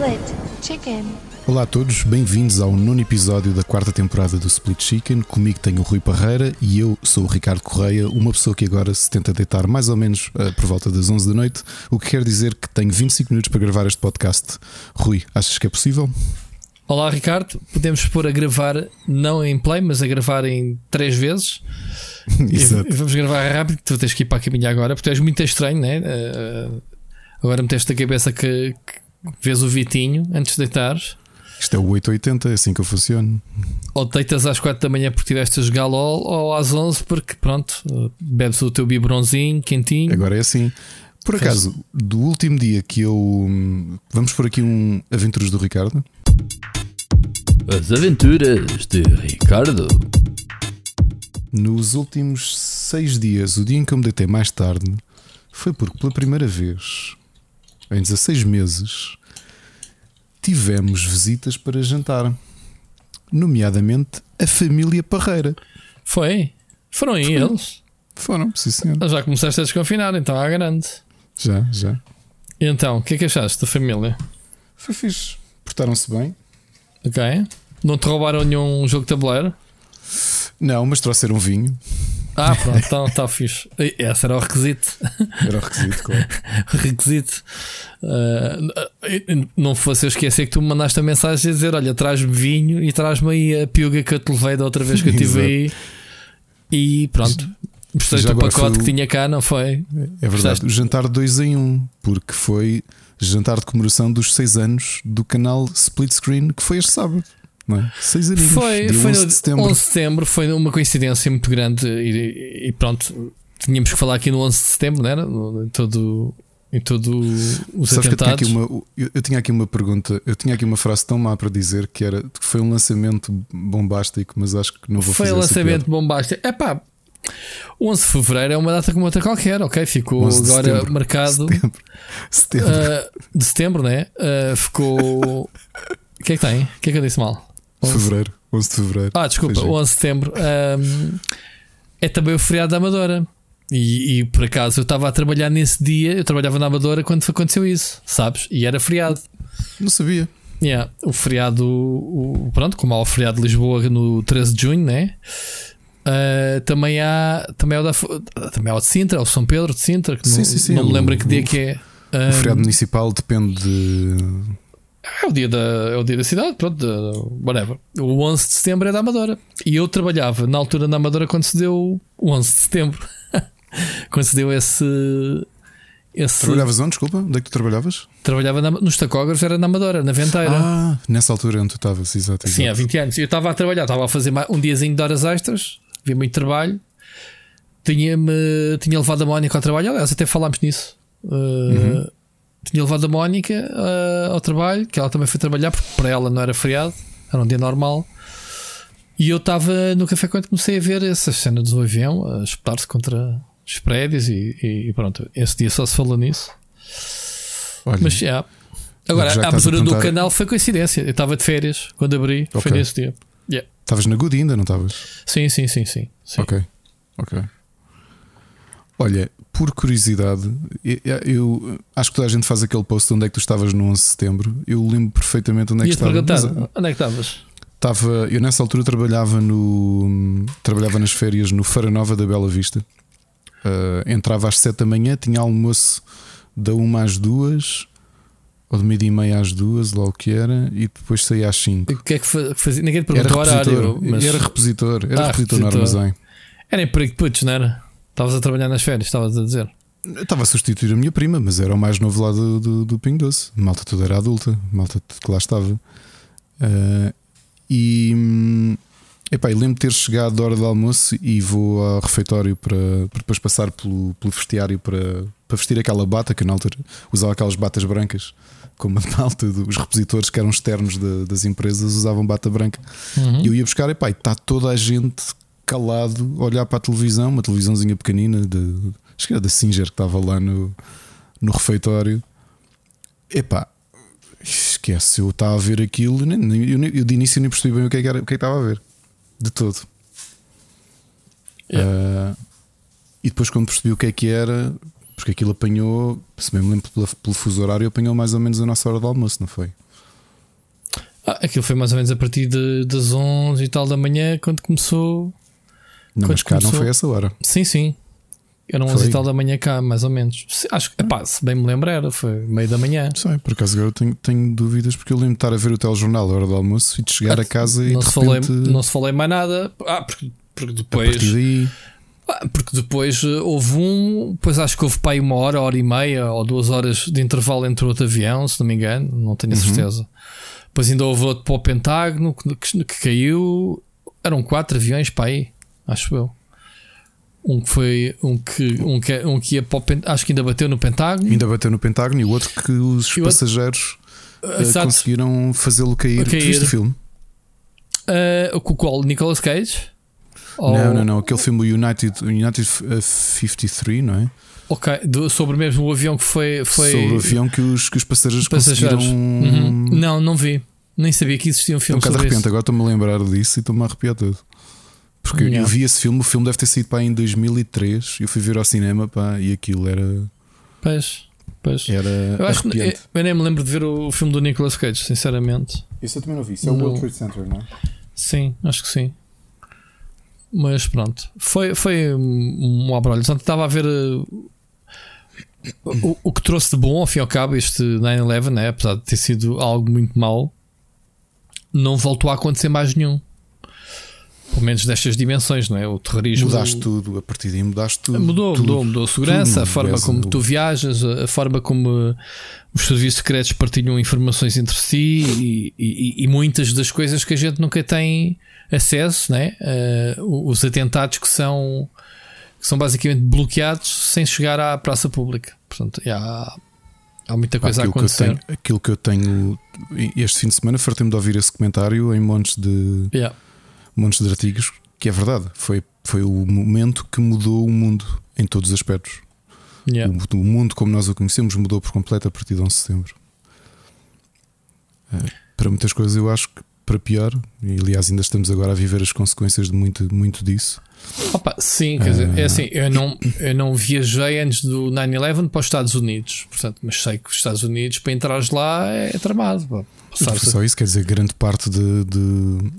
Split Chicken. Olá a todos, bem-vindos ao nono episódio da quarta temporada do Split Chicken. Comigo tenho o Rui Parreira e eu sou o Ricardo Correia, uma pessoa que agora se tenta deitar mais ou menos uh, por volta das 11 da noite, o que quer dizer que tenho 25 minutos para gravar este podcast. Rui, achas que é possível? Olá Ricardo, podemos pôr a gravar não em play, mas a gravar em três vezes. Exato. E vamos gravar rápido, tu tens que ir para a caminha agora, porque tu és muito estranho, né? Uh, agora meteste a cabeça que, que vês o Vitinho antes de deitares. Isto é o 880, é assim que eu funciono. Ou deitas às 4 da manhã porque tiveste a jogar LOL, ou às 11 porque, pronto, bebes o teu biberonzinho quentinho. Agora é assim. Por acaso, do último dia que eu. Vamos por aqui um Aventuras do Ricardo. As Aventuras de Ricardo. Nos últimos seis dias, o dia em que eu me deitei mais tarde foi porque pela primeira vez, em 16 meses, tivemos visitas para jantar, nomeadamente a família Parreira. Foi? Foram aí eles? Foram, sim senhor. Já começaste a desconfinar, então à grande. Já, já. E então, o que é que achaste da família? Foi fixe. Portaram-se bem. Ok. Não te roubaram nenhum jogo de tabuleiro? Não, mas trouxeram vinho. Ah, pronto, está tá fixe. Esse era o requisito. Era o requisito, claro. requisito. Uh, não fosse eu esquecer que tu me mandaste a mensagem a dizer: Olha, traz-me vinho e traz-me aí a piuga que eu te levei da outra vez que eu estive aí. E pronto. Mostrei-te o pacote que tinha cá, não foi? É verdade. O jantar 2 em 1, um, porque foi jantar de comemoração dos 6 anos do canal Split Screen, que foi este sábado. Não é? Seis anos. Foi, foi 11 de setembro. 11 de setembro, foi uma coincidência muito grande e, e pronto, tínhamos que falar aqui no 11 de setembro, não era? Em todo, em todo os Sabes atentados. Eu, tinha aqui uma, eu, eu tinha aqui uma pergunta, eu tinha aqui uma frase tão má para dizer que era que foi um lançamento bombástico, mas acho que não vou foi fazer Foi um lançamento bombástico. É pá, 11 de Fevereiro é uma data como outra qualquer, ok? Ficou agora setembro. marcado. Setembro. setembro. Uh, de setembro, né? Uh, ficou. O que é que tem? O que é que eu disse mal? 11? Fevereiro. 11 de Fevereiro. Ah, desculpa, 11 de Setembro. Um, é também o feriado da Amadora. E, e, por acaso eu estava a trabalhar nesse dia, eu trabalhava na Amadora quando aconteceu isso, sabes? E era feriado. Não sabia. Yeah, o feriado, o, pronto, como há o feriado de Lisboa no 13 de junho, né? Uh, também há também há o, da, também há o de Sintra, o São Pedro de Sintra, que sim, não, sim, sim. não me lembro o, que dia que é. Um, o feriado municipal depende de. É o dia da, é o dia da cidade, pronto, de, whatever. O 11 de setembro é da Amadora. E eu trabalhava na altura na Amadora quando se deu o 11 de setembro. quando se deu esse. esse... Trabalhavas onde? Desculpa, onde é que tu trabalhavas? Trabalhava na, nos tacógrafos, era na Amadora, na Venteira. Ah, nessa altura onde tu estavas, exato. Sim, há 20 anos. Eu estava a trabalhar, estava a fazer um diazinho de horas extras, havia muito trabalho. Tinha-me tinha levado a Mónica ao trabalho, aliás, até falámos nisso. Uh, uhum tinha levado a Mónica uh, ao trabalho, que ela também foi trabalhar, porque para ela não era feriado, era um dia normal. E eu estava no café quando comecei a ver essa cena do avião a espetar-se contra os prédios e, e, pronto, esse dia só se falou nisso. Olha, Mas já. Yeah. Agora, a abertura do canal foi coincidência. Eu estava de férias quando abri, okay. foi nesse dia. Estavas yeah. na Good ainda, não estavas? Sim, sim, sim, sim, sim. Ok, ok. Olha, por curiosidade, eu, acho que toda a gente faz aquele post onde é que tu estavas no 11 de setembro. Eu lembro perfeitamente onde é que estava. Mas, onde é que estavas? Estava, eu nessa altura trabalhava no trabalhava nas férias no Feira Nova da Bela Vista. Uh, entrava às 7 da manhã, tinha almoço da 1 às 2 ou de meia e meia às 2, lá o que era, e depois saía às 5. O que é que fazia? Ninguém te perguntou era horário. Mas... Era repositor, era ah, repositor, repositor no armazém. Era emprego de putos, não era? Estavas a trabalhar nas férias, estavas a dizer? Estava a substituir a minha prima, mas era o mais novo lá do, do, do Pingo Doce. Malta toda era adulta, malta que lá estava. Uh, e epá, lembro de ter chegado da hora do almoço e vou ao refeitório para, para depois passar pelo, pelo vestiário para, para vestir aquela bata que na altura usava aquelas batas brancas. Como a malta dos repositores que eram externos de, das empresas usavam bata branca. Uhum. E eu ia buscar, epá, está toda a gente calado, olhar para a televisão, uma televisãozinha pequenina, de, acho que era da Singer que estava lá no, no refeitório. Epá, esquece, eu estava a ver aquilo, nem, eu, eu, de início nem percebi bem o que, é que, era, o que, é que estava a ver, de todo. Yeah. Uh, e depois, quando percebi o que é que era, porque aquilo apanhou, se me lembro pelo, pelo fuso horário, apanhou mais ou menos a nossa hora de almoço, não foi? Ah, aquilo foi mais ou menos a partir de, das 11 e tal da manhã quando começou. Não, mas cá não começou- foi essa hora. Sim, sim. Eram 11 Foi. e tal da manhã cá, mais ou menos. Se- Acho que, se bem me lembro, era, foi meio da manhã. Não sei, por acaso agora eu tenho, tenho dúvidas porque eu lembro de estar a ver o telejornal à hora do almoço e de chegar a casa e não, de se falei, repente não se falei mais nada. Ah, porque, porque depois. daí Ah, Porque depois eh, houve um, depois acho que houve para aí uma hora, hora e meia ou duas horas de intervalo entre outro avião, se não me engano, não tenho a Uhum. certeza. Depois ainda houve outro para o Pentágono que, que- que caiu. Eram quatro aviões para aí, acho eu. Um que foi um que, um que, um que ia para o acho que ainda bateu no Pentágono. ainda bateu no Pentágono e o outro que os E outro- passageiros Exato. conseguiram fazê-lo cair. Cair. Viste o filme? Com o qual? Nicolas Cage? Ou- Não, não, não. Aquele filme United, United eh, 53, não é? Ok, do- sobre mesmo o avião que foi. foi Sobre o avião que os, que os passageiros, passageiros. conseguiram. Uhum. Não, não vi. Nem sabia que existia um filme bocado sobre arrepiante, isso. agora estou-me a lembrar disso e estou-me a arrepiar todo. Porque Yeah. eu vi esse filme, o filme deve ter saído para aí em 2003. Eu fui ver ao cinema pá, e aquilo era, Pois, pois. era Eu acho que eu, eu nem me lembro de ver o filme do Nicolas Cage, sinceramente. Isso eu também não vi. Isso é o World. Trade Center, não é? Sim, acho que sim. Mas pronto, foi, foi um um abrolho. Portanto, estava a ver uh, o, o que trouxe de bom, ao fim e ao cabo, este 9-11, né? apesar de ter sido algo muito mau, não voltou a acontecer mais nenhum. Pelo menos destas dimensões, não é? O terrorismo. Mudaste tudo, a partir daí mudaste tudo. Mudou, tudo. mudou, mudou a segurança, Tudo. a forma como tu viajas, a a forma como os serviços secretos partilham informações entre si e, e- e muitas das coisas que a gente nunca tem acesso, né? Uh, os atentados que são, que são basicamente bloqueados sem chegar à praça pública. Portanto, há, há muita coisa a aquilo, que eu acontecer. tenho, aquilo que eu tenho este fim de semana, fartei-me de ouvir esse comentário em montes de, Yeah. Montes de artigos, que é verdade. Foi, foi o momento que mudou o mundo em todos os aspectos. Yeah. O, o mundo como nós o conhecemos mudou por completo a partir de 11 de setembro. Eh, Para muitas coisas, eu acho que para pior, e aliás, ainda estamos agora a viver as consequências de muito, muito disso. Opa, sim, quer dizer, é assim, eu não, eu não viajei antes do 9-11 para os Estados Unidos, portanto, mas sei que os Estados Unidos para entrares lá é tramado. pá. Passares- Só isso quer dizer, grande parte de, de-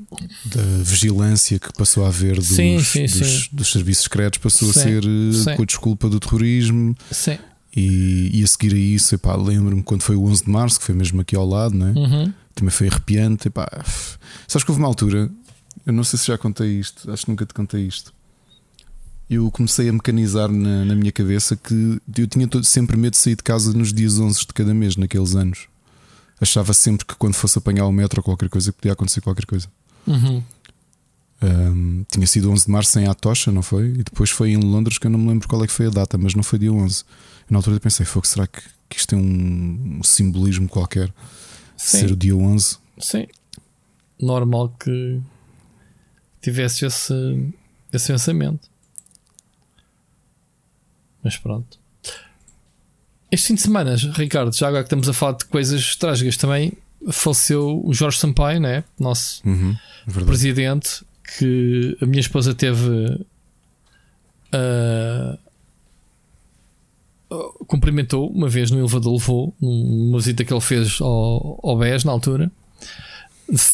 da vigilância que passou a haver dos, Sim, sim, dos, sim. dos serviços secretos passou a ser eh, com a desculpa do terrorismo. Sim. E, e a seguir a isso, lembro-me quando foi o 11 de março, que foi mesmo aqui ao lado, não é? Uhum. também foi arrepiante. Epá. Sabes que houve uma altura, eu não sei se já contei isto, acho que nunca te contei isto. Eu comecei a mecanizar na, na minha cabeça que eu tinha todo- sempre medo de sair de casa nos dias 11 de cada mês, naqueles anos. Achava sempre que quando fosse apanhar o metro ou qualquer coisa, podia acontecer qualquer coisa. Uhum. Ahm, tinha sido 11 de março em Atocha, não foi? E depois foi em Londres, que eu não me lembro qual é que foi a data, mas não foi dia 11. E na altura eu pensei, fogo, será que, que isto tem um, um simbolismo qualquer? Sim. Ser o dia 11? Sim. Normal que tivesse esse, esse pensamento. Mas pronto. Este fim de semana, Ricardo, já agora que estamos a falar de coisas trágicas também, faleceu o Jorge Sampaio, né? nosso Uhum, verdade. presidente, que a minha esposa teve. ah, cumprimentou uma vez no elevador, levou numa visita que ele fez ao, ao BES na altura.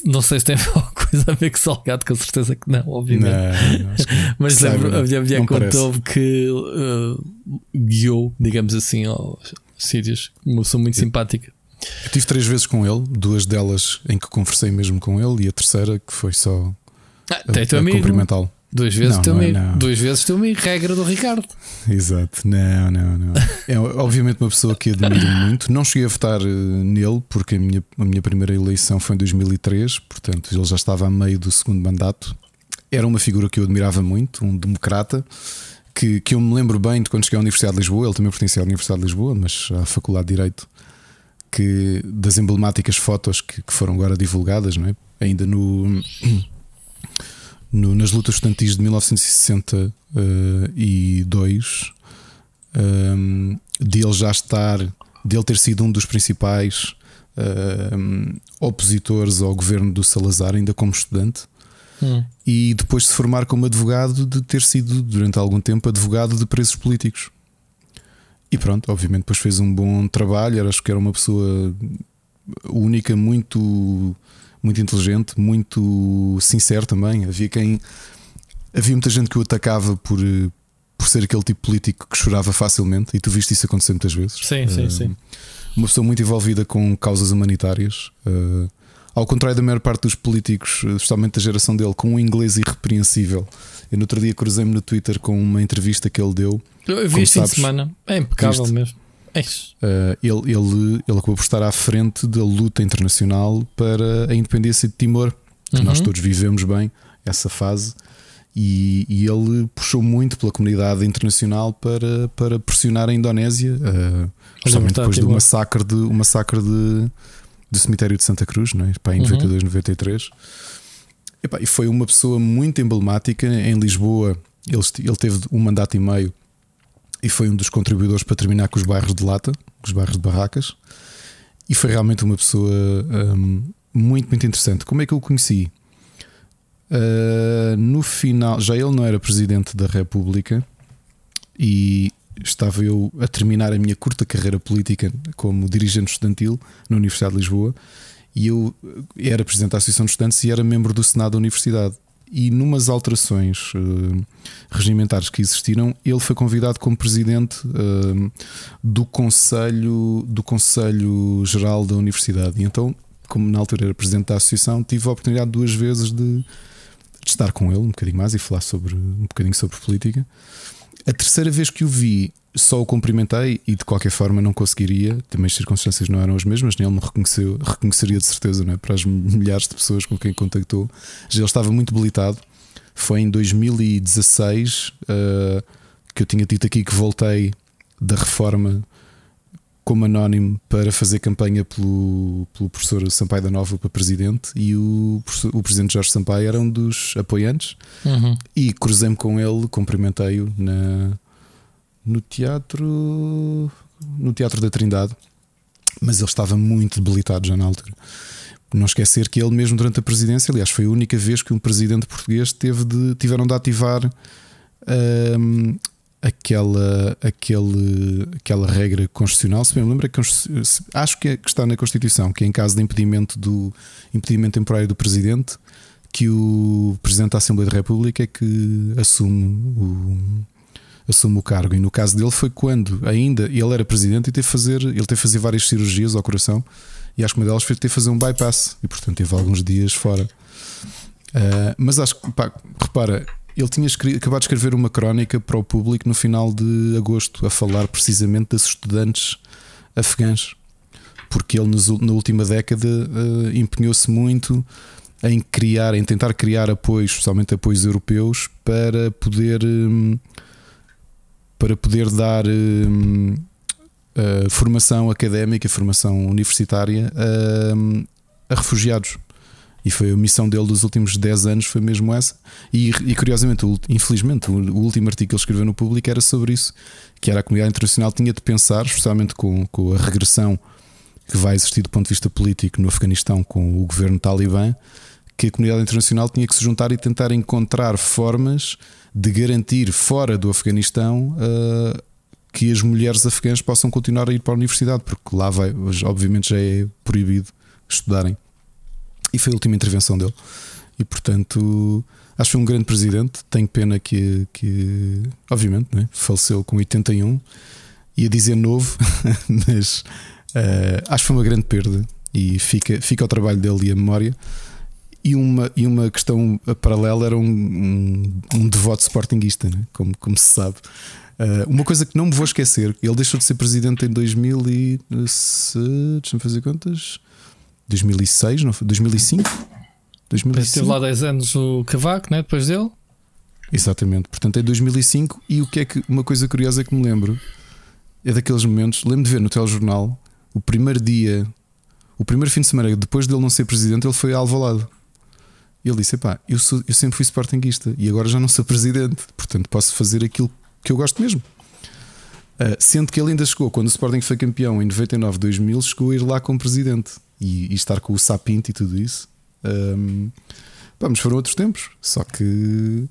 Não sei se tem alguma coisa a ver com Salgado, com certeza que não, obviamente. Não, não, que. Mas Que a minha mulher contou-me que uh, guiou, digamos assim, aos sírios. Uma pessoa muito simpática. Eu tive três vezes com ele, duas delas em que conversei mesmo com ele, e a terceira que foi só Ah, a, a amigo. cumprimentá-lo. Duas vezes Não, não é, não. Duas vezes amigo. Regra do Ricardo. Exato, não, não, não. É obviamente uma pessoa que admiro muito. Não cheguei a votar eh, nele, porque a minha, a minha primeira eleição foi em 2003, portanto ele já estava a meio do segundo mandato. Era uma figura que eu admirava muito, um democrata. Que, que eu me lembro bem de quando cheguei à Universidade de Lisboa, ele também pertencia à Universidade de Lisboa, mas à Faculdade de Direito, que das emblemáticas fotos que, que foram agora divulgadas, não é? ainda no, no- nas lutas estudantis de 1962, um, dele já estar, dele ter sido um dos principais um, opositores ao governo do Salazar, ainda como estudante, Hum. e depois de se formar como advogado, de ter sido durante algum tempo advogado de presos políticos. E pronto, obviamente, depois fez um bom trabalho. Era, acho que era uma pessoa única, muito, muito inteligente, muito sincero também. Havia quem. Havia muita gente que o atacava por, por ser aquele tipo político que chorava facilmente, e tu viste isso acontecer muitas vezes. Sim, sim, uh, sim. Uma pessoa muito envolvida com causas humanitárias. Uh, ao contrário da maior parte dos políticos, especialmente da geração dele, com um inglês irrepreensível. Eu no outro dia cruzei-me no Twitter com uma entrevista que ele deu. Eu vi fim de semana. É impecável viste? mesmo. É isso. Uh, ele, ele, ele acabou por estar à frente da luta internacional para a independência de Timor, que uhum. nós todos vivemos bem essa fase. E, e, ele puxou muito pela comunidade internacional para, para pressionar a Indonésia, uh, justamente depois do massacre, de, o massacre de, do cemitério de Santa Cruz, não é? Pá, em 92, uhum. 93. Epá, e foi uma pessoa muito emblemática em Lisboa. Ele, ele teve um mandato e meio e foi um dos contribuidores para terminar com os bairros de lata, os bairros de barracas. E foi realmente uma pessoa um, muito, muito interessante. Como é que eu o conheci? Uh, no final, já ele não era presidente da República e estava eu a terminar a minha curta carreira política como dirigente estudantil na Universidade de Lisboa e eu era presidente da Associação de Estudantes e era membro do Senado da Universidade e numas alterações uh, regimentares que existiram, ele foi convidado como presidente uh, do Conselho do Conselho Geral da Universidade. E então, como na altura era presidente da associação, tive a oportunidade duas vezes de, de estar com ele um bocadinho mais e falar sobre um bocadinho sobre política. A terceira vez que o vi, só o cumprimentei e de qualquer forma não conseguiria, também as circunstâncias não eram as mesmas, nem ele me reconheceu, reconheceria de certeza não é? para as milhares de pessoas com quem contactou. Ele estava muito debilitado. Foi em 2016 uh, que eu tinha dito aqui que voltei da reforma como anónimo para fazer campanha pelo, pelo professor Sampaio da Nova para presidente e o, o presidente Jorge Sampaio era um dos apoiantes uhum. e cruzei-me com ele, cumprimentei-o na, no teatro no Teatro da Trindade, mas ele estava muito debilitado já na altura. Não esquecer que ele mesmo durante a presidência, aliás, foi a única vez que um presidente português teve de, tiveram de ativar hum, aquela, aquele, aquela regra constitucional. Se bem me lembro, é acho que, é, que está na Constituição, que é em caso de impedimento do impedimento temporário do Presidente, que o Presidente da Assembleia da República é que assume o, assume o cargo. E no caso dele foi quando ainda ele era Presidente e teve fazer, ele teve fazer várias cirurgias ao coração e acho que uma delas foi ter fazer um bypass e portanto teve alguns dias fora. Uh, mas acho que, pá, repara, ele tinha acabado de escrever uma crónica para o público no final de agosto, a falar precisamente das estudantes afegãs, porque ele na última década uh, empenhou-se muito em criar, em tentar criar apoios, especialmente apoios europeus, para poder um, para poder dar um, formação académica, formação universitária hum, a refugiados. E foi a missão dele dos últimos 10 anos, foi mesmo essa. E, e curiosamente, infelizmente, o, o, último artigo que ele escreveu no público era sobre isso: que era a comunidade internacional tinha de pensar, especialmente com, com a regressão que vai existir do ponto de vista político no Afeganistão com o governo talibã, que a comunidade internacional tinha que se juntar e tentar encontrar formas de garantir fora do Afeganistão uh, que as mulheres afegãs possam continuar a ir para a universidade, porque lá vai, obviamente já é proibido estudarem. E foi a última intervenção dele. E portanto, acho que foi um grande presidente. Tenho pena que, que obviamente, né, faleceu com 81. Ia dizer novo, mas uh, acho que foi uma grande perda. E fica, fica ao trabalho dele e a memória. E uma, e uma questão paralela era um, um, um devoto sportinguista, né? como, como se sabe. Uh, uma coisa que não me vou esquecer: ele deixou de ser presidente em 2000 e. Deixa-me fazer contas. 2006, não foi? 2005? 2005. Teve lá 10 anos o Cavaco, né? depois dele. Exatamente, portanto é 2005. E o que é que uma coisa curiosa que me lembro é daqueles momentos. Lembro de ver no telejornal o primeiro dia, o primeiro fim de semana depois dele não ser presidente, ele foi a Alvalade. E ele disse: Pá, eu, sou, eu sempre fui sportinguista e agora já não sou presidente, portanto posso fazer aquilo que eu gosto mesmo. Uh, sendo que ele ainda chegou, quando o Sporting foi campeão em 99, 2000, chegou a ir lá como presidente e, e estar com o Sapinto e tudo isso. Um, pá, mas foram outros tempos. Só que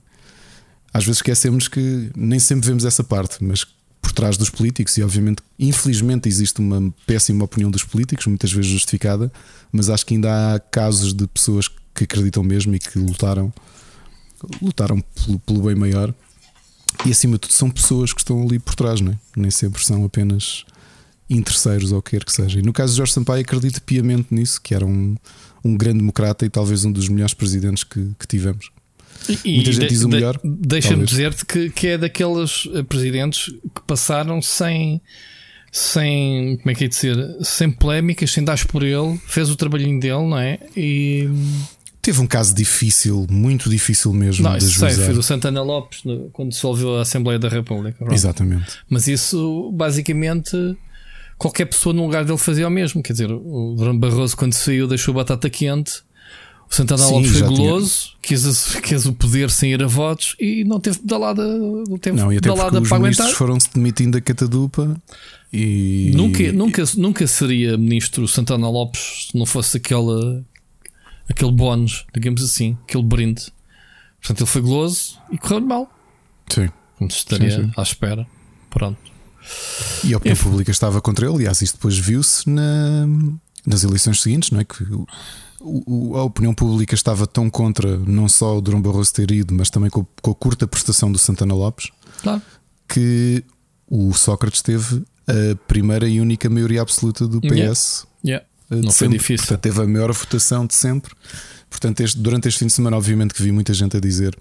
às vezes esquecemos que nem sempre vemos essa parte, mas por trás dos políticos, e obviamente, infelizmente, existe uma péssima opinião dos políticos, muitas vezes justificada, mas acho que ainda há casos de pessoas que acreditam mesmo e que lutaram, lutaram pelo, pelo bem maior. E acima de tudo, são pessoas que estão ali por trás, não é? nem sempre são apenas interesseiros ou o que quer que seja. E no caso de Jorge Sampaio, acredito piamente nisso, que era um, um grande democrata e talvez um dos melhores presidentes que, que tivemos. E, Muita gente de- diz o de- melhor, Deixa-me dizer-te que, que é daqueles eh, presidentes que passaram sem, sem, como é que é de ser, sem polémicas, sem dar por ele, fez o trabalhinho dele, não é? E Teve um caso difícil, muito difícil mesmo não, isso sei, foi do Santana Lopes quando dissolveu a Assembleia da República. pronto. Exatamente. Mas isso basicamente qualquer pessoa no lugar dele fazia o mesmo. Quer dizer, o Durão Barroso, quando saiu, deixou a batata quente. O Santana Sim, Lopes foi goloso, quis, quis o poder sem ir a votos e não teve pedalada, não teve Não, e até pedalada os para ministros foram-se demitindo da catadupa e. Nunca, nunca, nunca seria ministro Santana Lopes se não fosse aquele, aquele bónus, digamos assim, aquele brinde. Portanto, ele foi goloso e correu mal. Sim. Como se estaria Sim, sim. à espera. Pronto. E a opinião If- pública estava contra ele, aliás, isto depois viu-se na- nas eleições seguintes, não é? Que o- o- a opinião pública estava tão contra não só o Durão Barroso ter ido, mas também com, com a curta prestação do Santana Lopes, Claro. que o Sócrates teve a primeira e única maioria absoluta do Yeah. PS. Yeah. de Não foi sempre. difícil. Portanto, teve a maior votação de sempre. Portanto, este- durante este fim de semana, obviamente, que vi muita gente a dizer.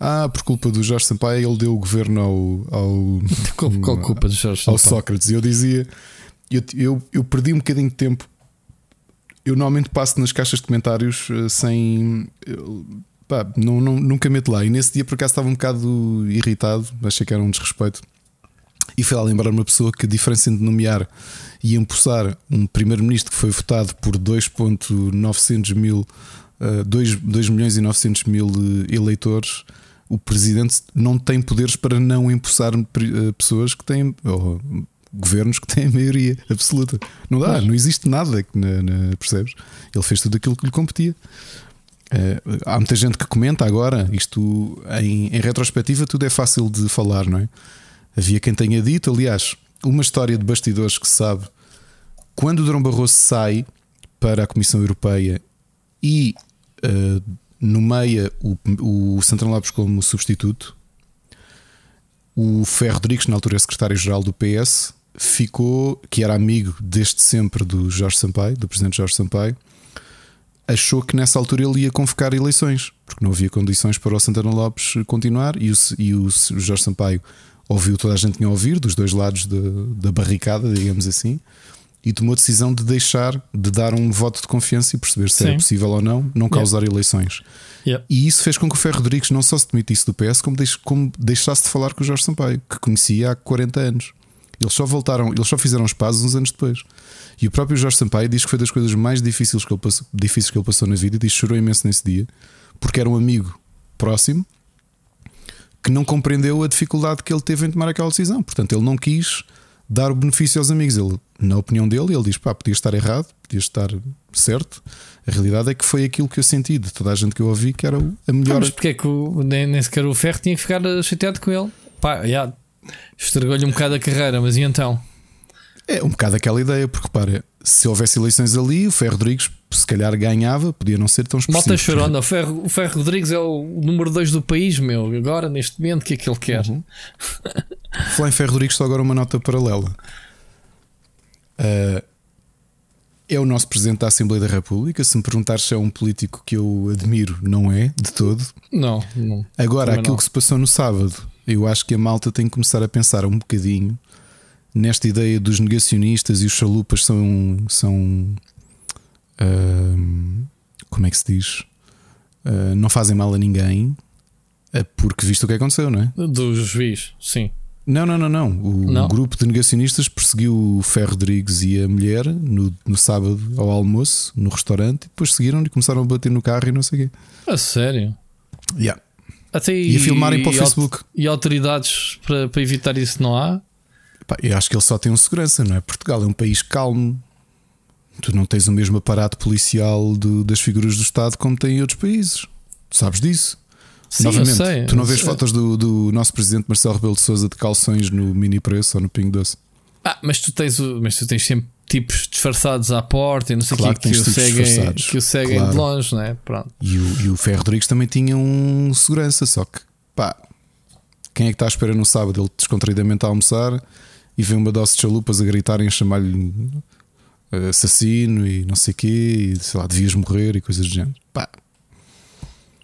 Ah, por culpa do Jorge Sampaio, ele deu o governo ao, ao, Qual, qual culpa de Jorge ao Sampaio? Sócrates. E eu dizia, eu, eu, eu perdi um bocadinho de tempo. Eu normalmente passo nas caixas de comentários eh, sem. eu, pá, não, não- nunca meto lá. E nesse dia, por acaso, estava um bocado irritado, achei que era um desrespeito. E fui lá lembrar uma pessoa que a diferença entre nomear e empossar um primeiro-ministro que foi votado por 2.900 mil, eh, 2, 2 milhões e 900 mil eh, eleitores, o presidente não tem poderes para não empossar eh, pessoas que têm, ou governos que têm maioria absoluta. Não dá, não existe nada, que na, na- percebes? Ele fez tudo aquilo que lhe competia. Eh, há muita gente que comenta agora, isto em, em retrospectiva, tudo é fácil de falar, não é? Havia quem tenha dito, aliás, uma história de bastidores que se sabe. Quando o Durão Barroso sai para a Comissão Europeia e eh, nomeia o, o Santana Lopes como substituto, o Ferro Rodrigues, na altura secretário-geral do PS, ficou, que era amigo desde sempre do Jorge Sampaio, do presidente Jorge Sampaio, achou que nessa altura ele ia convocar eleições, porque não havia condições para o Santana Lopes continuar e o, e o Jorge Sampaio ouviu toda a gente tinha a ouvir, dos dois lados da, da barricada, digamos assim, e tomou a decisão de deixar, de dar um voto de confiança e perceber se era Sim. possível ou não, não causar eleições. Yeah. E isso fez com que o Ferro Rodrigues não só se demitisse do PS, como, deix- como deixasse de falar com o Jorge Sampaio, que conhecia há 40 anos. Eles só voltaram, eles só fizeram os pazes uns anos depois. E o próprio Jorge Sampaio diz que foi das coisas mais difíceis que ele passou, difíceis que ele passou na vida e diz que chorou imenso nesse dia, porque era um amigo próximo que não compreendeu a dificuldade que ele teve em tomar aquela decisão. Portanto, ele não quis dar o benefício aos amigos. Ele, na opinião dele, ele diz: pá, podia estar errado, podia estar certo. A realidade é que foi aquilo que eu senti de toda a gente que eu ouvi que era a Ah, melhor. mas porque é que o, nem, nem sequer o Ferro tinha que ficar chateado com ele? Pá, já, estragou-lhe um bocado a carreira, mas e então? É um bocado aquela ideia, porque para se houvesse eleições ali, o Ferro Rodrigues se calhar ganhava, podia não ser tão expressivo. Malta chorona, o Ferro, o Ferro Rodrigues é o número 2 do país, meu. Agora, neste momento, o que é que ele quer? Uhum. Falar em Ferro Rodrigues, só agora uma nota paralela. Ah, é o nosso Presidente da Assembleia da República. Se me perguntares se é um político que eu admiro, não é, de todo. Não, não. Agora, aquilo não. que se passou no sábado, eu acho que a malta tem que começar a pensar um bocadinho nesta ideia dos negacionistas e os chalupas são. são ahm, como é que se diz? Ah, não fazem mal a ninguém, ah, porque visto o que aconteceu, não é? Do juiz, sim. Não, não, não, não. O Não? grupo de negacionistas perseguiu o Ferro Rodrigues e a mulher no, no sábado ao almoço, no restaurante, e depois seguiram e começaram a bater no carro e não sei o quê. A sério. Yeah. Até E a filmarem para o e Facebook. E autoridades para, para evitar isso não há? Eu acho que ele só tem um segurança, não é? Portugal é um país calmo. Tu não tens o mesmo aparato policial das figuras do Estado como tem em outros países. Tu sabes disso. Sim, Novamente, sei. tu não vês Eh, fotos do, do nosso presidente Marcelo Rebelo de Souza de calções no mini preço ou no Pingo Doce? Ah, mas tu tens, o, mas tu tens sempre tipos disfarçados à porta e não sei o Claro que, que que, o seguem, que o seguem Claro. de longe, não é? Pronto. E o, e o Ferro Rodrigues também tinha um segurança, só que pá, quem é que está à espera no sábado? Ele descontraídamente a almoçar e vê uma dose de chalupas a gritarem a chamar-lhe eh, assassino e não sei o quê, e sei lá, devias morrer e coisas do género. Pá,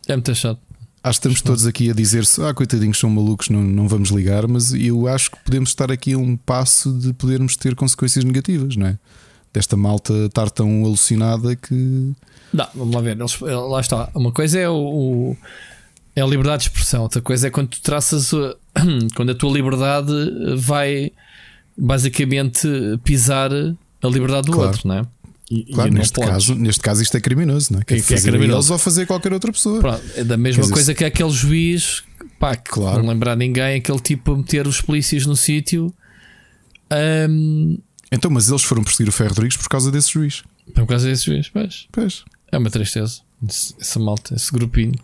É muito chato. acho que estamos todos aqui a dizer-se, ah, coitadinhos, são malucos, não, não vamos ligar, mas eu acho que podemos estar aqui a um passo de podermos ter consequências negativas, não é? Desta malta estar tão alucinada que. Não, vamos lá ver. Eles- lá está. Uma coisa é o- é a liberdade de expressão, outra coisa é quando tu traças a, quando a tua liberdade vai basicamente pisar a liberdade do Claro. outro, não é? E, Claro, e neste caso, neste caso isto é criminoso, não é? Que é Que- que é criminoso. eles ou fazer qualquer outra pessoa. Pronto, é da mesma Quer dizer, coisa que aquele juiz, pá, que Claro. não lembrar ninguém, aquele tipo a meter os polícias no sítio. hum, Então, mas eles foram perseguir o Ferro Rodrigues por causa desse juiz. por causa desse juiz, pois. Pois. É uma tristeza. Esse- Essa malta, esse grupinho.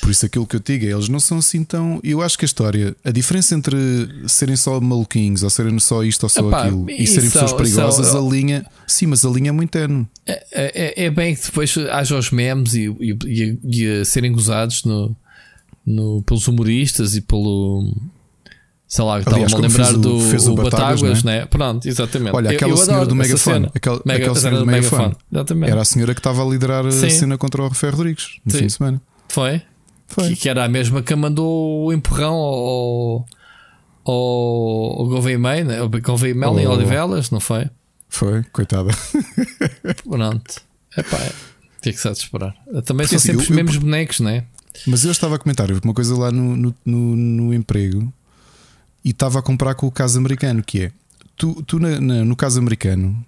Por isso aquilo que eu digo é, eles não são assim tão. Eu acho que a história, a diferença entre serem só maluquinhos ou serem só isto ou só Epá, aquilo e serem pessoas é- perigosas, é- a linha. Sim, mas a linha é muito tenue. É, é, é bem que depois haja os memes e, e, e- a serem gozados no, no, pelos humoristas e pelo. Sei lá, estava-me a lembrar o- do fez o o Batáguas, Batáguas, não né? Pronto, exatamente. Olha, Eu- aquela eu senhora adoro do megafone, aquela, Mega- aquela a senhora do megafone, era a senhora que estava a liderar a Sim. cena contra o Ferro Rodrigues no Sim. fim de semana. Foi? Foi. Que, que era a mesma que mandou o empurrão ao, ao, ao Gouveia May, né? O Gouveia Mel em Oh. Odivelas, não foi? Foi, coitada. Pronto. Epá, tinha que se há de esperar. Também Porque são assim, sempre eu- os eu- mesmos bonecos, né? Mas eu estava a comentar uma coisa lá no, no, no- no emprego e estava a comprar com o caso americano, que é tu, tu na- na- no caso americano,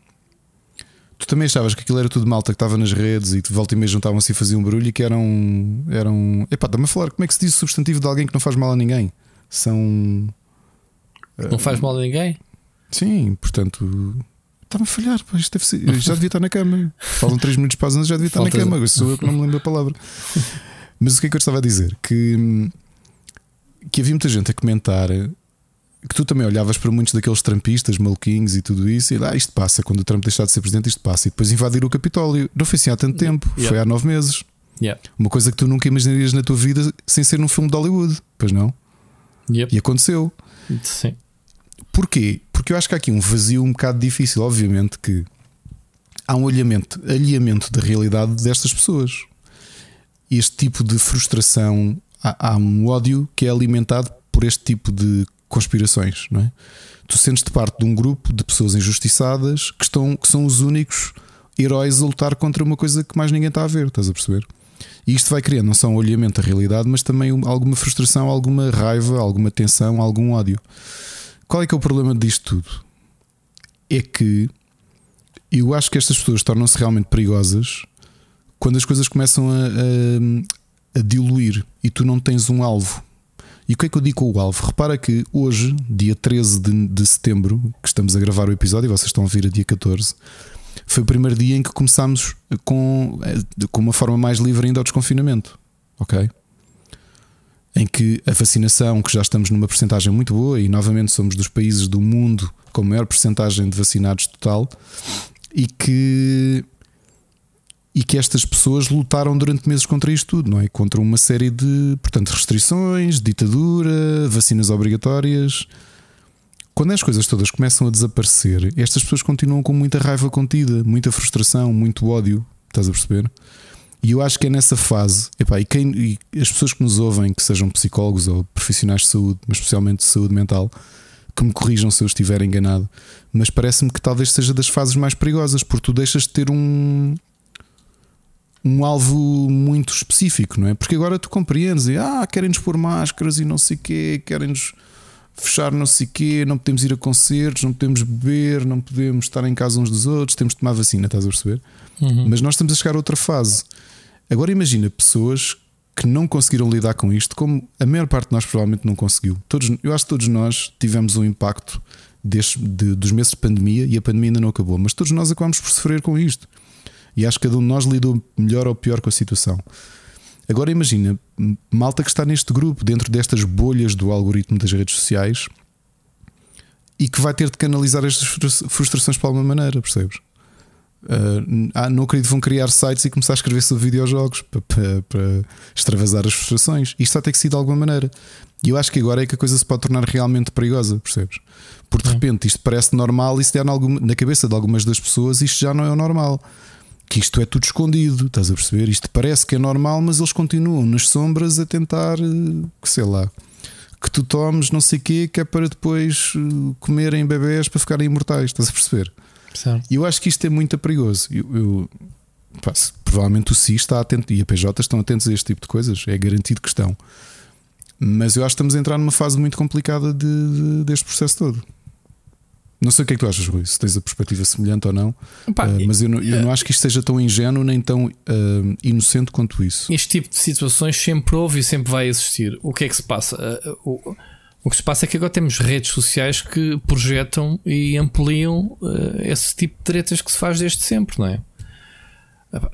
tu também achavas que aquilo era tudo malta que estava nas redes e de volta e meia juntavam-se e faziam barulho e que eram. eram epá, dá-me a falar como é que se diz o substantivo de alguém que não faz mal a ninguém? São. Não faz mal a ninguém. Sim, portanto. Está-me a falhar, pá, isto deve ser, já devia estar na cama. Faltam 3 minutos para as 11, já devia estar Falta- na cama. Agora sou eu que não me lembro a palavra. Mas o que é que eu estava a dizer? Que, que havia muita gente a comentar que tu também olhavas para muitos daqueles trampistas, maluquinhos e tudo isso, e lá ah, isto passa, quando o Trump deixar de ser presidente, isto passa, e depois invadir o Capitólio. Não foi assim há tanto tempo, Yeah. foi há nove meses. Yeah. Uma coisa que tu nunca imaginarias na tua vida sem ser num filme de Hollywood, pois não? Yep. E aconteceu. Sim. Porquê? Porque eu acho que há aqui um vazio um bocado difícil, obviamente, que há um alinhamento, alinhamento da realidade destas pessoas. Este tipo de frustração, há, há um ódio que é alimentado por este tipo de conspirações, não é? Tu sentes-te parte de um grupo de pessoas injustiçadas que, estão, que são os únicos heróis a lutar contra uma coisa que mais ninguém está a ver, estás a perceber? E isto vai criando não só um olhamento da realidade, mas também um- alguma frustração, alguma raiva, alguma tensão, algum ódio. Qual é que é o problema disto tudo? É que eu acho que estas pessoas tornam-se realmente perigosas quando as coisas começam a, a- a diluir e tu não tens um alvo. E o que é que eu digo com o alvo? Repara que hoje, dia 13 de, de setembro, que estamos a gravar o episódio, e vocês estão a vir a dia 14, foi o primeiro dia em que começámos com, eh, com uma forma mais livre ainda ao desconfinamento. Ok? Em que a vacinação, que já estamos numa percentagem muito boa, e novamente somos dos países do mundo com maior percentagem de vacinados total, e que e que estas pessoas lutaram durante meses contra isto tudo, não é? Contra uma série de, portanto, restrições, ditadura, vacinas obrigatórias. Quando as coisas todas começam a desaparecer, estas pessoas continuam com muita raiva contida, muita frustração, muito ódio, estás a perceber? E eu acho que é nessa fase, epá, e, quem, e as pessoas que nos ouvem, que sejam psicólogos ou profissionais de saúde, mas especialmente de saúde mental, que me corrijam se eu estiver enganado, mas parece-me que talvez seja das fases mais perigosas, porque tu deixas de ter um, um alvo muito específico, não é? Porque agora tu compreendes e ah, querem-nos pôr máscaras e não sei o quê, querem-nos fechar não sei o quê, não podemos ir a concertos, não podemos beber, não podemos estar em casa uns dos outros, temos de tomar vacina, estás a perceber? Uhum. Mas nós estamos a chegar a outra fase. Agora imagina pessoas que não conseguiram lidar com isto, como a maior parte de nós provavelmente não conseguiu. Todos, eu acho que todos nós tivemos um impacto deste, de- dos meses de pandemia e a pandemia ainda não acabou, mas todos nós acabamos por sofrer com isto. E acho que cada um de nós lidou melhor ou pior com a situação. Agora imagina, malta que está neste grupo, dentro destas bolhas do algoritmo das redes sociais e que vai ter de canalizar estas frustrações para alguma maneira, percebes? Uh, ah, não acredito vão criar sites e começar a escrever sobre videojogos para, para, para extravasar as frustrações. Isto vai ter que ser de alguma maneira. E eu acho que agora é que a coisa se pode tornar realmente perigosa, percebes? Porque de repente isto parece normal e se der na cabeça de algumas das pessoas isto já não é o normal. Que isto é tudo escondido, estás a perceber? Isto parece que é normal, mas eles continuam nas sombras a tentar, eh, sei lá, que tu tomes não sei o quê, que é para depois eh, comerem bebés para ficarem imortais, estás a perceber? E eu acho que isto é muito perigoso. Eu, eu pá, provavelmente o CI está atento e a PJ estão atentos a este tipo de coisas, é garantido que estão. Mas eu acho que estamos a entrar numa fase muito complicada de, de, deste processo todo. Não sei o que é que tu achas, Rui, se tens a perspectiva semelhante ou não, uh, mas eu não, eu não, acho que isto seja tão ingênuo nem tão uh, inocente quanto isso. Este tipo de situações sempre houve e sempre vai existir. O que é que se passa? Uh, o, o que se passa é que agora temos redes sociais que projetam e ampliam esse tipo de tretas que se faz desde sempre, não é?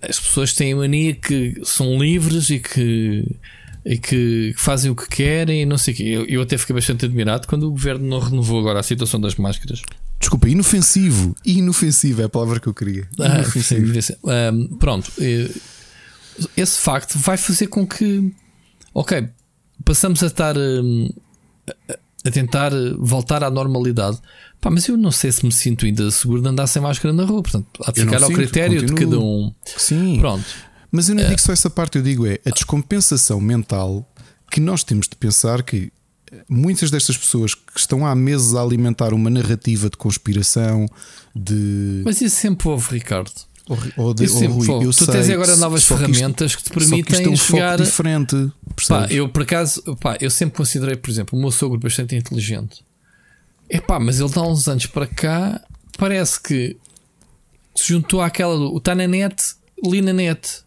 As pessoas têm a mania que são livres e que e que fazem o que querem e não sei o quê. Eu, eu até fiquei bastante admirado quando o governo não renovou agora a situação das máscaras. Desculpa, inofensivo. Inofensivo é a palavra que eu queria. Ah. Um, pronto. Esse facto vai fazer com que, ok, passamos a estar um, a tentar voltar à normalidade. Pá, mas eu não sei se me sinto ainda seguro de andar sem máscara na rua. Portanto, há de ficar ao sinto, critério continuo. de cada um. Sim. Pronto. Mas eu não digo só essa parte, eu digo é a descompensação mental que nós temos de pensar que muitas destas pessoas que estão há meses a alimentar uma narrativa de conspiração, de. Mas isso sempre houve, Ricardo. Ou, de, ou Rui, eu tu sei, tens agora novas ferramentas que, isto, que te permitem que isto é um chegar diferente. Pá, eu por acaso, pá, eu sempre considerei, por exemplo, o meu sogro bastante inteligente. É pá, mas ele dá uns anos para cá, parece que se juntou àquela do está na net, li na net.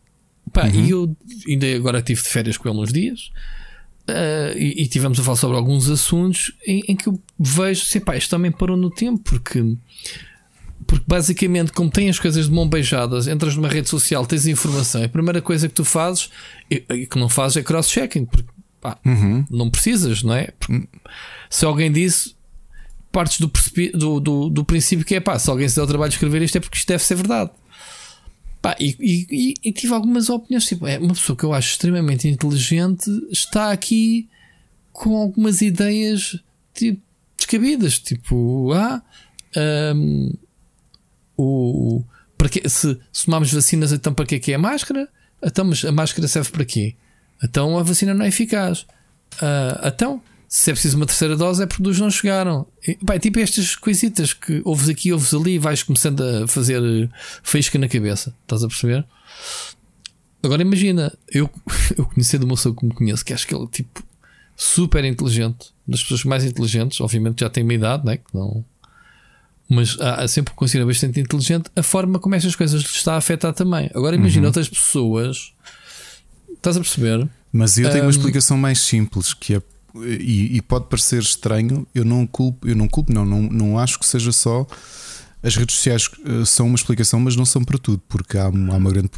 Pá, uhum. E eu ainda agora estive de férias com ele uns dias uh, e, e tivemos a falar sobre alguns assuntos em, em que eu vejo, sei pá, isto também parou no tempo, porque, porque basicamente, como tem as coisas de mão beijadas, entras numa rede social, tens informação, a primeira coisa que tu fazes e, e que não fazes é cross-checking, porque pá, uhum. não precisas, não é? Porque, se alguém disse. Partes do, do, do, do princípio que é pá, se alguém se der o trabalho de escrever isto é porque isto deve ser verdade. Pá, e, e, e, tive algumas opiniões. Tipo, é uma pessoa que eu acho extremamente inteligente está aqui com algumas ideias tipo, descabidas. Tipo, ah, um, o, para que, se, se vacinas, então para que é que é a máscara? Então, mas a máscara serve para quê? Então a vacina não é eficaz. Uh, então, se é preciso uma terceira dose é porque dos não chegaram. E, bem, tipo estas coisitas que ouves aqui, ouves ali e vais começando a fazer faísca na cabeça. Estás a perceber? Agora imagina, eu, eu conhecendo uma pessoa que me conheço, que acho que ele é tipo super inteligente, das pessoas mais inteligentes, obviamente já tem uma idade, né? Que não, mas há, sempre considera bastante inteligente a forma como estas coisas lhe está a afetar também. Agora imagina uhum. outras pessoas, estás a perceber? Mas eu tenho um, uma explicação mais simples que é e, e, pode parecer estranho, eu não culpo, eu não culpo, não, não, não acho que seja só. As redes sociais uh, são uma explicação, mas não são para tudo, porque há, há uma grande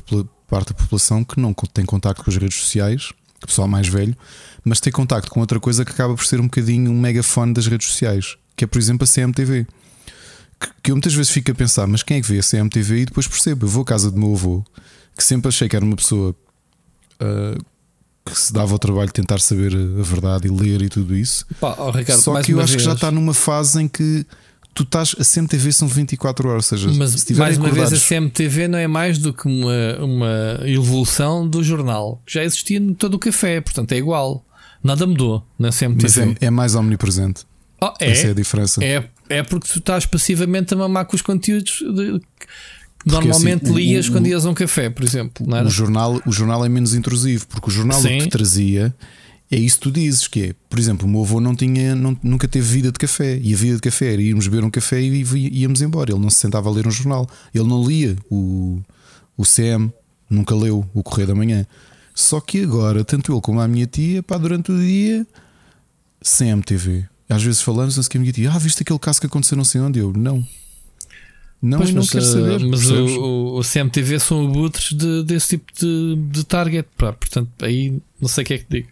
parte da população que não tem contacto com as redes sociais, o pessoal mais velho, mas tem contacto com outra coisa que acaba por ser um bocadinho um megafone das redes sociais, que é, por exemplo, a CMTV. Que, que eu muitas vezes fico a pensar, mas quem é que vê a CMTV e depois percebo. Eu vou à casa do meu avô, que sempre achei que era uma pessoa uh, que se dava o trabalho de tentar saber a verdade e ler e tudo isso. Pá, oh, Ricardo, Só que eu acho vez... que já está numa fase em que tu estás. A CMTV são 24 horas, ou seja, mas mais uma vez a CMTV não é mais do que uma, uma evolução do jornal que já existia em todo o café, portanto é igual. Nada mudou na CMTV. Mas é, é mais omnipresente. Oh, é, Essa é a diferença. É, é porque tu estás passivamente a mamar com os conteúdos de, Normalmente assim, lias o, quando ias a um café, por exemplo. O, jornal, o jornal é menos intrusivo, porque o jornal Sim. que trazia é isso que tu dizes, que é, por exemplo, o meu avô não tinha, não, nunca teve vida de café, e a vida de café era irmos beber um café e íamos embora. Ele não se sentava a ler um jornal, ele não lia o, o CM, nunca leu o Correio da Manhã. Só que agora, tanto ele como a minha tia, pá, durante o dia, CMTV. Às vezes falamos, a minha tia, ah, viste aquele caso que aconteceu não sei onde? Eu, não. Não, Pois, e não mas, quero uh, saber. mas percebes? o, o CMTV são abutres de, desse tipo de, de target. Pá, portanto, aí não sei o que é que digo.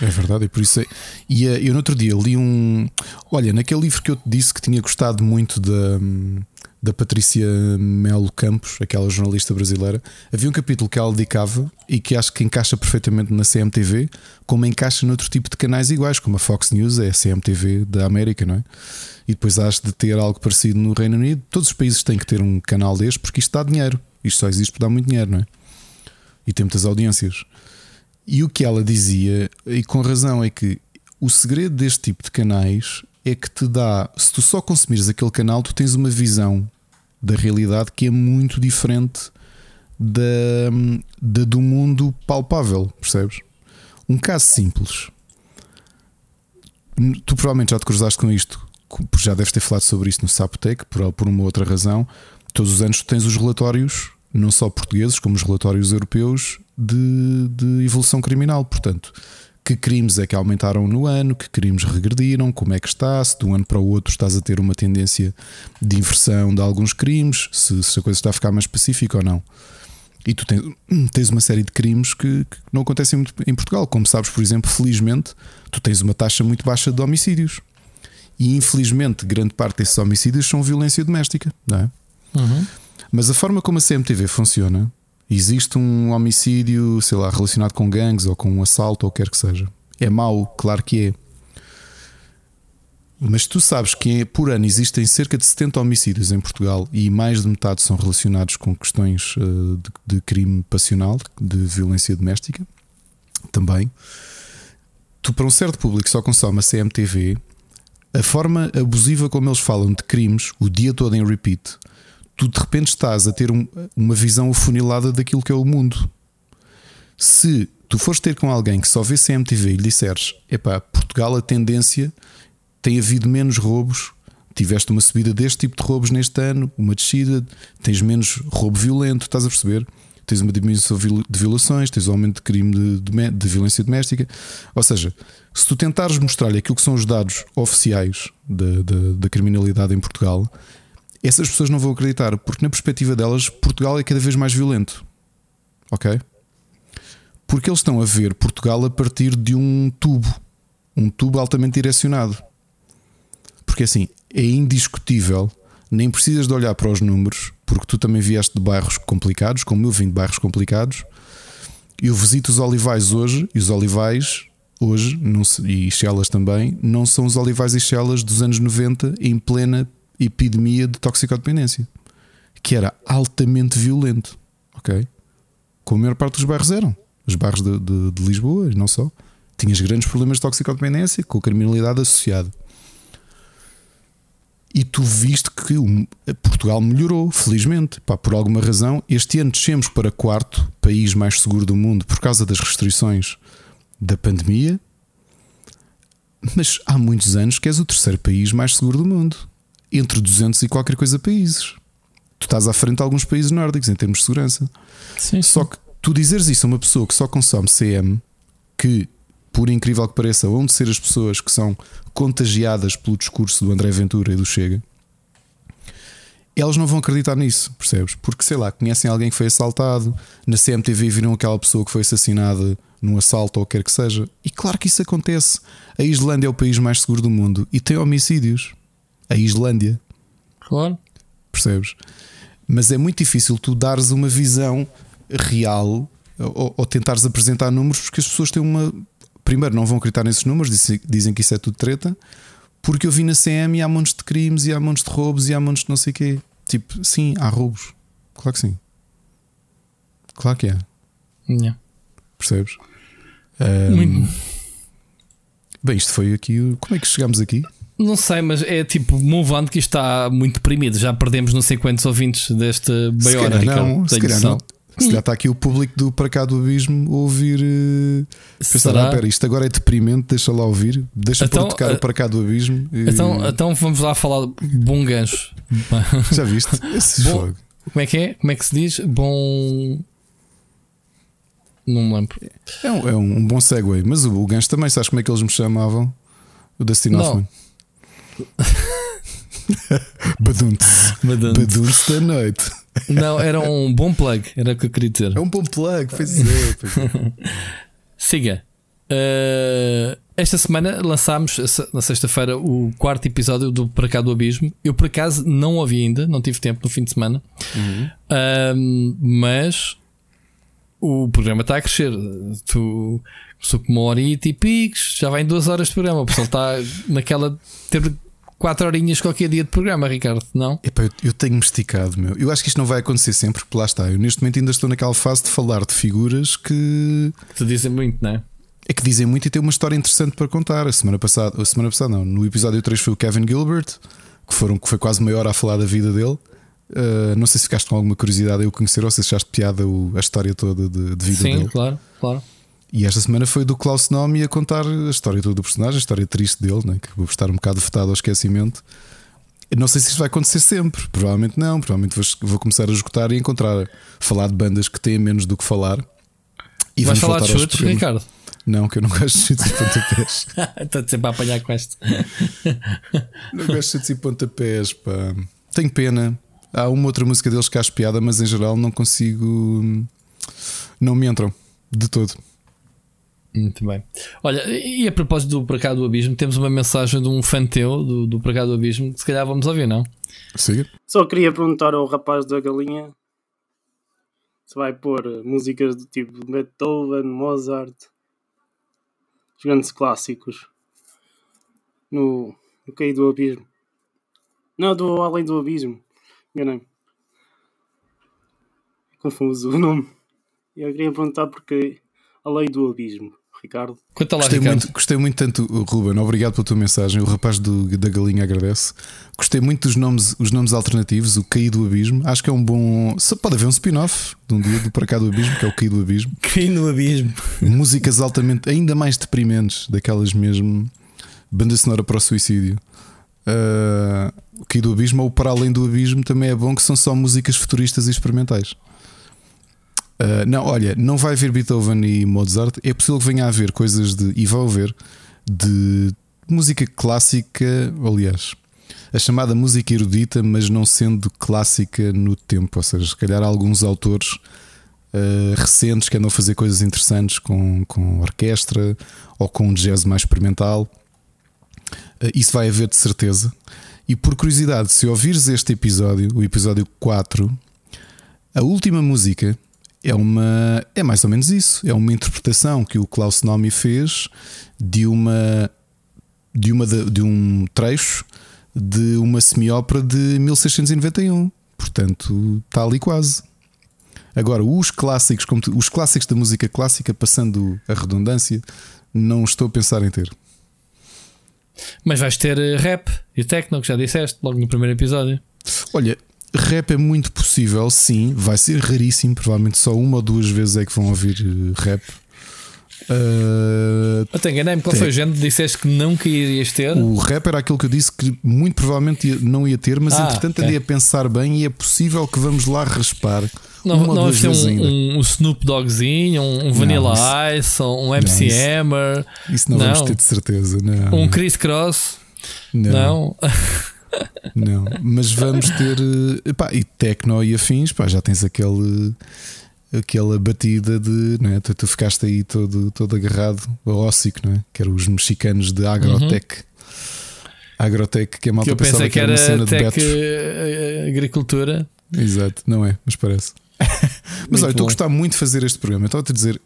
É verdade, e por isso é. E eh, eu no outro dia li um. Olha, naquele livro que eu te disse que tinha gostado muito da, da Patrícia Melo Campos, aquela jornalista brasileira, havia um capítulo que ela dedicava e que acho que encaixa perfeitamente na CMTV, como encaixa noutro tipo de canais iguais, como a Fox News é a CMTV da América, não é? E depois has de ter algo parecido no Reino Unido. Todos os países têm que ter um canal deste porque isto dá dinheiro. Isto só existe por dar muito dinheiro, não é? E tem muitas audiências. E o que ela dizia, e com razão, é que o segredo deste tipo de canais é que te dá, se tu só consumires aquele canal, tu tens uma visão da realidade que é muito diferente da, da do mundo palpável, percebes? Um caso simples. Tu provavelmente já te cruzaste com isto, já deves ter falado sobre isto no Sapotec, por, por uma outra razão. Todos os anos tens os relatórios, não só portugueses, como os relatórios europeus, de, de evolução criminal. Portanto, que crimes é que aumentaram no ano, que crimes regrediram, como é que está, se de um ano para o outro estás a ter uma tendência de inversão de alguns crimes, se, se a coisa está a ficar mais específica ou não. E tu tens, tens uma série de crimes que, que, não acontecem muito em Portugal. Como sabes, por exemplo, felizmente, tu tens uma taxa muito baixa de homicídios. E infelizmente, grande parte desses homicídios são violência doméstica, não é? Uhum. Mas a forma como a CMTV funciona, existe um homicídio, sei lá, relacionado com gangues ou com um assalto ou o que quer que seja. É mau, claro que é. Mas tu sabes que por ano existem cerca de 70 homicídios em Portugal e mais de metade são relacionados com questões uh, de, crime passional, de violência doméstica também. Tu, para um certo público só consome a CMTV, a forma abusiva como eles falam de crimes, o dia todo em repeat, tu de repente estás a ter um, uma visão afunilada daquilo que é o mundo. Se tu fores ter com alguém que só vê CMTV e lhe disseres: epá, Portugal, a tendência tem havido menos roubos, tiveste uma subida deste tipo de roubos neste ano, uma descida, tens menos roubo violento, estás a perceber? Tens uma diminuição de violações, tens um aumento de crime de, de, de violência doméstica. Ou seja, se tu tentares mostrar-lhe aquilo que são os dados oficiais da, da, da criminalidade em Portugal, essas pessoas não vão acreditar, porque na perspectiva delas, Portugal é cada vez mais violento. Ok? Porque eles estão a ver Portugal a partir de um tubo, um tubo altamente direcionado. Porque assim, é indiscutível, nem precisas de olhar para os números, porque tu também vieste de bairros complicados, como eu vim de bairros complicados. Eu visito os olivais hoje, e os olivais hoje, não se, e Chelas também, não são os olivais e Chelas dos anos 90 em plena epidemia de toxicodependência, que era altamente violento, ok? Como a maior parte dos bairros eram, os bairros de, de, de Lisboa e não só, tinhas grandes problemas de toxicodependência com a criminalidade associada. E tu viste que Portugal melhorou, felizmente. Pá, por alguma razão, este ano descemos para quarto país mais seguro do mundo por causa das restrições da pandemia. Mas há muitos anos que és o terceiro país mais seguro do mundo entre 200 e qualquer coisa países. Tu estás à frente de alguns países nórdicos em termos de segurança. Sim, só que tu dizeres isso a uma pessoa que só consome CM, que, por incrível que pareça, vão de ser as pessoas que são contagiadas pelo discurso do André Ventura e do Chega, elas não vão acreditar nisso, percebes? Porque sei lá, conhecem alguém que foi assaltado, na CMTV viram aquela pessoa que foi assassinada num assalto ou quer que seja. E claro que isso acontece. A Islândia é o país mais seguro do mundo e tem homicídios a Islândia. Claro. Percebes? Mas é muito difícil tu dares uma visão real ou, ou, tentares apresentar números porque as pessoas têm uma. Primeiro, não vão acreditar nesses números, dizem, dizem que isso é tudo treta, porque eu vi na CM e há montes de crimes e há montes de roubos e há montes de não sei o quê. Tipo, sim, há roubos. Claro que sim. Claro que é. Yeah. Percebes? Um, muito. Bem, isto foi aqui. Como é que chegamos aqui? Não sei, mas é tipo on que está muito deprimido. Já perdemos não sei quantos ouvintes desta meia hora. Não, se calhar não. Se já está aqui o público do Para Cá do Abismo ouvir. Uh, pensar, ah, pera, isto agora é deprimente, deixa lá ouvir, deixa então, tocar uh, o Para Cá do Abismo. E... Então, então vamos lá falar bom gancho. Já viste? Esse bom, jogo. Como é que é? Como é que se diz? Bom. Não me lembro. É um, é um bom segue, mas o, o gancho também, sabes como é que eles me chamavam? O Dustin Hoffman. Baduntes. Baduntes. Baduntes da noite. Não, era um bom plug, era o que eu queria dizer. É um bom plug, pois é. Pois é. Siga. Uh, esta semana lançámos na sexta-feira o quarto episódio do Para Cá do Abismo. Eu por acaso não ouvi ainda, não tive tempo no fim de semana, Uhum. Uh, mas o programa está a crescer. Tu começou com uma horita e picos, já vai em duas horas de programa. O pessoal está naquela ter quatro horinhas qualquer dia de programa, Ricardo, não? Epá, eu, eu tenho-me esticado, meu. Eu acho que isto não vai acontecer sempre, porque lá está. Eu neste momento ainda estou naquela fase de falar de figuras que Te dizem muito, não é? é que dizem muito e têm uma história interessante para contar. A semana passada, a semana passada não, no episódio 3 foi o Kevin Gilbert, que, foram, que foi quase meia hora a falar da vida dele. Uh, não sei se ficaste com alguma curiosidade o conhecer ou se achaste piada o- a história toda de, de vida Sim, dele. claro, claro. E esta semana foi do Klaus Nomi a contar a história toda do personagem, a história triste dele, né? que vou estar um bocado vetado ao esquecimento. Eu Não sei se isto vai acontecer sempre, provavelmente não. Provavelmente vou, vou começar a esgotar e encontrar, falar de bandas que têm menos do que falar. E Vais falar de chutes. Ricardo? Não, que eu não gosto de chutes e pontapés. Estou sempre a apanhar com este. não gosto de chutes e pontapés, pá. Tenho pena. Há uma outra música deles que acho piada, mas em geral não consigo. Não me entram de todo. Muito bem. Olha, e a propósito do Para Cá do Abismo, temos uma mensagem de um fã teu do, do Para Cá do Abismo, que se calhar vamos ouvir, não? Siga. Só queria perguntar ao rapaz da galinha se vai pôr músicas do tipo Beethoven, Mozart, os grandes clássicos no, no Caí do Abismo. Não, do Além do Abismo. Enganei-me. Confuso o nome. E eu queria perguntar porque Além do Abismo, Ricardo. Conta lá, Gostei Ricardo. muito, gostei muito tanto, Ruben. Obrigado pela tua mensagem. O rapaz do- da galinha agradece. Gostei muito dos nomes, os nomes alternativos. O Caí do Abismo. Acho que é um bom. só Pode haver um spin-off de um dia do Para Cá do Abismo, que é o Caí do Abismo. Caí no Abismo. Músicas altamente, ainda mais deprimentes, daquelas mesmo. Banda sonora para o suicídio. Ah, o Caí do Abismo ou Para Além do Abismo também é bom, que são só músicas futuristas e experimentais. Uh, não, olha, não vai haver Beethoven e Mozart. É possível que venha a haver coisas de. E vai haver de música clássica, aliás, a chamada música erudita, mas não sendo clássica no tempo. Ou seja, se calhar alguns autores uh, recentes que andam a fazer coisas interessantes com, com orquestra ou com um jazz mais experimental. Uh, isso vai haver de certeza. E por curiosidade, se ouvires este episódio, o episódio 4, a última música é uma é mais ou menos isso. É uma interpretação que o Klaus Nomi fez de uma de uma de, um trecho de uma semi-ópera de 1691 portanto está ali quase. Agora os clássicos como tu- os clássicos da música clássica passando a redundância não estou a pensar em ter. Mas vais ter eh, rap e techno, que já disseste logo no primeiro episódio. olha rap é muito possível sim vai ser raríssimo provavelmente só uma ou duas vezes é que vão ouvir eh, rap Uh, Eu te enganei-me, qual foi o género? Disseste que nunca irias ter. O rap era aquilo que eu disse que muito provavelmente não ia ter, mas Ah, entretanto ok. andei a pensar bem e é possível que vamos lá raspar. Não, uma não ter vezes um, um, um Snoop Doggzinho, um, um Vanilla Ice, um MC isso- Hammer, Isso não, Não. vamos ter de certeza. Não, um Chris Cross. não, Não. não. Mas vamos ter. eh, e techno e afins, pá, já tens aquele. Aquela batida de. Não é? tu, tu ficaste aí todo, todo agarrado ao óssico, não é? Que eram os mexicanos de Agrotech. Agrotech, que a Uhum. Que malta eu pensava que que era uma era cena de tech Betros. eh, agricultura. Exato, não é, mas parece. mas Muito olha, estou a gostar muito de fazer este programa. Estava-te a dizer,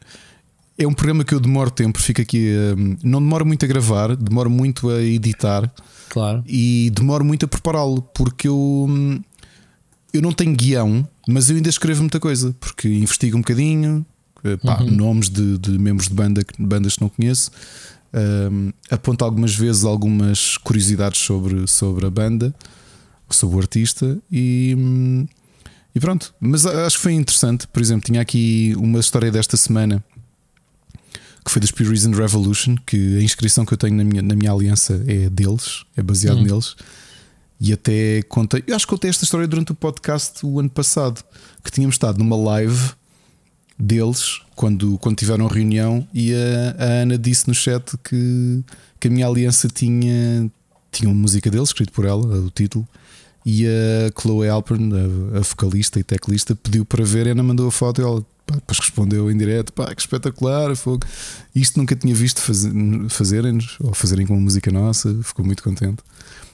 é um programa que eu demoro tempo, fico aqui. hum, não demoro muito a gravar, demoro muito a editar Claro. e demoro muito a prepará-lo, porque eu, hum, eu não tenho guião, mas eu ainda escrevo muita coisa, porque investigo um bocadinho, eh, pá, Uhum. nomes de, de membros de banda, que- bandas que não conheço. hum, aponto algumas vezes algumas curiosidades sobre, sobre a banda, sobre o artista e, hum, e pronto. Mas acho que foi interessante. Por exemplo, tinha aqui uma história desta semana que foi dos Pure Reason Revolution, que a inscrição que eu tenho na minha, na minha aliança é deles, é baseado Hum. neles. E até contei, eu acho que contei esta história durante o podcast o ano passado, que tínhamos estado numa live deles quando, quando tiveram reunião e a, a Ana disse no chat que, que a minha aliança tinha, tinha uma música dele, escrito por ela, o título. E a Chloe Alpern, a, a vocalista e teclista, pediu para ver. Ana mandou a foto e ela pá, depois respondeu em direto: pá, que espetacular, fogo. Isto nunca tinha visto fazer, fazerem-nos ou fazerem com uma música nossa. Ficou muito contente.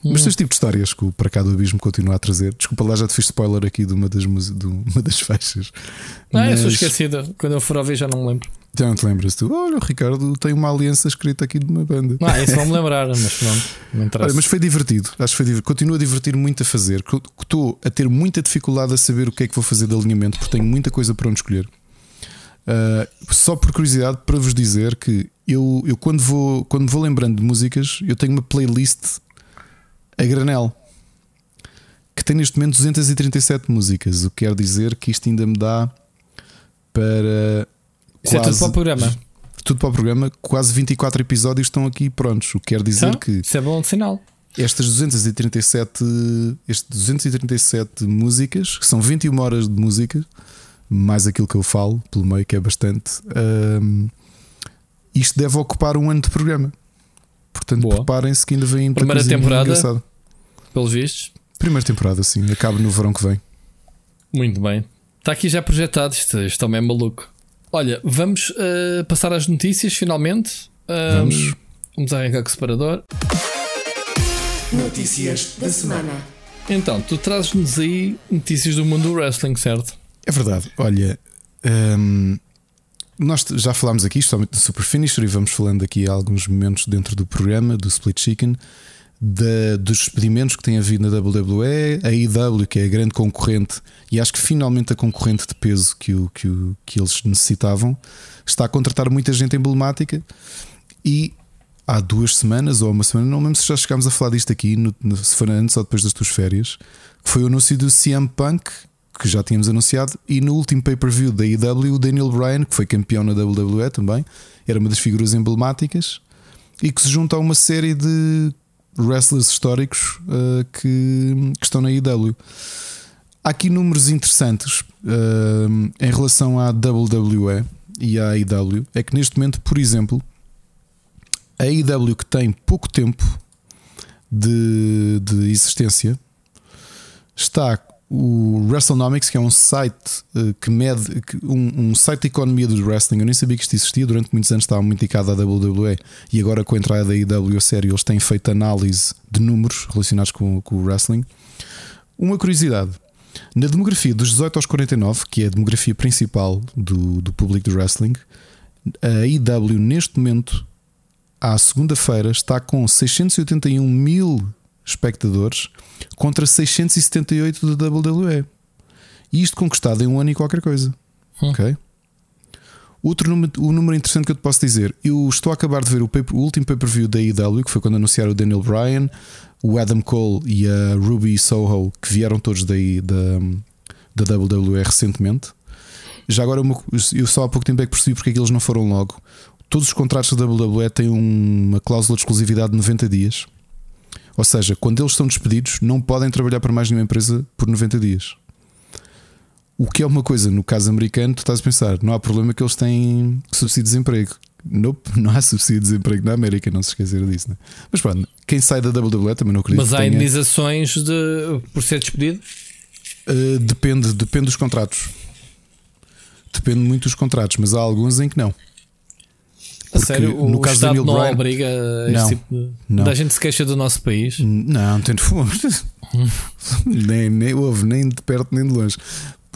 Mas Hum. tens tipo de histórias que o Para Cá do Abismo continua a trazer. Desculpa lá, já te fiz spoiler aqui de uma das, de uma das faixas. Ah, eu sou Mas esquecida. Quando eu for ouvir já não me lembro. Já não te lembras tu? Olha, o Ricardo tem uma aliança escrita aqui de uma banda. Ah, isso vão me lembrar, mas pronto, não interessa. Olha, mas foi divertido. Acho que foi divertido. Continuo a divertir muito a fazer. Estou a ter muita dificuldade a saber o que é que vou fazer de alinhamento, porque tenho muita coisa para onde escolher. Ah, só por curiosidade, para vos dizer que eu, eu quando, vou, quando vou lembrando de músicas, eu tenho uma playlist a granel que tem neste momento 237 músicas, o que quer dizer que isto ainda me dá para. Isso é tudo quase- para o programa. tudo para o programa, quase 24 episódios estão aqui prontos. O que quer dizer Então, que Isso é bom sinal. estas 237, estes 237 músicas, que são 21 horas de música, mais aquilo que eu falo pelo meio, que é bastante, hum, isto deve ocupar um ano de programa. Portanto, preparem-se que ainda vem muita Primeira temporada? engraçada. Pelos vistos. Primeira temporada, sim, acaba no verão que vem. Muito bem. Está aqui já projetado. Isto, isto também é maluco. Olha, vamos eh, passar às notícias finalmente. Ahm, Vamos. Vamos arrancar com o separador. Notícias da semana. Então, tu trazes-nos aí notícias do mundo do wrestling, certo? É verdade. Olha, hum, nós já falámos aqui, especialmente do Super Finisher, e vamos falando aqui há alguns momentos dentro do programa do Split Chicken, dos despedimentos que tem havido na WWE, a IW, que é a grande concorrente, e acho que finalmente a concorrente de peso que, o, que, o, que eles necessitavam, está a contratar muita gente emblemática e. Há duas semanas ou uma semana, não lembro se já chegámos a falar disto aqui, no- no- se foi antes ou depois das tuas férias, que foi o anúncio do CM Punk, que já tínhamos anunciado, e no último pay-per-view da IW, Daniel Bryan, que foi campeão na WWE também, era uma das figuras emblemáticas, e que se junta a uma série de wrestlers históricos uh, que, que estão na IW. Há aqui números interessantes uh, em relação à WWE e à IW. É que neste momento, por exemplo, a IW que tem pouco tempo de, de existência está o WrestleNomics, que é um site eh, que mede um, um site de economia do wrestling. Eu nem sabia que isto existia. Durante muitos anos estava muito indicado à WWE e agora com a entrada da IW a sério, eles têm feito análise de números relacionados com, com o wrestling. Uma curiosidade: na demografia dos 18 aos 49, que é a demografia principal do, do público do wrestling, a IW neste momento, à segunda-feira, está com 681 mil espectadores contra 678 da WWE. E isto conquistado em um ano e qualquer coisa. Hum. Ok? Outro número, o número interessante que eu te posso dizer: eu estou a acabar de ver o, pay- o último pay-per-view da IW, que foi quando anunciaram o Daniel Bryan, o Adam Cole e a Ruby Soho, que vieram todos daí da, da WWE recentemente. Já agora, eu só há pouco tempo é que percebi porque é que eles não foram logo. Todos os contratos da WWE têm uma cláusula de exclusividade de 90 dias. Ou seja, quando eles estão despedidos, não podem trabalhar para mais nenhuma empresa por 90 dias. O que é uma coisa, no caso americano, tu estás a pensar, não há problema que eles têm subsídio de desemprego. Nope, não há subsídio de desemprego na América, não se esquecer disso. Né? Mas pronto, quem sai da WWE também não acredito Mas há tenha- indenizações de, por ser despedido? Uh, depende, depende dos contratos. Depende muito dos contratos, mas há alguns em que não. A Porque sério, o, no caso do Estado não Bryan- obriga a Não, esse tipo de. não. Da gente se queixa do nosso país. Não, não tem nem, nem houve, nem de perto nem de longe.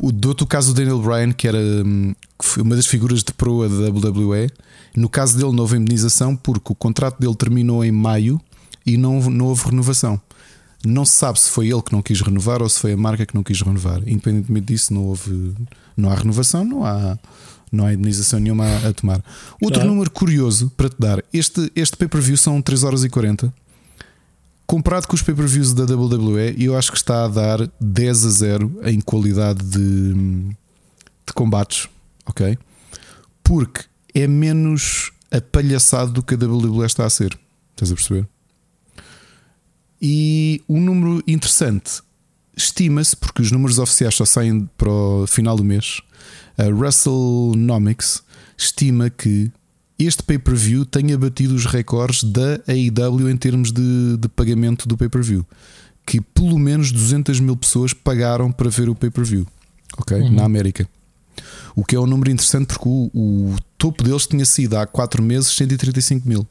O, dou-te o caso do Daniel Bryan, que era hum, que foi uma das figuras de proa da WWE. No caso dele, não houve indenização porque o contrato dele terminou em maio e não, houve- não houve renovação. Não se sabe se foi ele que não quis renovar ou se foi a marca que não quis renovar. Independentemente disso, não houve, não há renovação, não há, não há indenização nenhuma a, a tomar. Outro Claro. número curioso para te dar: este, este pay-per-view são 3 horas e 40. Comparado com os pay-per-views da WWE, eu acho que está a dar 10 a 0 em qualidade de, de combates, ok? Porque é menos apalhaçado do que a WWE está a ser. Estás a perceber? E um número interessante, estima-se, porque os números oficiais só saem para o final do mês, a WrestleNomics estima que este pay-per-view tenha batido os recordes da AEW em termos de, de pagamento do pay-per-view. Que pelo menos 200 mil pessoas pagaram para ver o pay-per-view, ok? Uhum. Na América. O que é um número interessante porque o, o topo deles tinha sido há 4 meses 135 mil.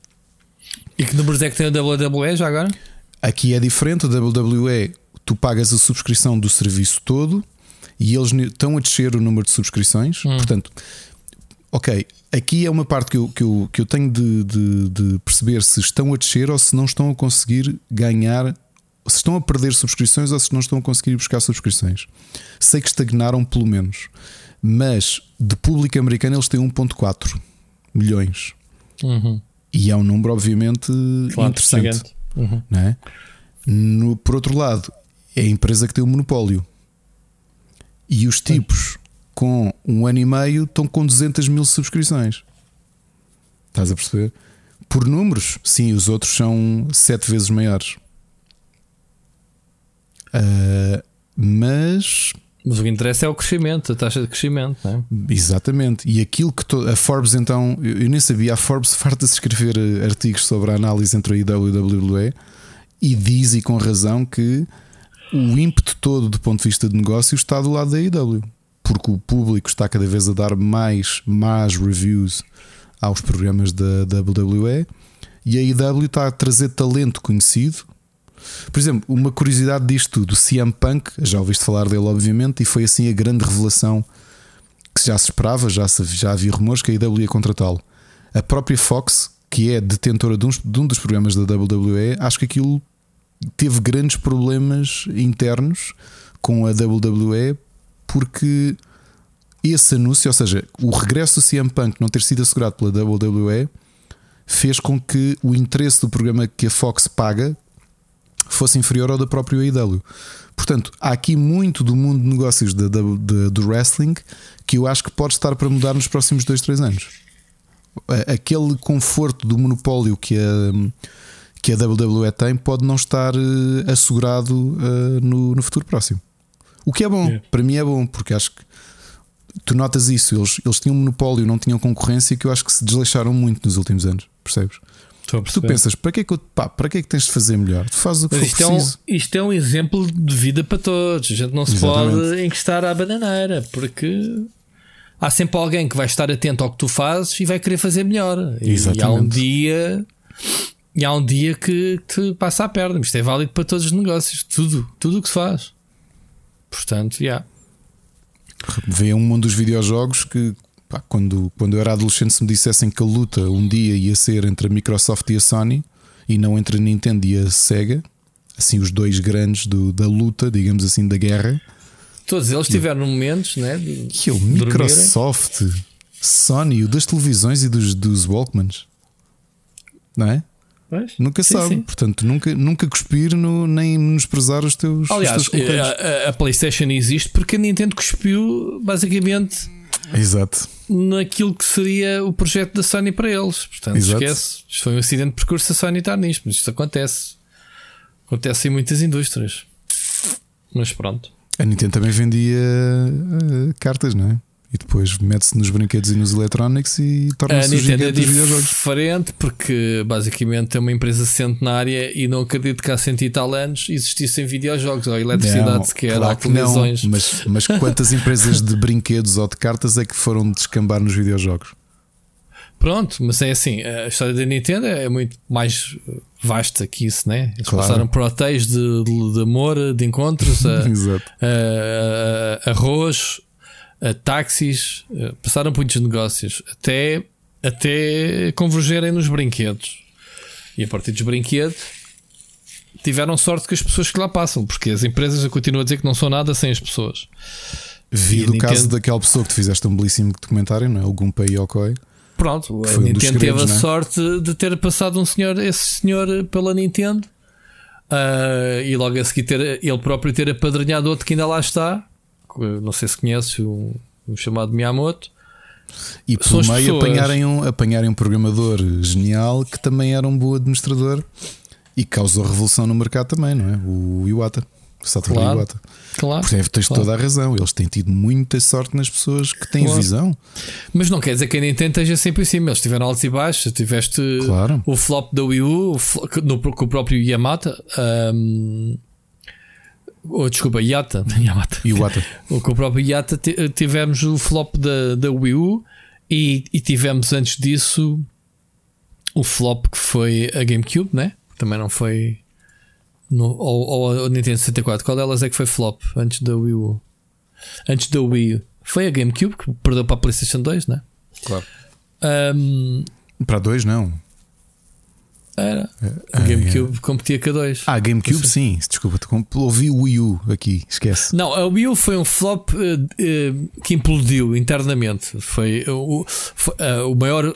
E que números é que tem a WWE já agora? Aqui é diferente, a WWE, tu pagas a subscrição do serviço todo e eles estão a descer o número de subscrições. Hum. Portanto, ok, aqui é uma parte que eu, que eu, que eu tenho de, de- de perceber se estão a descer ou se não estão a conseguir ganhar, se estão a perder subscrições ou se não estão a conseguir ir buscar subscrições. Sei que estagnaram pelo menos, mas de público americano eles têm 1,4 milhões. Uhum. E é um número, obviamente, Claro, interessante. Uhum. não é? No, por outro lado, é a empresa que tem o monopólio. E os tipos com um ano e meio estão com 200 mil subscrições. Estás a perceber? Por números, sim, os outros são sete vezes maiores. Ah, mas Mas o que interessa é o crescimento, a taxa de crescimento, não é? Exatamente. E aquilo que to- a Forbes então, eu nem sabia, a Forbes farta-se escrever artigos sobre a análise entre a IW e a WWE e diz e com razão que o ímpeto todo do ponto de vista de negócio está do lado da IW, porque o público está cada vez a dar mais más reviews aos programas da WWE e a IW está a trazer talento conhecido. Por exemplo, uma curiosidade disto tudo, CM Punk, já ouviste falar dele, obviamente, e foi assim a grande revelação que já se esperava, já, se, já havia rumores que a IW ia contratá-lo. A própria Fox, que é detentora de, uns- de um dos programas da WWE, acho que aquilo teve grandes problemas internos com a WWE porque esse anúncio, ou seja, o regresso do CM Punk não ter sido assegurado pela WWE fez com que o interesse do programa que a Fox paga fosse inferior ao da própria AEW. Portanto, há aqui muito do mundo de negócios do wrestling que eu acho que pode estar para mudar nos próximos 2, 3 anos. Aquele conforto do monopólio que a, que a WWE tem pode não estar eh, assegurado eh, no, no futuro próximo. O que é bom, Yeah. para mim é bom, porque acho que tu notas isso, eles, eles tinham monopólio, não tinham concorrência, que eu acho que se desleixaram muito nos últimos anos, percebes? Tu pensas, para que, é que eu, pá, para que é que tens de fazer melhor? Tu fazes o que Mas for isto é, um, preciso. isto é um exemplo de vida para todos. A gente não se Exatamente. pode encostar à bananeira porque há sempre alguém que vai estar atento ao que tu fazes e vai querer fazer melhor. E, e há um Exatamente. dia. E há um dia que te passa a perna. Isto é válido para todos os negócios. Tudo. Tudo o que se faz. Portanto, já. Vê um mundo dos videojogos que pá, quando, quando eu era adolescente se me dissessem que a luta um dia ia ser entre a Microsoft e a Sony e não entre a Nintendo e a Sega, assim os dois grandes do- da luta, digamos assim, da guerra, Todos eles tiveram momentos, né? De, que é o dormirem. Microsoft, Sony, o das televisões e dos, dos Walkmans, não é? Nunca Sim, sabe, sim. portanto, nunca, nunca cuspir no, nem menosprezar os teus, Aliás, os teus a, a- a PlayStation existe porque a Nintendo cuspiu basicamente Exato. naquilo que seria o projeto da Sony para eles. Portanto, Exato. esquece. Isto foi um acidente de percurso da Sony estar nisto, mas isto acontece. Acontece em muitas indústrias. Mas pronto. A Nintendo também vendia eh, cartas, não é? E depois mete-se nos brinquedos e nos eletrónicos e torna-se é gigante dos videojogos. diferente porque basicamente é uma empresa centenária e não acredito que há cento e tal anos existissem videojogos ou eletricidade Não, sequer claro ou que não, televisões. mas, mas quantas empresas de brinquedos ou de cartas é que foram descambar nos videojogos? Pronto, mas é assim, a história da Nintendo é muito mais vasta que isso, né? Eles Claro. passaram por hotéis de, de, de amor, de encontros, a, a- a- arroz, a táxis, passaram por muitos negócios até, até convergerem nos brinquedos. E a partir dos brinquedos tiveram sorte com as pessoas que lá passam, porque as empresas eu continuo a dizer que não são nada sem as pessoas. Vi do caso daquela pessoa que tu fizeste um belíssimo documentário, não é? O Gunpei Yokoi. Pronto, a um Nintendo teve a é? sorte de ter passado um senhor, esse senhor pela Nintendo ah, e logo a seguir ter, ele próprio ter apadrinhado outro que ainda lá está. Que Não sei se conhece o, o chamado Miyamoto. E São pelo as meio pessoas. apanharem um, apanharem um programador genial que também era um bom administrador e causou revolução no mercado também, não é? O Iwata. Satoru Claro. Iwata. Claro. Portanto, tens claro. toda a razão. Eles têm tido muita sorte nas pessoas que têm Claro. visão. Mas não quer dizer que a Nintendo esteja sempre em cima. Eles tiveram altos e baixos. Tiveste Claro. o flop da Wii U o flo- no, com o próprio Yamata. ahm, oh, desculpa, Yata. Yamata. Iwata. Com o próprio Yata ti- tivemos o flop da, da Wii U e, e tivemos antes disso o flop que foi a GameCube, né? Também não foi. No, ou, ou a Nintendo 64. Qual delas é que foi flop antes da Wii U? Antes da Wii U. Foi a GameCube que perdeu para a PlayStation 2, né? Claro. Ahm, Para dois, não. Era. A GameCube competia com a 2. Ah, GameCube, sim. Desculpa, ouvi o Wii U aqui, esquece. Não, a Wii U foi um flop eh, eh, que implodiu internamente. Foi eh, o maior.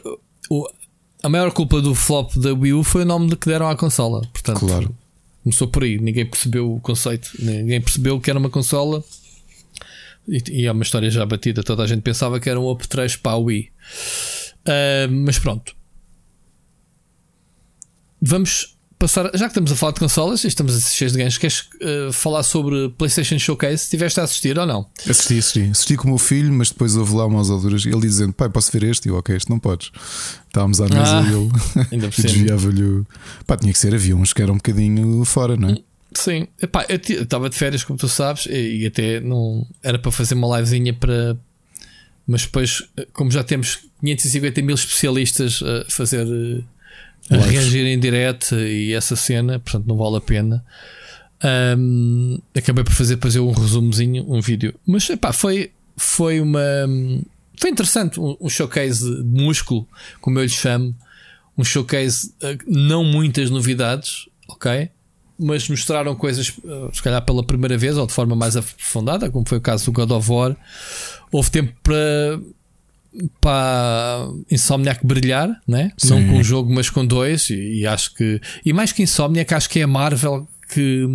a maior culpa do flop da Wii U foi o nome de que deram à consola. Portanto, Claro. começou por aí. Ninguém percebeu o conceito, ninguém percebeu que era uma consola. E, e é uma história já batida. Toda a gente pensava que era um apetrecho para a Wii. Ah, mas pronto. Vamos passar. Já que estamos a falar de consolas e estamos cheios de ganhos, queres ah, falar sobre PlayStation Showcase? Estiveste a assistir ou não? Assisti, assisti. Assisti com o meu filho, mas depois houve lá umas alturas ele dizendo: Pai, posso ver este? E eu, ok, este não podes. Estávamos à mesa Ah, e ele desviava-lhe. Pá, tinha que ser, havia uns que eram um bocadinho fora, não é? Sim, Epá, eu estava de férias, como tu sabes, e, e até não era para fazer uma livezinha para. Mas depois, como já temos 550 mil especialistas a fazer. A reagir em direto e essa cena, portanto não vale a pena. Ahm, acabei por fazer depois um resumozinho, um vídeo. Mas epá, foi, foi uma. Foi interessante, um, um showcase de músculo, como eu lhe chamo. Um showcase, eh, não muitas novidades, ok? Mas mostraram coisas, eh, se calhar pela primeira vez ou de forma mais aprofundada, como foi o caso do God of War. Houve tempo para, para Insomniac brilhar, né? não com um jogo, mas com dois. E, e acho que, e mais que Insomniac, acho que é a Marvel que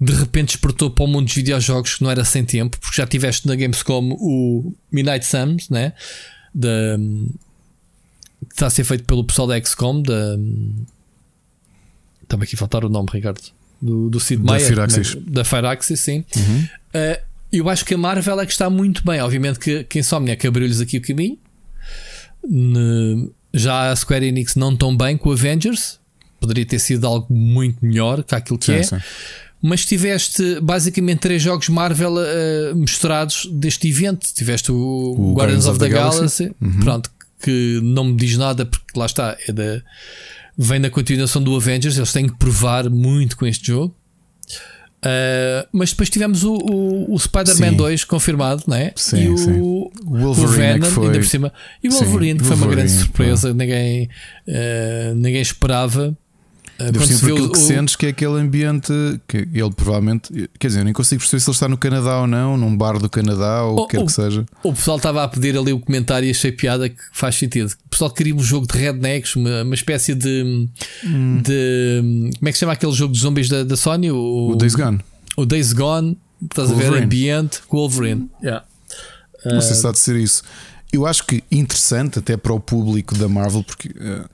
de repente despertou para o mundo dos videojogos que não era sem tempo, porque já tiveste na Gamescom o Midnight Suns, né? Da, que está a ser feito pelo pessoal da XCOM, da. Estava aqui a faltar o nome, Ricardo. Do, do Sid Da Meier, Firaxis. como é- da Firaxis, sim. Uhum. Uh, eu acho que a Marvel é que está muito bem. Obviamente que, que Insomniac abriu-lhes aqui o caminho. Já a Square Enix não tão bem com o Avengers. Poderia ter sido algo muito melhor que aquilo que Sim, é. sim. Mas tiveste basicamente três jogos Marvel uh, misturados deste evento. Tiveste o, O Guardians of the, Galaxy, Uhum. pronto, que não me diz nada porque lá está, é da, vem da continuação do Avengers. Eles têm que provar muito com este jogo. Uh, mas depois tivemos o, o, o Spider-Man Sim. 2 confirmado, né? Sim, e o, sim. o Wolverine Venom, foi- ainda por cima. E o Sim, Wolverine, que foi uma grande Wolverine, surpresa, ninguém, uh, ninguém esperava. Uh, Ainda por quando cima, se vê por aquilo o- que o- sentes que é aquele ambiente que ele provavelmente, quer dizer, eu nem consigo perceber se ele está no Canadá ou não, num bar do Canadá ou o Oh, que quer oh. que seja. O pessoal estava a pedir ali o comentário e achei piada que faz sentido. O pessoal queria um jogo de rednecks, uma, uma espécie de, Hum. de. Como é que se chama aquele jogo de zombies da, da Sony? O, O Days Gone. o Days Gone. Estás a ver? Wolverine. Ambiente com Wolverine. Yeah. Não sei se há de ser isso. Eu acho que interessante até para o público da Marvel, porque eh,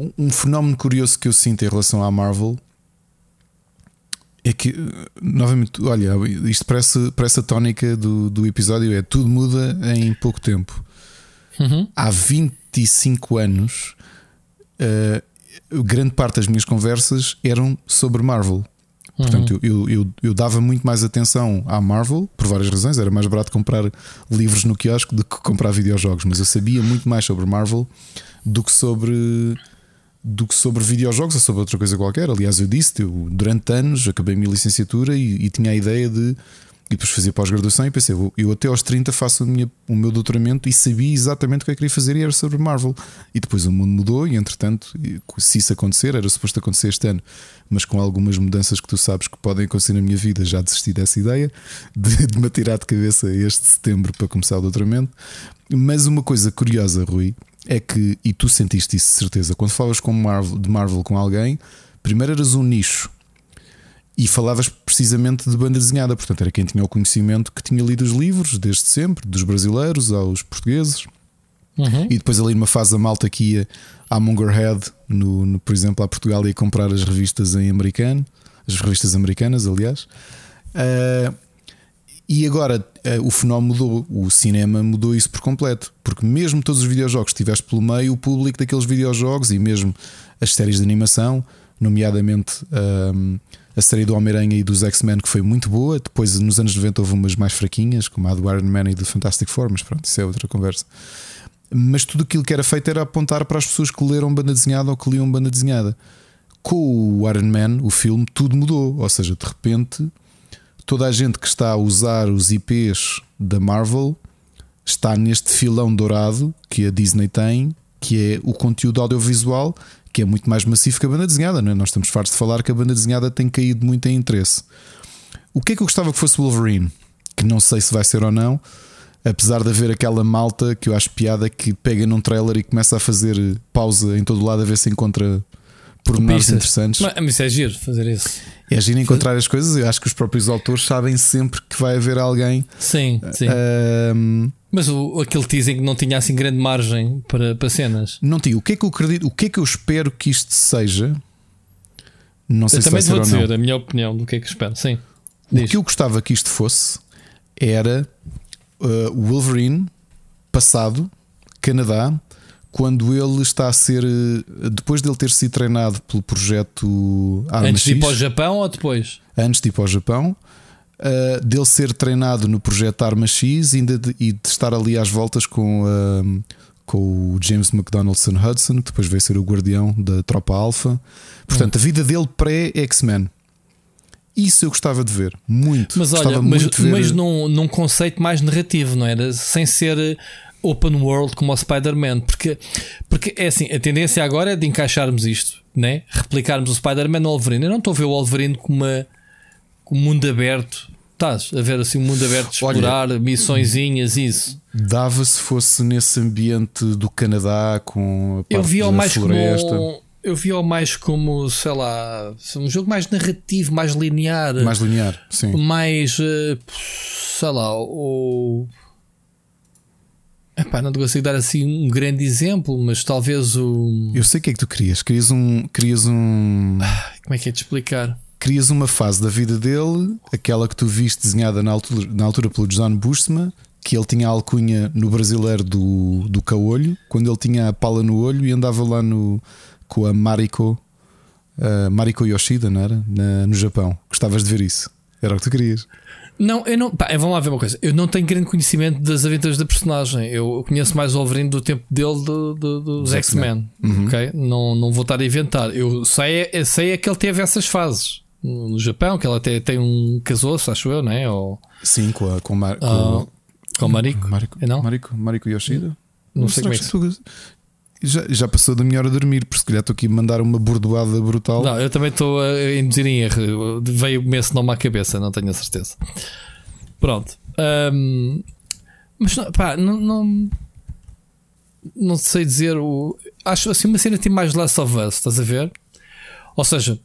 um, um fenómeno curioso que eu sinto em relação à Marvel é que, novamente, olha, isto parece, parece a tónica do, do episódio: é tudo muda em pouco tempo. Uhum. Há 25 anos, eh, grande parte das minhas conversas eram sobre Marvel. Portanto, eu, eu, eu dava muito mais atenção à Marvel por várias razões. Era mais barato comprar livros no quiosque do que comprar videojogos, mas eu sabia muito mais sobre Marvel do que sobre do que sobre videojogos ou sobre outra coisa qualquer. Aliás, eu disse, eu durante anos acabei a minha licenciatura e, e tinha a ideia de e depois fazia pós-graduação e pensei, eu, até aos 30 faço minha- o meu doutoramento e sabia exatamente o que eu queria fazer e era sobre Marvel. E depois o mundo mudou e entretanto, se isso acontecer, era suposto acontecer este ano, mas com algumas mudanças que tu sabes que podem acontecer na minha vida, já desisti dessa ideia de, de me atirar de cabeça este setembro para começar o doutoramento. Mas uma coisa curiosa, Rui, é que, e tu sentiste isso de certeza, quando falavas com Marvel, de Marvel com alguém, primeiro eras um nicho e falavas precisamente de banda desenhada, portanto, era quem tinha o conhecimento que tinha lido os livros desde sempre, dos brasileiros aos portugueses, Uhum. e depois ali numa fase da malta que ia à Mongerhead, no, no, por exemplo, a Portugal ia comprar as revistas em americano, as revistas americanas, aliás. Uh, e agora uh, o fenómeno mudou, o cinema mudou isso por completo, porque mesmo todos os videojogos que tiveste pelo meio, o público daqueles videojogos e mesmo as séries de animação, nomeadamente um, a série do Homem-Aranha e dos X-Men, que foi muito boa. Depois, nos anos 90, houve umas mais fraquinhas, como a do Iron Man e do Fantastic Four, mas pronto, isso é outra conversa. Mas tudo aquilo que era feito era apontar para as pessoas que leram banda desenhada ou que liam banda desenhada. Com o Iron Man, o filme, tudo mudou. Ou seja, de repente toda a gente que está a usar os IPs da Marvel está neste filão dourado que a Disney tem, que é o conteúdo audiovisual, que é muito mais massivo que a banda desenhada. Não é? Nós estamos fartos de falar que a banda desenhada tem caído muito em interesse. O que é que eu gostava que fosse Wolverine? Que não sei se vai ser ou não, apesar de haver aquela malta que eu acho piada que pega num trailer e começa a fazer pausa em todo lado a ver se encontra pormenores interessantes. Mas, mas é giro fazer isso. É giro encontrar as coisas. Eu acho que os próprios autores sabem sempre que vai haver alguém. Sim, sim. Um, mas o, aquele teasing não tinha assim grande margem para, para cenas. Não tinha. O que é que eu acredito? O que é que eu espero que isto seja? Não sei eu se também vai vou dizer a minha opinião do que é que espero. Sim. O que eu gostava que isto fosse era uh, o Wolverine passado, Canadá, quando ele está a ser. Depois dele ter sido treinado pelo projeto Arma Antes de ir para o Japão ou depois? Antes de ir para o Japão. Uh, dele ser treinado no projeto Arma X ainda de, e de estar ali às voltas com, uh, com o James McDonaldson Hudson, que depois veio ser o guardião da tropa Alpha. Portanto, hum. a vida dele pré-X-Men. Isso eu gostava de ver, muito. Mas gostava olha, mas, ver... mas num, num conceito mais narrativo, não era? Sem ser open world como o Spider-Man, porque, porque é assim, a tendência agora é de encaixarmos isto, né? replicarmos o Spider-Man no Wolverine. Eu não estou a ver o Wolverine como, uma, um mundo aberto. Estás a ver assim um mundo aberto de explorar, Olha, missõezinhas, isso. Dava se fosse nesse ambiente do Canadá com a eu vi mais floresta. Como, eu vi ao mais como, sei lá, um jogo mais narrativo, mais linear. Mais linear, sim. Mais, eh, sei lá, o Epá, não te consigo dar assim um grande exemplo, mas talvez o. Eu sei o que é que tu querias. Querias um. Querias um. Como é que é de explicar? Querias uma fase da vida dele, aquela que tu viste desenhada na altura, na altura pelo John Buscema, que ele tinha a alcunha no brasileiro do, do caolho, quando ele tinha a pala no olho e andava lá no, com a Mariko, uh, Mariko Yoshida, não era? Na, no Japão. Gostavas de ver isso? Era o que tu querias. Não, eu não. Pá, vamos lá ver uma coisa. Eu não tenho grande conhecimento das aventuras da personagem. Eu conheço mais o Wolverine do tempo dele do, do, dos X-Men. Uhum. Ok? Não, não vou estar a inventar. Eu sei, eu sei é que ele teve essas fases no Japão, que ele até tem um casou-se, acho eu, não é? Ou, Sim, com, a, com, Mar, com, uh, com Mariko. Mariko, é não? Mariko, Mariko Yoshida. Não, não sei como é que, que já, já passou da minha hora de dormir, porque se calhar estou aqui a mandar uma bordoada brutal. Não, eu também estou a induzir em erro. Veio-me esse nome à cabeça, não tenho a certeza. Pronto. Um, mas pá, não, não, não sei dizer o. Acho assim uma cena tem mais Last of Us, estás a ver? Ou seja,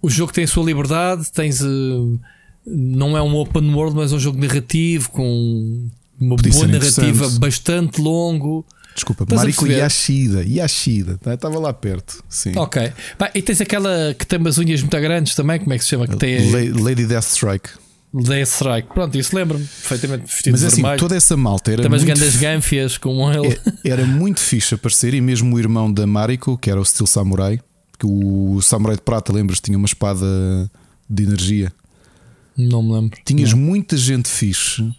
o jogo tem a sua liberdade, tens. Uh, não é um open world, mas é um jogo narrativo com uma Podia boa narrativa, bastante longo. Desculpa, Estás Mariko Yashida. Yashida, tá? estava lá perto. Sim. Ok. E tens aquela que tem umas unhas muito grandes também, como é que se chama? Que tem... Lady Deathstrike. Deathstrike, pronto, isso lembro-me perfeitamente vestido Mas assim, vermelho. toda essa malta era. Umas muito... grandes gânfias como ele. É, era muito fixe aparecer, e mesmo o irmão da Mariko, que era o estilo samurai, que o samurai de prata, lembras? Tinha uma espada de energia. Não me lembro. Tinhas não. muita gente fixe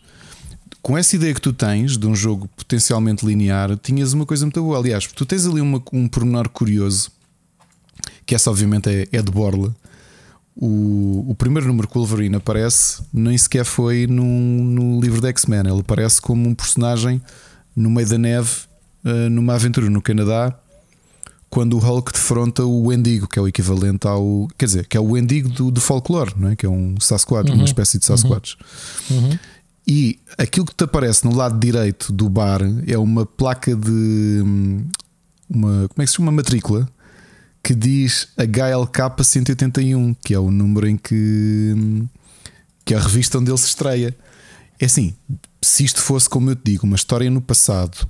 com essa ideia que tu tens de um jogo potencialmente linear, tinhas uma coisa muito boa. Aliás, tu tens ali uma, um pormenor curioso, que essa obviamente é, é de Borla. O, o primeiro número que o Wolverine aparece nem sequer foi no, no livro de X-Men. Ele aparece como um personagem no meio da neve, uh, numa aventura no Canadá, quando o Hulk defronta o Wendigo, que é o equivalente ao. Quer dizer, que é o Wendigo do, do folclore, não é? que é um Sasquatch, uhum. uma espécie de Sasquatch. Uhum. Uhum. E aquilo que te aparece no lado direito do bar é uma placa de uma como é que se chama? Uma matrícula que diz HLK 181, que é o número em que, que é a revista onde ele se estreia. É assim, se isto fosse, como eu te digo, uma história no passado,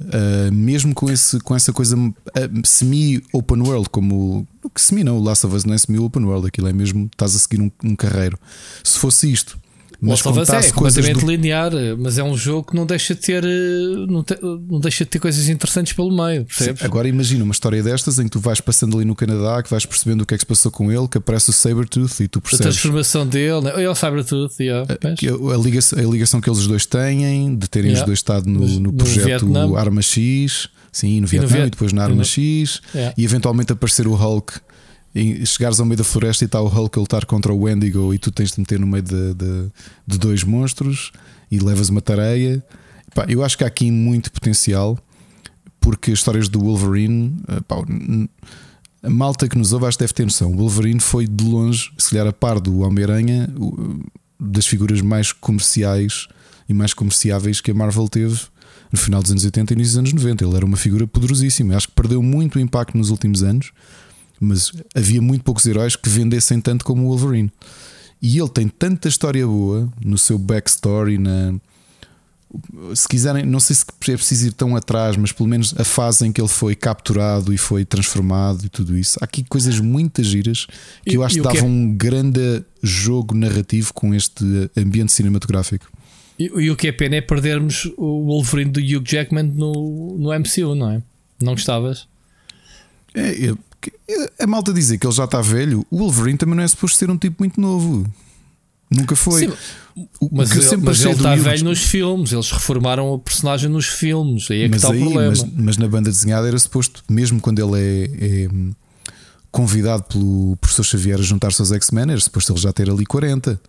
Uh, mesmo com, esse, com essa coisa uh, semi-open world, como o que semi não, o Last of Us não é semi-open world, aquilo é mesmo, estás a seguir um, um carreiro. Se fosse isto, mas Last of Us é completamente do... linear, mas é um jogo que não deixa de ter não, te, não deixa de ter coisas interessantes pelo meio, percebes? Sim, agora imagina uma história destas em que tu vais passando ali no Canadá, que vais percebendo o que é que se passou com ele, que aparece o Sabertooth e tu percebes. A transformação dele, né? é o Sabertooth, yeah, a, a, ligação, a ligação que eles dois têm, de terem yeah. os dois estado no, no projeto Arma X, sim, no Vietnã e, no e depois na Arma no... X, yeah. e eventualmente aparecer o Hulk e chegares ao meio da floresta e está o Hulk a lutar contra o Wendigo e tu tens de meter no meio de, de, de dois monstros e levas uma tareia. Pá, eu acho que há aqui muito potencial porque as histórias do Wolverine, eh, pá, a malta que nos ouve acho que deve ter noção. O Wolverine foi de longe, se calhar a par do Homem-Aranha, das figuras mais comerciais e mais comerciáveis que a Marvel teve no final dos anos 80 e nos anos 90. Ele era uma figura poderosíssima. Acho que perdeu muito impacto nos últimos anos mas havia muito poucos heróis que vendessem tanto como o Wolverine. E ele tem tanta história boa no seu backstory, na. Se quiserem, não sei se é preciso ir tão atrás, mas pelo menos a fase em que ele foi capturado e foi transformado e tudo isso. Há aqui coisas muito giras que e, eu acho que davam é... um grande jogo narrativo com este ambiente cinematográfico. E, e, o que é pena é perdermos o Wolverine do Hugh Jackman no, no MCU, não é? Não gostavas? É, a malta dizer que ele já está velho, o Wolverine também não é suposto ser um tipo muito novo. Nunca foi. Sim, mas, ele, mas ele está velho nos filmes, eles reformaram o personagem nos filmes. Aí é que mas está aí, o problema. Mas, mas, na banda desenhada era suposto, mesmo quando ele é, é convidado pelo professor Xavier a juntar-se aos X-Men, era suposto ele já ter ali 40.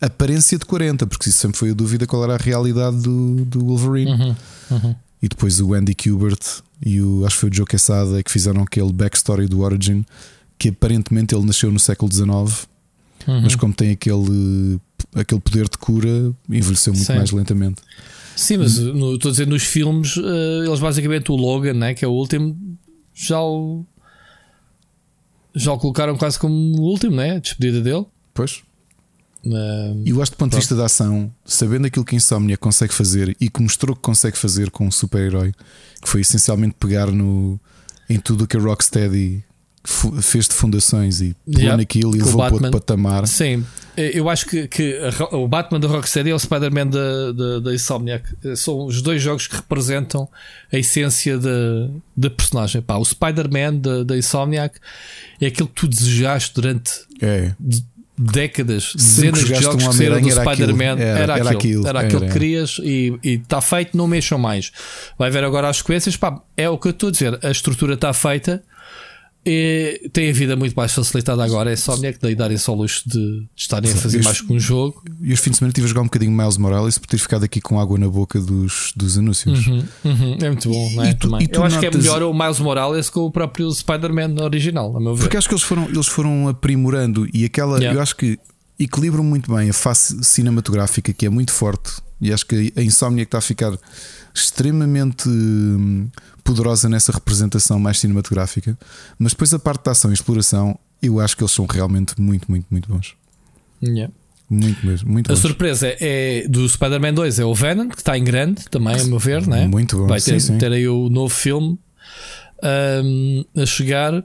Aparência de 40, porque isso sempre foi a dúvida qual era a realidade do, do Wolverine. Uhum, uhum. E depois o Andy Kubert e o, acho que foi o Joe Quesada que fizeram aquele backstory do Origin, que aparentemente ele nasceu no século XIX, uhum. mas como tem aquele, aquele poder de cura, envelheceu muito Sim. mais lentamente. Sim, mas no, estou a dizer, nos filmes, uh, eles basicamente o Logan, né, que é o último, já o, já o colocaram quase como o último, né? A despedida dele. Pois. Uh, e eu acho do ponto de vista da ação, sabendo aquilo que a Insomnia consegue fazer e que mostrou que consegue fazer com um super-herói, que foi essencialmente pegar no, em tudo o que a Rocksteady fez de fundações e pegou yeah, naquilo e levou para outro patamar. Sim, eu acho que, que o Batman da Rocksteady e o Spider-Man da, da, da Insomniac são os dois jogos que representam a essência da, da personagem. Pá, o Spider-Man da, da Insomniac é aquilo que tu desejaste durante é décadas, dezenas de jogos um que saíram do Spider-Man, era, era, aquilo, era aquilo que querias e está feito, não mexam mais. Vai ver agora as sequências, pá, é o que eu estou a dizer, a estrutura está feita. E tem a vida muito mais facilitada agora. É só a que daí darem só o luxo de, de estarem a fazer mais que um jogo. E os fins de semana tive a jogar um bocadinho Miles Morales por ter ficado aqui com água na boca dos, dos anúncios. Uhum, uhum. É muito bom, não é? Tu, Eu acho que é melhor o Miles Morales que o próprio Spider-Man original, a meu ver. Porque acho que eles foram, eles foram aprimorando e aquela. Yeah. Eu acho que equilibram muito bem a face cinematográfica que é muito forte. E acho que a insónia que está a ficar extremamente hum, poderosa nessa representação mais cinematográfica, mas depois a parte da ação e exploração, eu acho que eles são realmente muito, muito, muito bons. Yeah. Muito mesmo, muito A bons. surpresa é do Spider-Man 2 é o Venom, que está em grande também, a meu ver, né? Muito bom. Vai ter, sim, sim. ter aí o novo filme um, a chegar.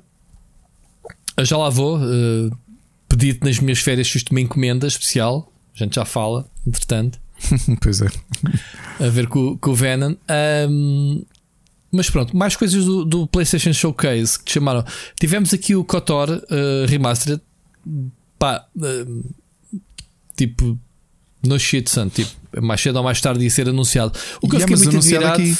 Eu já lá vou. Uh, Pedi-te nas minhas férias fiz uma encomenda especial. A gente já fala, entretanto. pois é. A ver com, com o Venom. Um, mas pronto, mais coisas do, do, PlayStation Showcase que te chamaram. Tivemos aqui o KOTOR uh, Remastered. Pá, uh, tipo, no shit, son, tipo, mais cedo ou mais tarde ia ser anunciado. O que yeah, eu fiquei muito admirado. Aqui,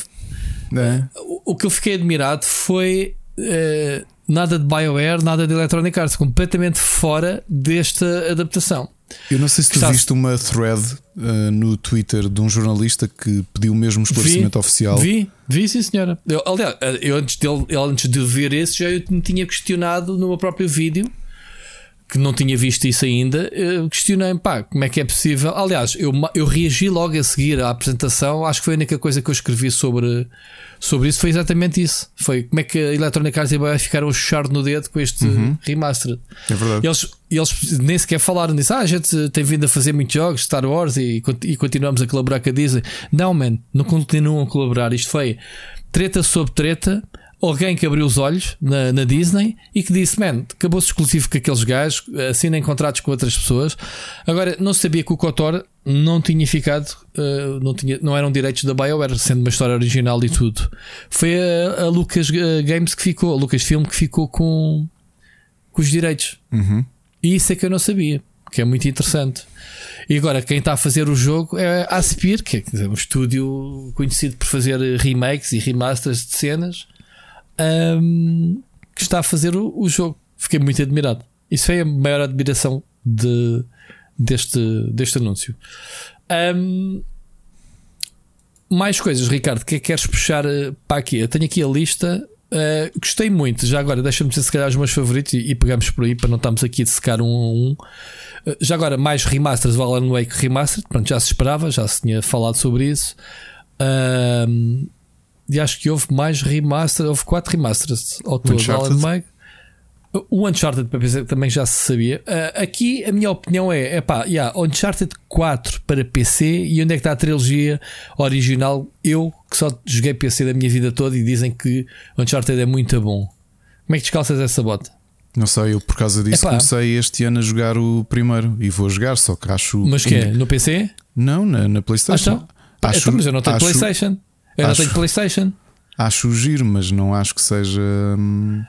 né? o, o, que eu fiquei admirado foi. Uh, nada de BioWare, nada de Electronic Arts, completamente fora desta adaptação. Eu não sei se tu Está... viste uma thread uh, no Twitter de um jornalista que pediu mesmo esclarecimento vi, oficial. Vi, vi, sim, senhora. Eu, aliás, eh, eu antes, dele, antes de ver esse, já eu me tinha questionado no meu próprio vídeo que não tinha visto isso ainda, questionei pá, como é que é possível. Aliás, eu, eu reagi logo a seguir à apresentação. Acho que foi a única coisa que eu escrevi sobre, sobre isso. Foi exatamente isso. Foi como é que a Electronic Arts vai ficar um char no dedo com este uhum. remaster. É verdade. Eles, eles nem sequer falaram disso. Ah, a gente tem vindo a fazer muitos jogos, Star Wars, e, e continuamos a colaborar com a Disney. Não, man, não continuam a colaborar. Isto foi treta sobre treta, alguém que abriu os olhos na, na Disney e que disse: Man, acabou-se exclusivo com aqueles gajos, assinem contratos com outras pessoas. Agora, não sabia que o Kotor não tinha ficado, uh, não, tinha, não eram direitos da BioWare, sendo uma história original e tudo. Foi a, a Lucas eh, Games que ficou, a Lucas Film que ficou com, com os direitos. Uhum. E isso é que eu não sabia, que é muito interessante. E agora, quem está a fazer o jogo é a Aspir, que é um estúdio conhecido por fazer remakes e remasters de cenas, um, que está a fazer o, o, jogo. Fiquei muito admirado. Isso foi a maior admiração de, deste, deste anúncio. Um, mais coisas, Ricardo, que que queres puxar eh, para aqui? Eu tenho aqui a lista. Uh, gostei muito. Já agora, deixa-me dizer se calhar os meus favoritos e, e, pegamos por aí para não estarmos aqui a secar um a um. Uh, já agora, mais remasters, o Wake Remastered. Pronto, já se esperava, já se tinha falado sobre isso. Uh, e acho que houve mais remaster, houve quatro remasters ao todo. Alan Wake. O Uncharted para PC também já se sabia. Uh, aqui a minha opinião é: é pá, yeah, Uncharted 4 para PC e onde é que está a trilogia original? Eu que só joguei PC da minha vida toda e dizem que Uncharted é muito bom. Como é que descalças essa bota? Não sei, eu por causa disso Epá. comecei este ano a jogar o primeiro e vou jogar, só que acho. Mas que é? No PC? Não, na, na PlayStation. Ah, então? Acho, então, mas eu não tenho acho, PlayStation. Eu acho, não tenho PlayStation. Acho giro, mas não acho que seja. Hum,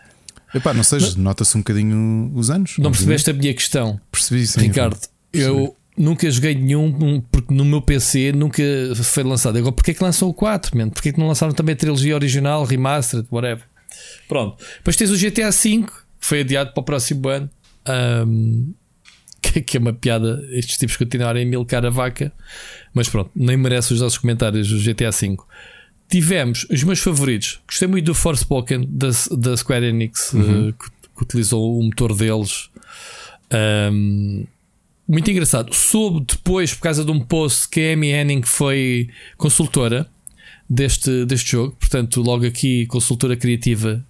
Epá, não seja, nota-se um bocadinho os anos. Não percebeste a minha questão? Percebi, sim. Ricardo, percebi. eu nunca joguei nenhum, porque no meu PC nunca foi lançado. Agora, porquê é que lançou o 4, man? Porquê é que não lançaram também a trilogia original, remastered, whatever? Pronto. Depois tens o GTA V, que foi adiado para o próximo ano. Um, que, é uma piada estes tipos continuarem a milcar a vaca. Mas pronto, nem merece os nossos comentários o GTA V tivemos os meus favoritos. Gostei muito do Forspoken da, da Square Enix, uhum. uh, que, que, utilizou o motor deles. Um, muito engraçado. Soube depois, por causa de um post, que a Amy Henning foi consultora deste, deste jogo. Portanto, logo aqui, consultora criativa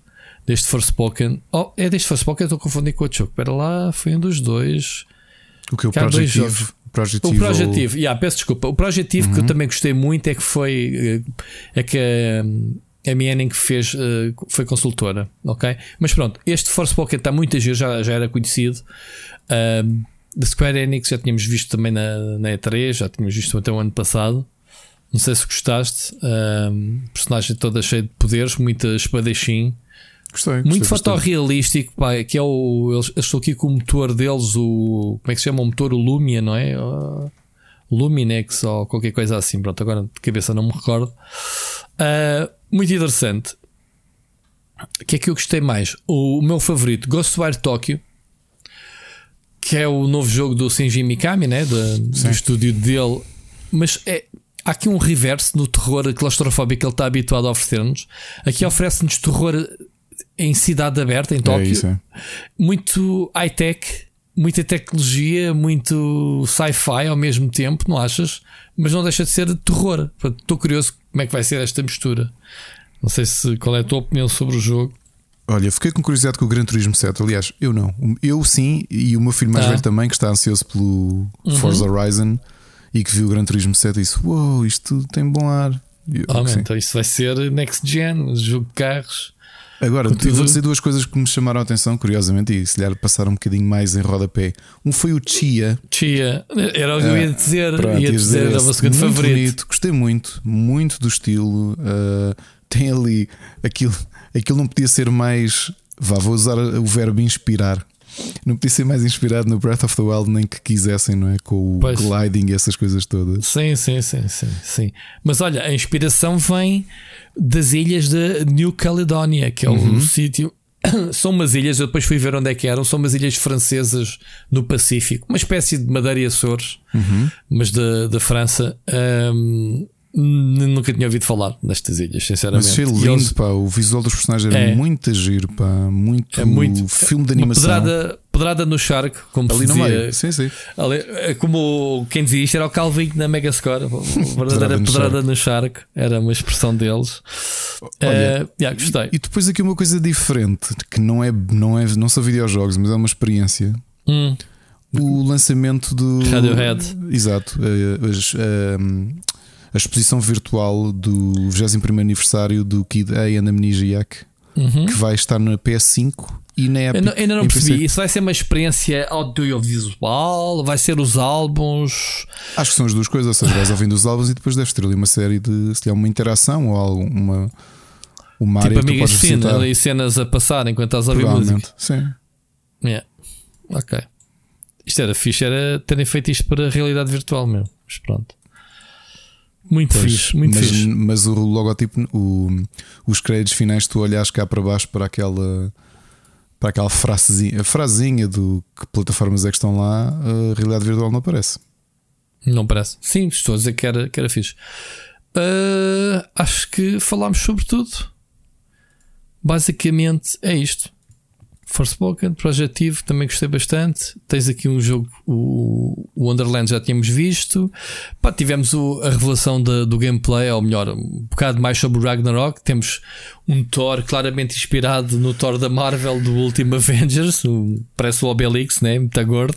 deste Forspoken. Oh, é deste Forspoken, estou a confundir com outro jogo. Espera lá, foi um dos dois. O que é o Project Eve? O Project Eve, yeah, peço desculpa. O Project Eve uhum. que eu uhum. também gostei muito é que foi eh, é que a, a que fez eh, foi consultora, ok? Mas pronto, este Force Pocket está muito a giro, já, já era conhecido. Uh, da Square Enix já tínhamos visto também na, na E3, já tínhamos visto até o ano passado. Não sei se gostaste. Uh, personagem toda cheia de poderes, muita espadachim. Gostei, gostei Muito fotorrealístico, pá, que é o. Eles, estou aqui com o motor deles, o. Como é que se chama o motor? O Lumia, não é? O Luminex ou qualquer coisa assim. Pronto, agora de cabeça não me recordo. Uh, muito interessante. O que é que eu gostei mais? O, o meu favorito, Ghostwire Tokyo, que é o novo jogo do Shinji Mikami, né? Do, do estúdio dele. Mas é, há aqui um reverso no terror claustrofóbico que ele está habituado a oferecer-nos. Aqui oferece-nos terror em cidade aberta, em Tóquio. É isso, é. Muito high-tech, muita tecnologia, muito sci-fi ao mesmo tempo, não achas? Mas não deixa de ser de terror. Estou curioso como é que vai ser esta mistura. Não sei se qual é a tua opinião sobre o jogo. Olha, fiquei com curiosidade com o Gran Turismo 7. Aliás, eu não. Eu sim, e o meu filho mais ah. velho também, que está ansioso pelo uhum. Forza Horizon e que viu o Gran Turismo 7 e disse: Uou, wow, isto tem bom ar. Eu, oh, man, então isso vai ser next gen, jogo de carros. Agora, Contudo... eu vou dizer duas coisas que me chamaram a atenção, curiosamente, e se lhe passaram um bocadinho mais em rodapé. Um foi o Chia. Chia, era o que eu ia ah, dizer. Pronto, ia dizer, era o meu segundo favorito. Bonito, gostei muito, muito do estilo. Uh, tem ali aquilo, aquilo não podia ser mais. Vá, vou usar o verbo inspirar. Não podia ser mais inspirado no Breath of the Wild nem que quisessem, não é? Com o pois. gliding e essas coisas todas. Sim, sim, sim, sim, sim. Mas olha, a inspiração vem das ilhas de New Caledonia, que é uhum. o sítio. São umas ilhas, eu depois fui ver onde é que eram. São umas ilhas francesas no Pacífico, uma espécie de Madeira e Açores, uhum. mas da, da França. Um, Nunca tinha ouvido falar nestas ilhas, sinceramente. Mas lindo, eles... pá, o visual dos personagens é, é muito giro, pá, muito, é muito filme de animação. Pedrada, pedrada no Shark, como ali no meio. Sim, sim. Ali, é como quem dizia isto era o Calvin na Megascore. Verdadeira pedrada no Shark, era uma expressão deles. Olha, uh, yeah, gostei. E, e, depois aqui uma coisa diferente, que não é, não é, não são videojogos, mas é uma experiência. Hum. O lançamento do Radiohead. Exato. Uh, uh, a exposição virtual do 21 aniversário do Kid A and Amnesiac, Uhum. que vai estar na PS5 e na Eu Epic. não- ainda não percebi. PC. Isso vai ser uma experiência audiovisual? Vai ser os álbuns? Acho que são as duas coisas, ou seja, vais ouvindo os álbuns e depois deves ter ali uma série de, se calhar, uma interação ou algo, uma, área tipo tu amigas podes de cena, visitar. ali cenas a passar enquanto estás a ouvir música. sim. Yeah. Ok. Isto era fixe, era terem feito isto para a realidade virtual mesmo. Mas pronto. Muito Pois, fixe, muito mas, fixe. mas o logotipo, o- os créditos finais, tu olhas cá para baixo para aquela para aquela frasezinha, a frasezinha do que plataformas é que estão lá, a realidade virtual não aparece. Não parece. Sim, estou a dizer que era, que era fixe. Ah, acho que falámos sobre tudo. Basicamente é isto. Forspoken, Projetivo, também gostei bastante. Tens aqui um jogo, o, o Wonderland já tínhamos visto. Pá, tivemos o- a revelação da- do gameplay, ou melhor, um bocado mais sobre o Ragnarok. Temos um Thor claramente inspirado no Thor da Marvel do último Avengers. O, parece o Obelix, né? Muito gordo.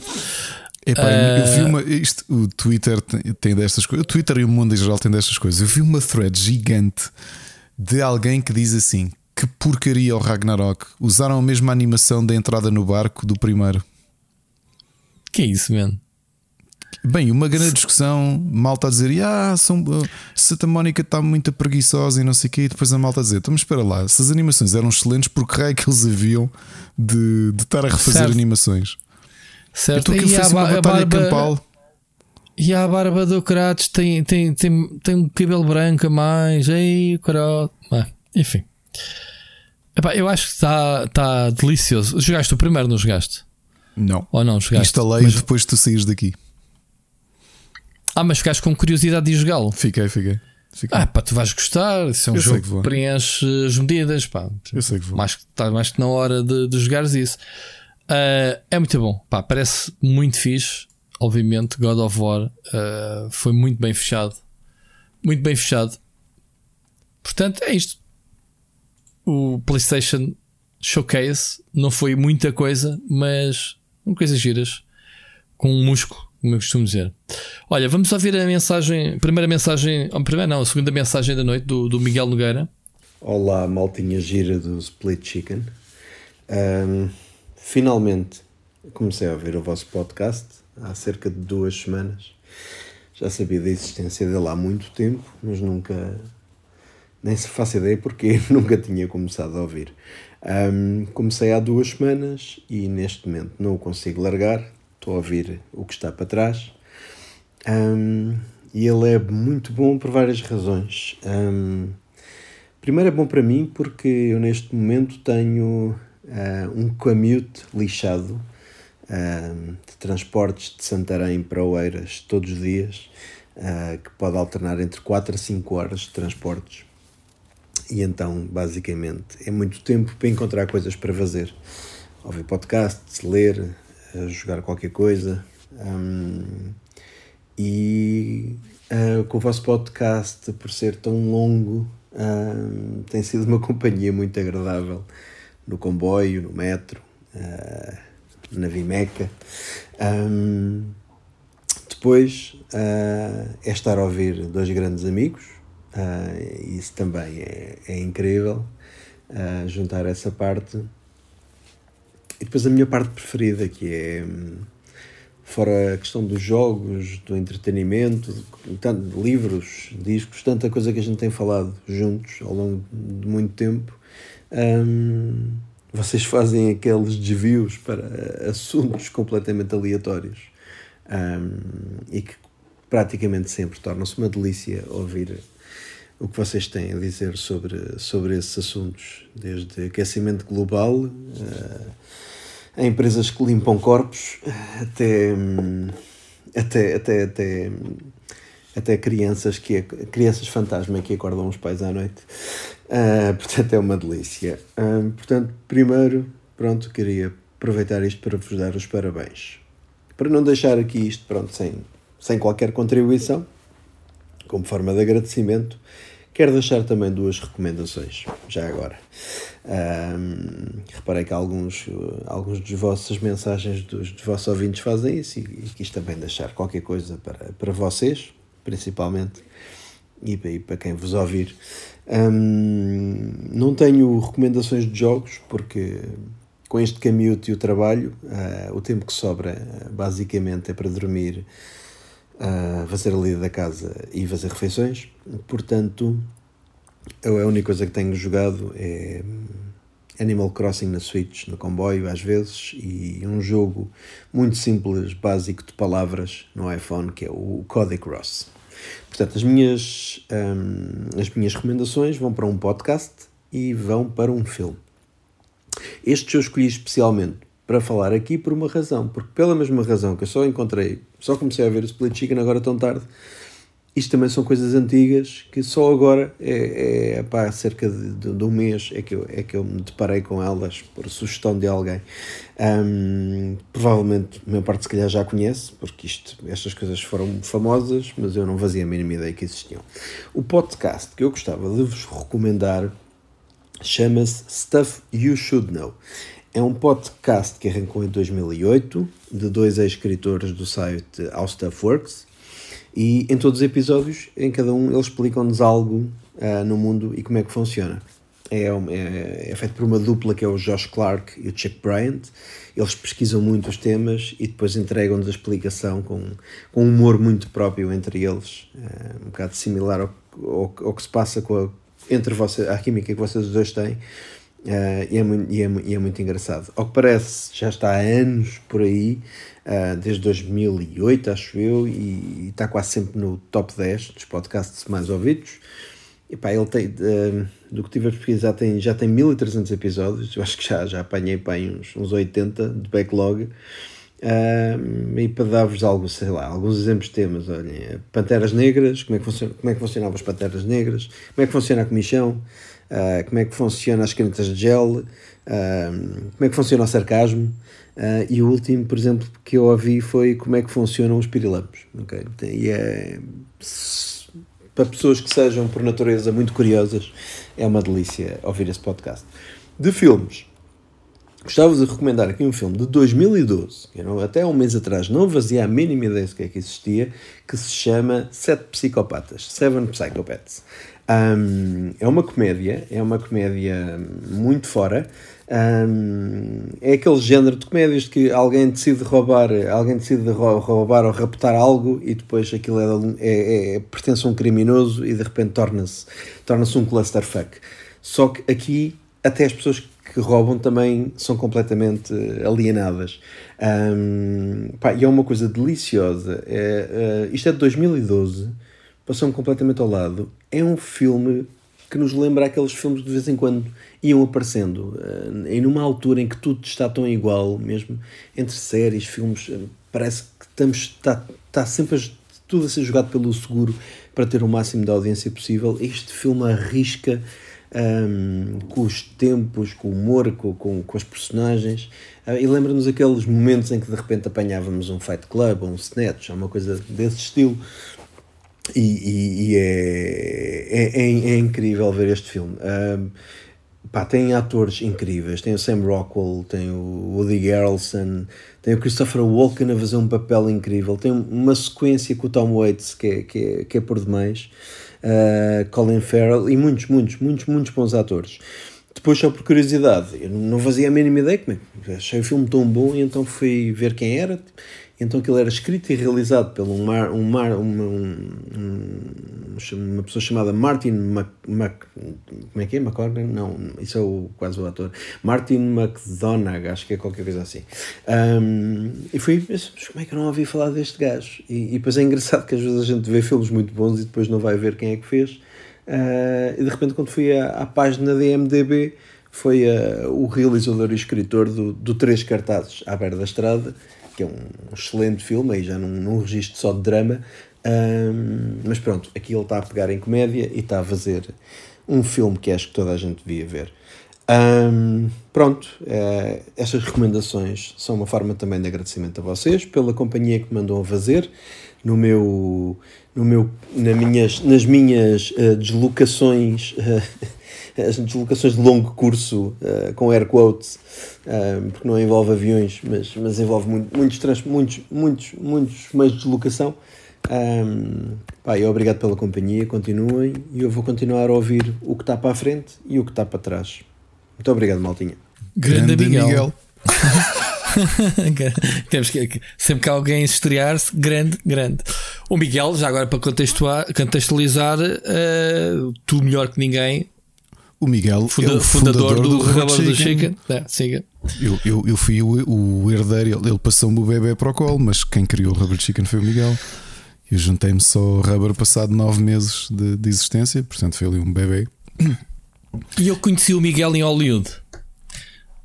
Epá, Ah. eu vi uma. Isto, o Twitter tem, tem destas coisas. O Twitter e o mundo em geral têm destas coisas. Eu vi uma thread gigante de alguém que diz assim: que porcaria o Ragnarok. Usaram a mesma animação da entrada no barco do primeiro. Que é isso, mano? Bem, uma grande discussão, malta a dizer, ah, são, uh, Santa Mónica está muito preguiçosa e não sei o quê, e depois a malta a dizer, então, mas espera lá, se as animações eram excelentes, por que raio que eles haviam de, de estar a refazer Certo. animações? Certo? Então E a uma batalha barba- campal. E a barba do Kratos tem, tem, tem, tem um cabelo branco a mais. Ei, caralho. Ah, enfim. Epá, eu acho que está tá delicioso. Jogaste o primeiro, não jogaste? Não. Ou não jogaste? Instalei Mas- depois de tu saíres daqui. ah, mas ficaste com curiosidade de jogá-lo. Fiquei, fiquei. fiquei. Ah, pá, tu vais gostar. Isso é um Eu jogo que que preenche as medidas. Pá. Eu sei que vou. Mais que está mais que na hora de, de jogares isso. Ah, é muito bom. Pá, parece muito fixe. Obviamente, God of War ah, foi muito bem fechado. Muito bem fechado. Portanto, é isto. O PlayStation Showcase não foi muita coisa, mas coisas giras. Com um músculo, como eu costumo dizer. Olha, vamos ouvir a mensagem. A primeira mensagem. A primeira não, a segunda mensagem da noite do, do Miguel Nogueira. Olá, maltinha gira do Split Chicken. Ahm, finalmente comecei a ouvir o vosso podcast há cerca de duas semanas. Já sabia da existência dele há muito tempo, mas nunca. Nem se faço ideia porque nunca tinha começado a ouvir. Ahm, comecei há duas semanas e neste momento não o consigo largar. Estou a ouvir o que está para trás. Ahm, e ele é muito bom por várias razões. Ahm, Primeiro é bom para mim porque eu neste momento tenho ah, um commute lixado ah, de transportes de Santarém para Oeiras todos os dias, ah, que pode alternar entre 4 a 5 horas de transportes. E então, basicamente, é muito tempo para encontrar coisas para fazer. Ouvir podcasts, ler, ah, jogar qualquer coisa. Ahm, e ah, com o vosso podcast, por ser tão longo, ah, tem sido uma companhia muito agradável no comboio, no metro, ah, na Vimeca. Ahm, depois ah, é estar a ouvir dois grandes amigos, ah, isso também é, é incrível, ah, juntar essa parte. E depois a minha parte preferida, que é hum, fora a questão dos jogos, do entretenimento, tanto, livros, discos, tanta coisa que a gente tem falado juntos ao longo de muito tempo. hum, vocês fazem aqueles desvios para assuntos completamente aleatórios hum, e que praticamente sempre tornam-se uma delícia ouvir o que vocês têm a dizer sobre, sobre esses assuntos, desde aquecimento global, eh, a empresas que limpam corpos, até, hum, até, até, até, até crianças, que, crianças fantasma que acordam os pais à noite. Ah, portanto, é uma delícia. Ah, portanto, primeiro, pronto, queria aproveitar isto para vos dar os parabéns. Para não deixar aqui isto, pronto, sem, sem qualquer contribuição, como forma de agradecimento, quero deixar também duas recomendações, já agora. Ahm, reparei que alguns, alguns dos vossas mensagens dos, dos vossos ouvintes fazem isso e, e quis também deixar qualquer coisa para, para vocês, principalmente. e para, e para quem vos ouvir. Um, não tenho recomendações de jogos, porque com este caminho e o trabalho, uh, o tempo que sobra uh, basicamente é para dormir, uh, fazer a lida da casa e fazer refeições. Portanto, a única coisa que tenho jogado é Animal Crossing na Switch, no comboio às vezes, e um jogo muito simples, básico de palavras no iPhone, que é o Cody Cross. Portanto, as minhas, um, as minhas recomendações vão para um podcast e vão para um filme. Este eu escolhi especialmente para falar aqui por uma razão, porque pela mesma razão que eu só encontrei, só comecei a ver o Split Chicken agora tão tarde, isto também são coisas antigas que só agora, é, é pá, cerca de, de, de, um mês, é que, eu, é que eu me deparei com elas por sugestão de alguém. Um, provavelmente a minha parte se calhar já conhece, porque isto, estas coisas foram famosas, mas eu não fazia a mínima ideia que existiam. O podcast que eu gostava de vos recomendar chama-se Stuff You Should Know. É um podcast que arrancou em 2008, de dois ex-escritores do site How Stuff Works, e em todos os episódios, em cada um, eles explicam-nos algo uh, no mundo e como é que funciona. É, é, é, feito por uma dupla que é o Josh Clark e o Chuck Bryant. Eles pesquisam muito os temas e depois entregam-nos a explicação com, com um humor muito próprio entre eles, uh, um bocado similar ao, ao, ao, que se passa com a, entre a química que vocês dois têm. Uh, e, é muito, e, é, e é muito engraçado. Ao que parece, já está há anos por aí, uh, desde 2008, acho eu, e, e, está quase sempre no top 10 dos podcasts mais ouvidos. E pá, ele tem, uh, do que tive a pesquisar, tem, já tem 1300 episódios, eu acho que já, já apanhei pá, uns, uns 80 de backlog. Uh, e para dar-vos algo, sei lá, alguns exemplos de temas, olhem, Panteras Negras, como é que, funciona, como é que funcionavam as Panteras Negras, como é que funciona a comissão, uh, como é que funciona as canetas de gel, uh, como é que funciona o sarcasmo, Uh, e o último, por exemplo, que eu ouvi foi como é que funcionam os pirilampos. Okay? E é, para pessoas que sejam, por natureza, muito curiosas, é uma delícia ouvir esse podcast. De filmes, gostava de recomendar aqui um filme de 2012, que eu até um mês atrás não fazia a mínima ideia do que é que existia, que se chama Sete Psicopatas, Seven Psychopaths. Um, é uma comédia, é uma comédia muito fora, um, é aquele género de comédias que alguém decide roubar, alguém decide roubar ou raptar algo e depois aquilo é, é, é pertence a um criminoso e de repente torna-se torna, -se, um clusterfuck. Só que aqui até as pessoas que roubam também são completamente alienadas. Um, pá, e é uma coisa deliciosa. É, uh, isto é de 2012, passou-me completamente ao lado. É um filme que nos lembra aqueles filmes que de vez em quando iam aparecendo. Uh, e numa altura em que tudo está tão igual, mesmo entre séries, filmes, uh, parece que estamos, está, está sempre tudo a ser jogado pelo seguro para ter o máximo de audiência possível. Este filme arrisca um, com os tempos, com o humor, com, com, com as personagens. Uh, e lembra-nos aqueles momentos em que de repente apanhávamos um Fight Club ou um Snatch, ou uma coisa desse estilo. E, e, é, é, é, é, incrível ver este filme. Um, pá, tem atores incríveis. Tem o Sam Rockwell, tem o Woody Harrelson, tem o Christopher Walken a fazer um papel incrível. Tem uma sequência com o Tom Waits que é, que é, que é por demais. Uh, Colin Farrell e muitos, muitos, muitos, muitos bons atores. Depois, só por curiosidade, eu não fazia a mínima ideia como é. Achei o filme tão bom e então fui ver quem era então aquilo era escrito e realizado por um, mar, um, mar, uma, um, uma pessoa chamada Martin Mac, Mac, como é que é? McCormick? Não, isso é o, quase o ator. Martin McDonagh, acho que é qualquer coisa assim. Um, e fui, mas como é que eu não ouvi falar deste gajo? E, e depois é engraçado que às vezes a gente vê filmes muito bons e depois não vai ver quem é que fez. Uh, e de repente quando fui à, à página da IMDB foi uh, o realizador e escritor do, do Três Cartazes à beira da estrada que é um excelente filme, aí já num, num registro só de drama, um, mas pronto, aqui ele está a pegar em comédia e está a fazer um filme que acho que toda a gente devia ver. Um, pronto, uh, estas recomendações são uma forma também de agradecimento a vocês pela companhia que me mandam a fazer no meu, no meu, na minhas, nas minhas uh, deslocações uh, as deslocações de longo curso uh, com air quotes, uh, porque não envolve aviões, mas, mas envolve muito, muitos, trans, muitos, muitos, muitos meios de deslocação. Um, pá, e obrigado pela companhia, continuem e eu vou continuar a ouvir o que está para a frente e o que está para trás. Muito obrigado, Maltinha. Grande, Miguel. Temos que, sempre que alguém estrear-se, grande, grande. O Miguel, já agora para contextualizar, eh, tu melhor que ninguém, O Miguel funda- é o fundador, do, Rubber Rubber do Chicken. Chicken. É, siga. Eu, eu, eu fui o, o herdeiro, ele, ele passou-me o bebê para o colo, mas quem criou o Rubber Chicken foi o Miguel. Eu juntei-me só ao Rubber passado nove meses de, de existência, portanto foi ali um bebê. E eu conheci o Miguel em Hollywood.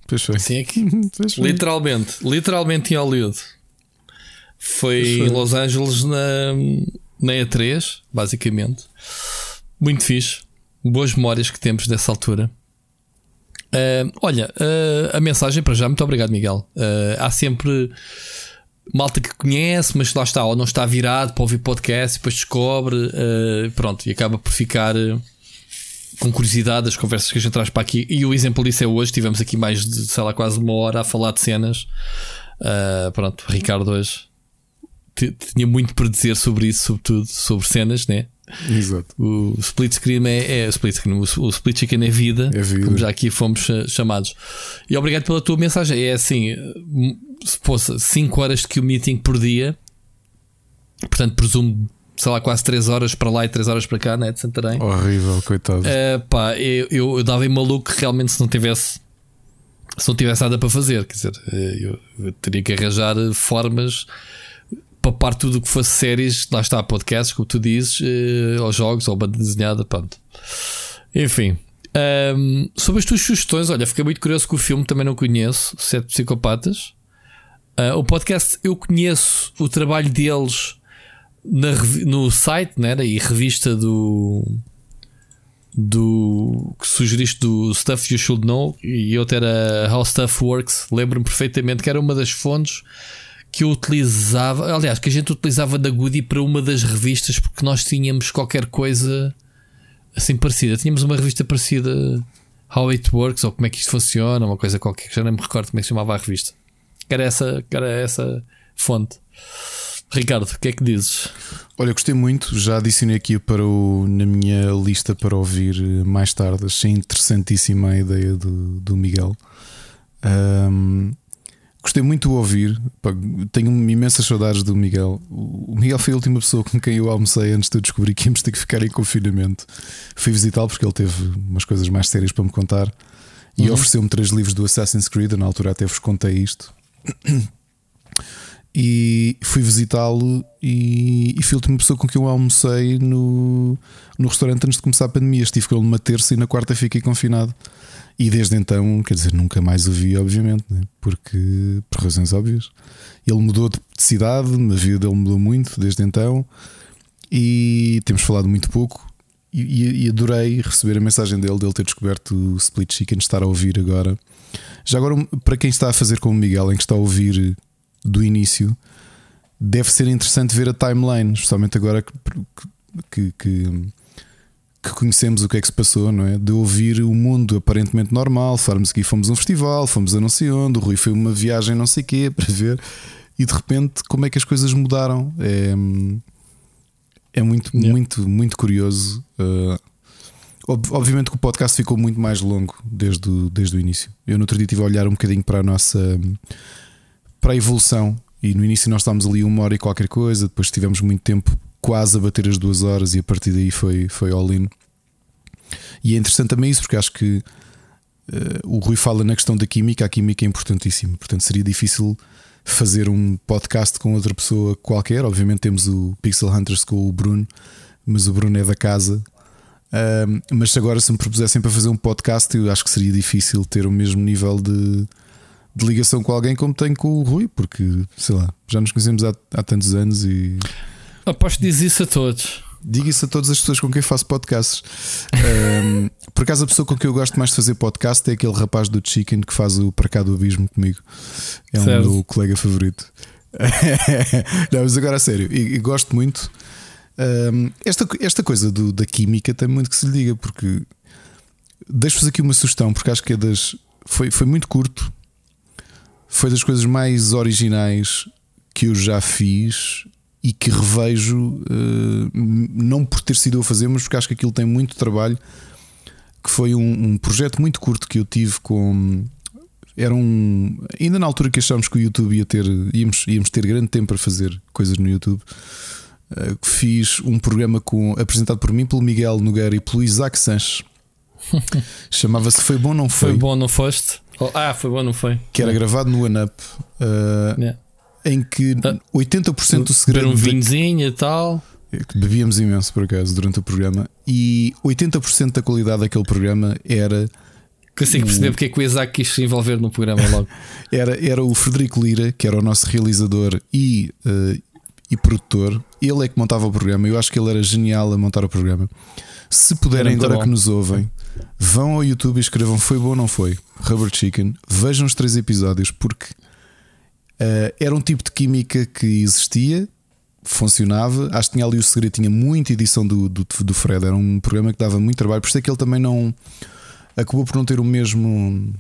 Pois foi. Sim. Pois foi. Literalmente, literalmente em Hollywood. Foi foi. em Los Angeles na, na E3, basicamente. Muito fixe. Boas memórias que temos dessa altura. Ah, olha, ah, a mensagem para já, muito obrigado, Miguel. Ah, há sempre malta que conhece, mas lá está, ou não está virado para ouvir podcast, depois descobre, pronto, e acaba por ficar. com curiosidade das conversas que a gente traz para aqui. E o exemplo disso é hoje. Tivemos aqui mais de, sei lá, quase uma hora a falar de cenas. Pronto, Ricardo hoje ti- tinha muito para dizer sobre isso, sobretudo sobre cenas, né? Exato. O split screen é, é split screen, o, o split chicken é vida, É vida. como já aqui fomos eh, chamados. E obrigado pela tua mensagem. É assim, eh, se fosse 5 horas de que meeting por dia, portanto, presumo, sei lá, quase 3 horas para lá e 3 horas para cá, né? De Santarém. Horrível, coitado. Uh, pá, eu, eu, eu dava em maluco realmente se não tivesse se não tivesse nada para fazer. Quer dizer, eu, eu teria que arranjar formas para par tudo o que fosse séries, lá está, podcasts, como tu dizes, eh, ou jogos, ou banda desenhada, pronto. Enfim. Ahm, sobre as tuas sugestões, olha, fiquei muito curioso com o filme, também não conheço, Sete Psicopatas. Ah, o podcast, eu conheço o trabalho deles na no site né, e revista do do que sugeriste do Stuff You Should Know e outra era How Stuff Works. Lembro-me perfeitamente que era uma das fontes que eu utilizava, aliás, que a gente utilizava da Goody para uma das revistas porque nós tínhamos qualquer coisa assim parecida. Tínhamos uma revista parecida How It Works ou como é que isto funciona, uma coisa qualquer, que já nem me recordo como é que chamava a revista. Que era essa, que era essa fonte. Ricardo, o que é que dizes? Olha, gostei muito, já adicionei aqui para o, na minha lista para ouvir mais tarde. Achei interessantíssima a ideia do, do Miguel. Ahm, gostei muito de ouvir. Tenho imensas saudades do Miguel. O Miguel foi a última pessoa com quem eu almocei antes de eu descobrir que íamos ter que ficar em confinamento. Fui visitá-lo porque ele teve umas coisas mais sérias para me contar e Uhum. ofereceu-me três livros do Assassin's Creed. Na altura até vos contei isto. e fui visitá-lo e, e foi a última pessoa com quem eu almocei no, no restaurante antes de começar a pandemia. Estive com ele numa terça e na quarta fiquei confinado. E desde então, quer dizer, nunca mais o vi, obviamente, né? porque por razões óbvias. Ele mudou de cidade, a vida dele mudou muito desde então e temos falado muito pouco. E, e- adorei receber a mensagem dele, dele ter descoberto o Split Chicken, estar a ouvir agora. Já agora, para quem está a fazer como o Miguel, em que está a ouvir do início, deve ser interessante ver a timeline, especialmente agora que, que, que, que conhecemos o que é que se passou, não é? De ouvir o mundo aparentemente normal. Fomos aqui, fomos a um festival, fomos a não sei onde, o Rui foi uma viagem, não sei quê, para ver, e de repente como é que as coisas mudaram. É, é muito, Yeah. muito, muito curioso. Uh, ob- obviamente que o podcast ficou muito mais longo desde o, desde o início. Eu no outro dia estive a olhar um bocadinho para a nossa para a evolução. E no início nós estávamos ali uma hora e qualquer coisa, depois tivemos muito tempo quase a bater as duas horas e a partir daí foi, foi all-in. E é interessante também isso, porque acho que eh, o Rui fala na questão da química, a química é importantíssima. Portanto, seria difícil fazer um podcast com outra pessoa qualquer. Obviamente temos o Pixel Hunters com o Bruno, mas o Bruno é da casa. Ahm, mas agora se me propusessem para fazer um podcast, eu acho que seria difícil ter o mesmo nível de, de ligação com alguém como tenho com o Rui, porque sei lá, já nos conhecemos há, há tantos anos e Aposto que diz isso a todos. digo isso a todas as pessoas com quem faço podcasts. Ahm, por acaso, a pessoa com quem eu gosto mais de fazer podcast é aquele rapaz do Chicken que faz o Para Cá do Abismo comigo. É Certo. meu colega favorito. Não, mas agora a sério, e, gosto muito. Ahm, esta, esta coisa do- da química tem muito que se lhe diga, porque deixo-vos aqui uma sugestão, porque acho que é das. Foi, foi muito curto, foi das coisas mais originais que eu já fiz e que revejo, uh, não por ter sido eu a fazer, mas porque acho que aquilo tem muito trabalho. Que foi um, um projeto muito curto que eu tive com. Era um. Ainda na altura que achámos que o YouTube ia ter. íamos, íamos ter grande tempo para fazer coisas no YouTube. Uh, fiz um programa com, apresentado por mim, pelo Miguel Nogueira e pelo Isaac Sanches. Chamava-se Foi Bom Não Foi. Foi bom, não foste? Oh, ah, foi bom, não foi? Que era gravado no OneUp. Uh, Yeah. Em que Ah. 80% do Beber segredo um da- vinhozinho e tal. que Bebíamos imenso por acaso durante o programa e 80% da qualidade daquele programa era, Consigo perceber porque é que o Isaac quis se envolver no programa logo. era, era o Frederico Lira, que era o nosso realizador e, eh, e produtor. Ele é que montava o programa. Eu acho que ele era genial a montar o programa. Se puderem, agora bom. que nos ouvem, vão ao YouTube e escrevam Foi bom ou não foi? Rubber Chicken. Vejam os três episódios porque eh, era um tipo de química que existia, funcionava. Acho que tinha ali o segredo, tinha muita edição do, do, do Fred. Era um programa que dava muito trabalho. Por isso é que ele também não acabou por não ter o mesmo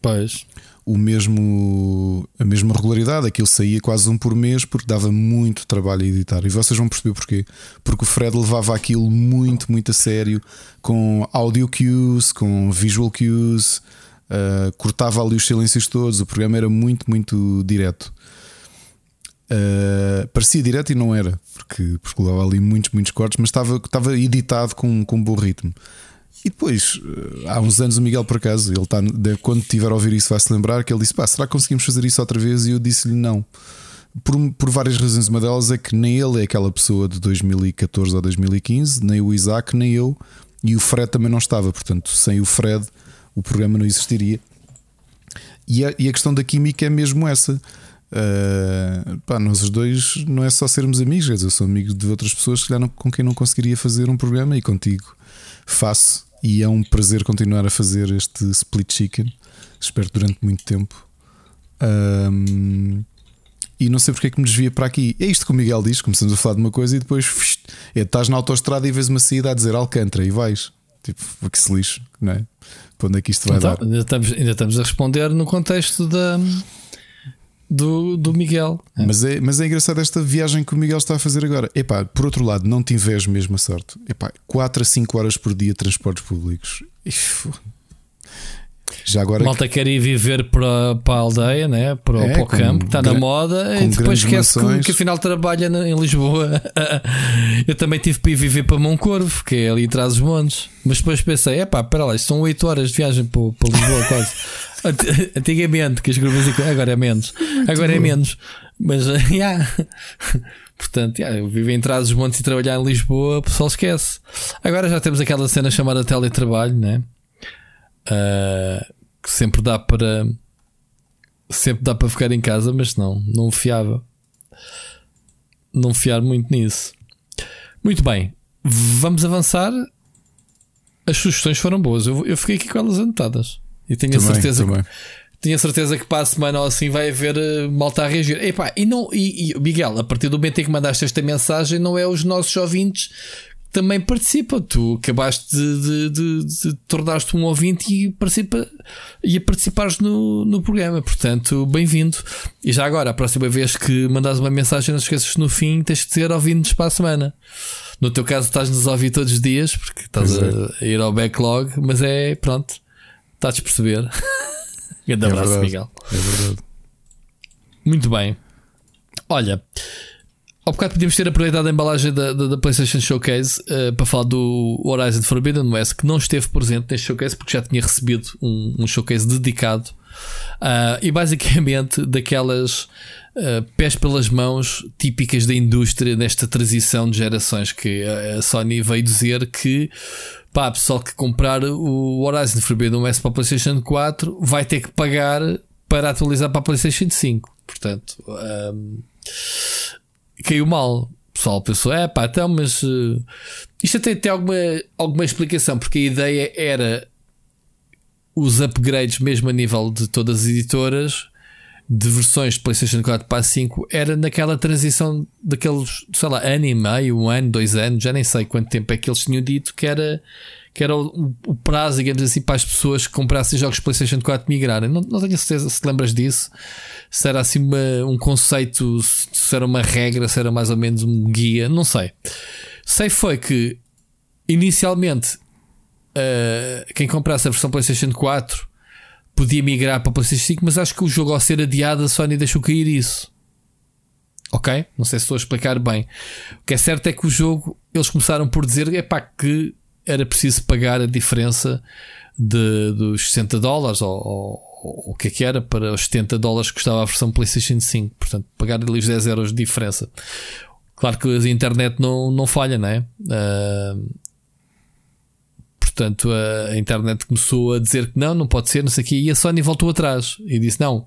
Pois. o mesmo a mesma regularidade, aquilo saía quase um por mês porque dava muito trabalho a editar. E vocês vão perceber porquê. Porque o Fred levava aquilo muito, muito a sério, com audio cues, com visual cues, ah, cortava ali os silêncios todos. O programa era muito, muito direto. Ah, parecia direto e não era, porque, porque levava ali muitos, muitos cortes, mas estava, estava editado com, com um bom ritmo. E depois, eh, há uns anos, o Miguel, por acaso, ele de- quando tiver a ouvir isso, vai se lembrar que ele disse: Pá, será que conseguimos fazer isso outra vez? E eu disse-lhe não. Por, por várias razões. Uma delas é que nem ele é aquela pessoa de 2014 ou 2015, nem o Isaac, nem eu, e o Fred também não estava. Portanto, sem o Fred, o programa não existiria. E a, e a questão da química é mesmo essa. Uh, pá, nós os dois não é só sermos amigos, eu sou amigo de outras pessoas que não- com quem não conseguiria fazer um programa e contigo faço. E é um prazer continuar a fazer este split chicken. Espero durante muito tempo. Um, e não sei porque é que me desvia para aqui. É isto que o Miguel diz: começamos a falar de uma coisa e depois fist, é, estás na autoestrada e vês uma saída a dizer Alcântara e vais. Tipo, que se lixo, não é? Para onde é que isto vai Então, dar? ainda, estamos, ainda estamos a responder no contexto da, do, do Miguel. Mas é, mas é engraçado esta viagem que o Miguel está a fazer agora. Epá, por outro lado, não te invejo mesmo a sorte. Epá, 4 a 5 horas por dia de transportes públicos. Já agora Malta quer ir viver para, para a aldeia, né? para, o- É, para o campo, que está na moda, e depois esquece que, que afinal trabalha na- em Lisboa. Eu também tive para ir viver para Moncorvo, que é ali atrás dos montes. Mas depois pensei: é pá, espera lá, isto são 8 horas de viagem para, para Lisboa, quase. Ant- Antigamente, que as curvas agora é menos, agora é menos. Mas, yeah. portanto, yeah, eu vivo em trás dos montes e trabalhar em Lisboa, o pessoal esquece. Agora já temos aquela cena chamada teletrabalho, né? Ah, que sempre dá para sempre dá para ficar em casa, mas não, não fiava. Não fiar muito nisso. Muito bem, vamos avançar. As sugestões foram boas. Eu, eu fiquei aqui com elas anotadas. E tenho a Também, certeza também. que tenho a certeza que para a semana ou assim vai haver eh, malta a reagir. Epá, e, não, e, e, Miguel, a partir do momento em que mandaste esta mensagem, não é os nossos ouvintes também participam. Tu acabaste de, de, de, de tornar-te um ouvinte e, participa, e a participares no, no programa. Portanto, bem-vindo. E já agora, a próxima vez que mandares uma mensagem, não esqueças que no fim tens que dizer ouvindo-nos para a semana. No teu caso, estás-nos a ouvir todos os dias, porque estás Pois é. a, a ir ao backlog, mas é pronto, estás a perceber. Grande É abraço, verdade. Miguel. É verdade. Muito bem. Olha, ao bocado podíamos ter aproveitado a embalagem da, da, da PlayStation Showcase eh, para falar do Horizon Forbidden West, que não esteve presente neste showcase porque já tinha recebido um, um showcase dedicado. Ah, e basicamente daquelas ah, pés pelas mãos típicas da indústria nesta transição de gerações que a Sony veio dizer que pá, pessoal que comprar o Horizon Forbidden West para a PlayStation 4 vai ter que pagar para atualizar para a PlayStation 5. Portanto, ahm, caiu mal. O pessoal pensou, é pá, então, mas eh, isto até tem alguma, alguma explicação, porque a ideia era os upgrades, mesmo a nível de todas as editoras, de versões de PlayStation 4 para a 5 era naquela transição daqueles, sei lá, ano e meio, um ano, dois anos, já nem sei quanto tempo é que eles tinham dito que era, que era o, o prazo, digamos assim, para as pessoas que comprassem jogos PlayStation 4 migrarem. Não, não tenho certeza se lembras disso, se era assim uma, um conceito, se era uma regra, se era mais ou menos um guia, não sei. Sei foi que inicialmente uh, quem comprasse a versão PlayStation 4 podia migrar para PlayStation 5, mas acho que o jogo ao ser adiado a Sony deixou cair isso. Ok? Não sei se estou a explicar bem. O que é certo é que o jogo eles começaram por dizer epá, que era preciso pagar a diferença de, dos 60 dólares ou, ou, ou, o que é que era para os 70 dólares que custava a versão PlayStation 5. Portanto, pagar ali os 10 euros de diferença. Claro que a internet não, não falha, não é? Uh, portanto, a, internet começou a dizer que não, não pode ser, não sei o quê, e a Sony voltou atrás e disse: não,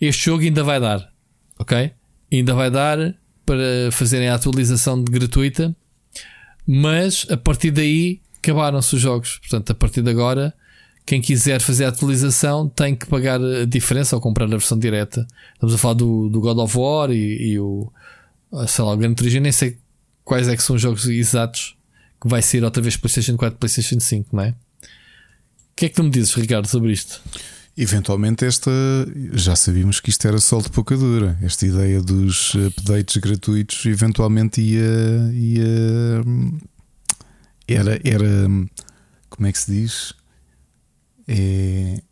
este jogo ainda vai dar, ok? Ainda vai dar para fazerem a atualização gratuita, mas a partir daí acabaram-se os jogos. Portanto, a partir de agora, quem quiser fazer a atualização tem que pagar a diferença ou comprar a versão direta. Estamos a falar do, do God of War e, e o sei lá, o Gran Turismo, nem sei quais é que são os jogos exatos que vai ser outra vez PlayStation 4 PlayStation 5, não é? O que é que tu me dizes, Ricardo, sobre isto? Eventualmente, esta já sabíamos que isto era sol de pouca dura. Esta ideia dos updates gratuitos eventualmente ia, ia era, era como é que se diz? É...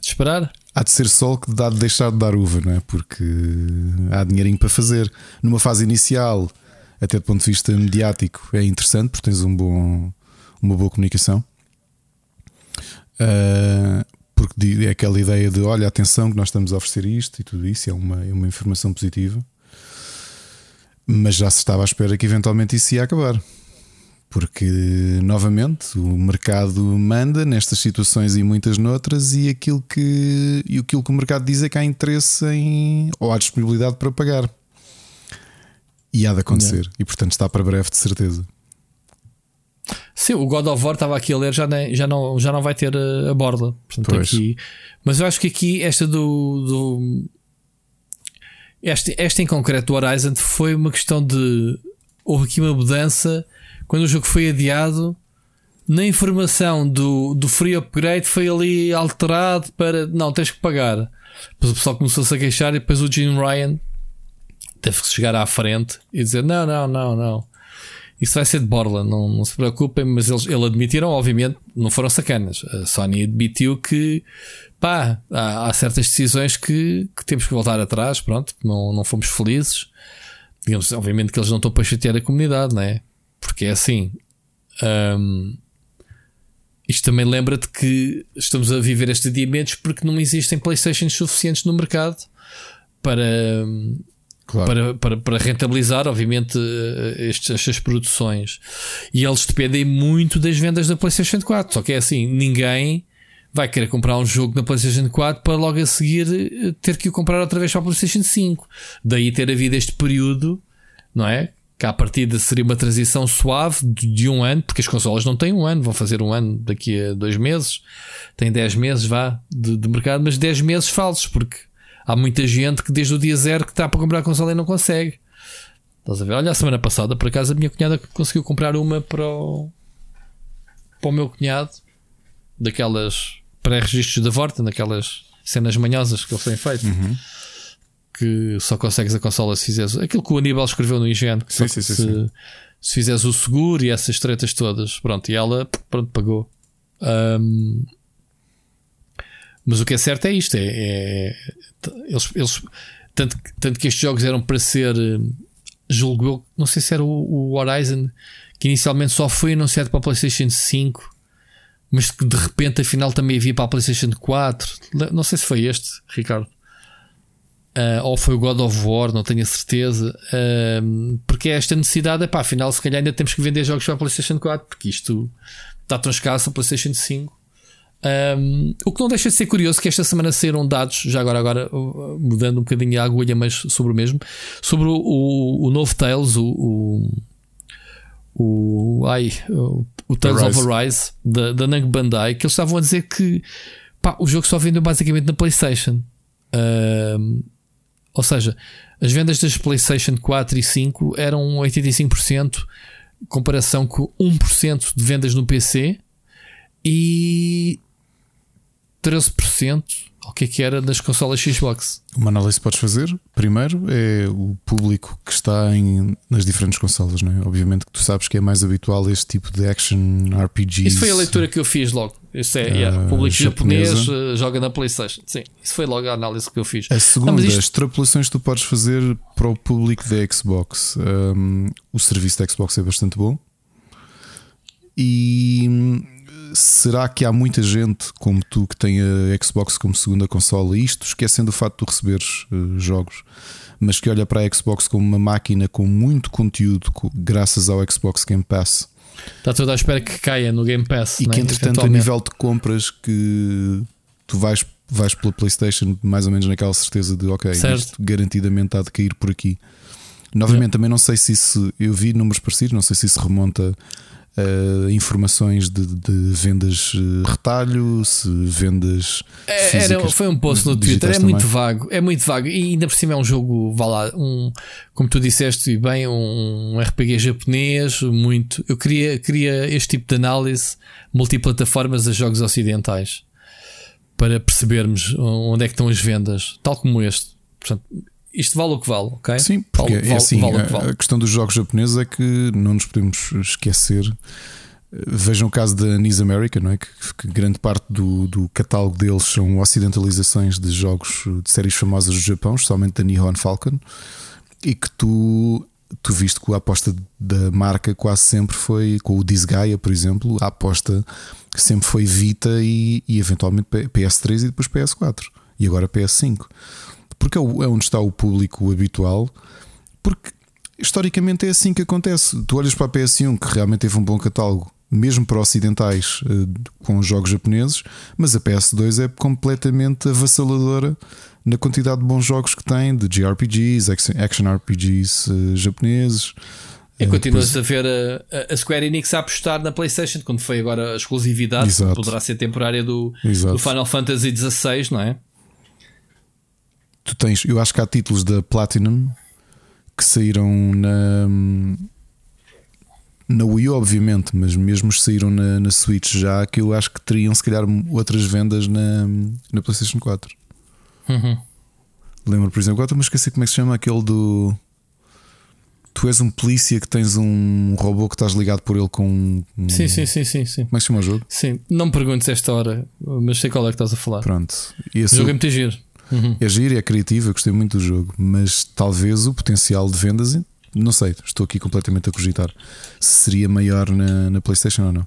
De esperar? Há de ser sol que dá de deixar de dar uva, não é? Porque há dinheirinho para fazer. Numa fase inicial, até do ponto de vista mediático, é interessante porque tens um bom, uma boa comunicação. Uh, porque é aquela ideia de olha, atenção, que nós estamos a oferecer isto e tudo isso, é uma, é uma informação positiva. Mas já se estava à espera que eventualmente isso ia acabar. Porque, novamente, o mercado manda nestas situações e muitas noutras, e aquilo que, e aquilo que o mercado diz é que há interesse em, ou há disponibilidade para pagar. E há de acontecer. E portanto está para breve, de certeza. Sim, o God of War estava aqui a ler, já, nem, já, não, já não vai ter a, a borda. Portanto, aqui, mas eu acho que aqui, esta do. do esta, esta em concreto do Horizon foi uma questão de. Houve aqui uma mudança quando o jogo foi adiado. Na informação do, do free upgrade foi ali alterado para. Não, tens que pagar. Depois o pessoal começou-se a queixar e depois o Jim Ryan teve que chegar à frente e dizer: não, não, não, não. Isso vai ser de borla, não, não se preocupem, mas eles, eles admitiram, obviamente, não foram sacanas. A Sony admitiu que pá, há, há certas decisões que, que, temos que voltar atrás, pronto, não, não fomos felizes. Digamos, obviamente que eles não estão para chatear a comunidade, não é? Porque é assim. Hum, isto também lembra-te que estamos a viver estes adiamentos porque não existem Playstations suficientes no mercado para hum, Claro. Para, para, para, rentabilizar, obviamente, eh, estes, estas produções. E eles dependem muito das vendas da PlayStation 4. Só que é assim: ninguém vai querer comprar um jogo na PlayStation 4 para logo a seguir eh, ter que o comprar outra vez para a PlayStation 5. Daí ter havido este período, não é? Que à partida seria uma transição suave de, um ano, porque as consolas não têm um ano, vão fazer um ano daqui a dois meses, têm 10 meses, vá, de, de mercado, mas 10 meses falsos, porque há muita gente que desde o dia zero que está para comprar a consola e não consegue. Estás a ver? Olha, a semana passada, por acaso, a minha cunhada conseguiu comprar uma para o, para o meu cunhado, daquelas pré-registros da Vorta, daquelas cenas manhosas que eles têm feito. Uhum. Que só consegues a consola se fizeres aquilo que o Aníbal escreveu no IGN. Sim, sim, sim, se, se fizeres o seguro e essas tretas todas, pronto, e ela pronto, pagou. Um, mas o que é certo é isto: é, é eles, eles tanto, tanto que estes jogos eram para ser, julgo eu, não sei se era o, o Horizon, que inicialmente só foi anunciado para a PlayStation 5, mas que de repente afinal também havia para a PlayStation 4. Não sei se foi este, Ricardo. Uh, ou foi o God of War, não tenho a certeza. Uh, porque é esta necessidade, é pá, afinal, se calhar ainda temos que vender jogos para a PlayStation 4, porque isto está tão escasso a PlayStation 5 um, o que não deixa de ser curioso que esta semana saíram dados, já agora, agora mudando um bocadinho a agulha, mas sobre o mesmo, sobre o, o, o novo Tales, o, o, o, ai, o, o Tales of Arise da, da Nang Bandai, que eles estavam a dizer que pá, o jogo só vendeu basicamente na PlayStation. Ahm, ou seja, as vendas das PlayStation 4 e 5 eram 85%, comparação com 1% de vendas no PC e 13%, o que é que era das consolas Xbox. Uma análise que podes fazer, primeiro, é o público que está em, nas diferentes consolas, não é? Obviamente que tu sabes que é mais habitual este tipo de action RPGs. Isso foi a leitura que eu fiz logo. Isso é, Ah, yeah, o público japonesa. japonês eh, joga na PlayStation. Sim, isso foi logo a análise que eu fiz. A segunda, Não, isto- as extrapolações que tu podes fazer para o público da Xbox. Um, o serviço da Xbox é bastante bom. E será que há muita gente como tu que tem a Xbox como segunda consola? Isto esquecendo o facto de tu receberes eh, jogos, mas que olha para a Xbox como uma máquina com muito conteúdo, co- graças ao Xbox Game Pass. Está tudo à espera que caia no Game Pass. E né? que entretanto, a nível de compras, que tu vais, vais pela PlayStation, mais ou menos naquela certeza de ok, Certo. isto garantidamente há de cair por aqui. Novamente, também não sei se isso. Eu vi números parecidos, não sei se isso remonta a informações de, de vendas eh, retalho, se vendas. É, era- foi um post no Twitter, é muito também. vago, é muito vago. E ainda por cima é um jogo, vá lá, um, como tu disseste e bem, um RPG japonês, muito. Eu queria, queria este tipo de análise multiplataformas a jogos ocidentais para percebermos onde é que estão as vendas, tal como este. Portanto, isto vale o que vale, ok? Sim, porque vale, é vale- assim, vale que a- vale. a questão dos jogos japoneses é que não nos podemos esquecer. Vejam o caso da Anis America, não é? Que, que grande parte do, do catálogo deles são ocidentalizações de jogos de séries famosas do Japão, especialmente da Nihon Falcon, e que tu, tu viste que a aposta da marca quase sempre foi com o Disgaea, por exemplo, a aposta sempre foi Vita e, e eventualmente P- PS3 e depois PS4 e agora PS5 porque é é onde está o público habitual, porque historicamente é assim que acontece. Tu olhas para a PS1, que realmente teve um bom catálogo, mesmo para ocidentais, eh, com os jogos japoneses, mas a PS2 é completamente avassaladora na quantidade de bons jogos que tem, de JRPGs, action RPGs eh, japoneses. E Eh, continua-se a ver a, a Square Enix a apostar na PlayStation, quando foi agora a exclusividade, Exato. poderá ser temporária do, do Final Fantasy XVI, não é? Tu tens, eu acho que há títulos da Platinum que saíram na na Wii obviamente, mas mesmo os saíram na, na Switch já que eu acho que teriam se calhar outras vendas na, na PlayStation 4. Uhum. Lembro, por exemplo, agora estou-me a esquecer como é que se chama aquele do. Tu és um polícia que tens um robô que estás ligado por ele com um. Sim, sim, sim, sim, sim. Como é que se chama o jogo? Sim, não me perguntes esta hora, mas sei qual é que estás a falar. Pronto. E esse jogo é muito giro. Uhum. É giro, é criativo, eu gostei muito do jogo, mas talvez o potencial de vendas, não sei, estou aqui completamente a cogitar se seria maior na, na PlayStation ou não.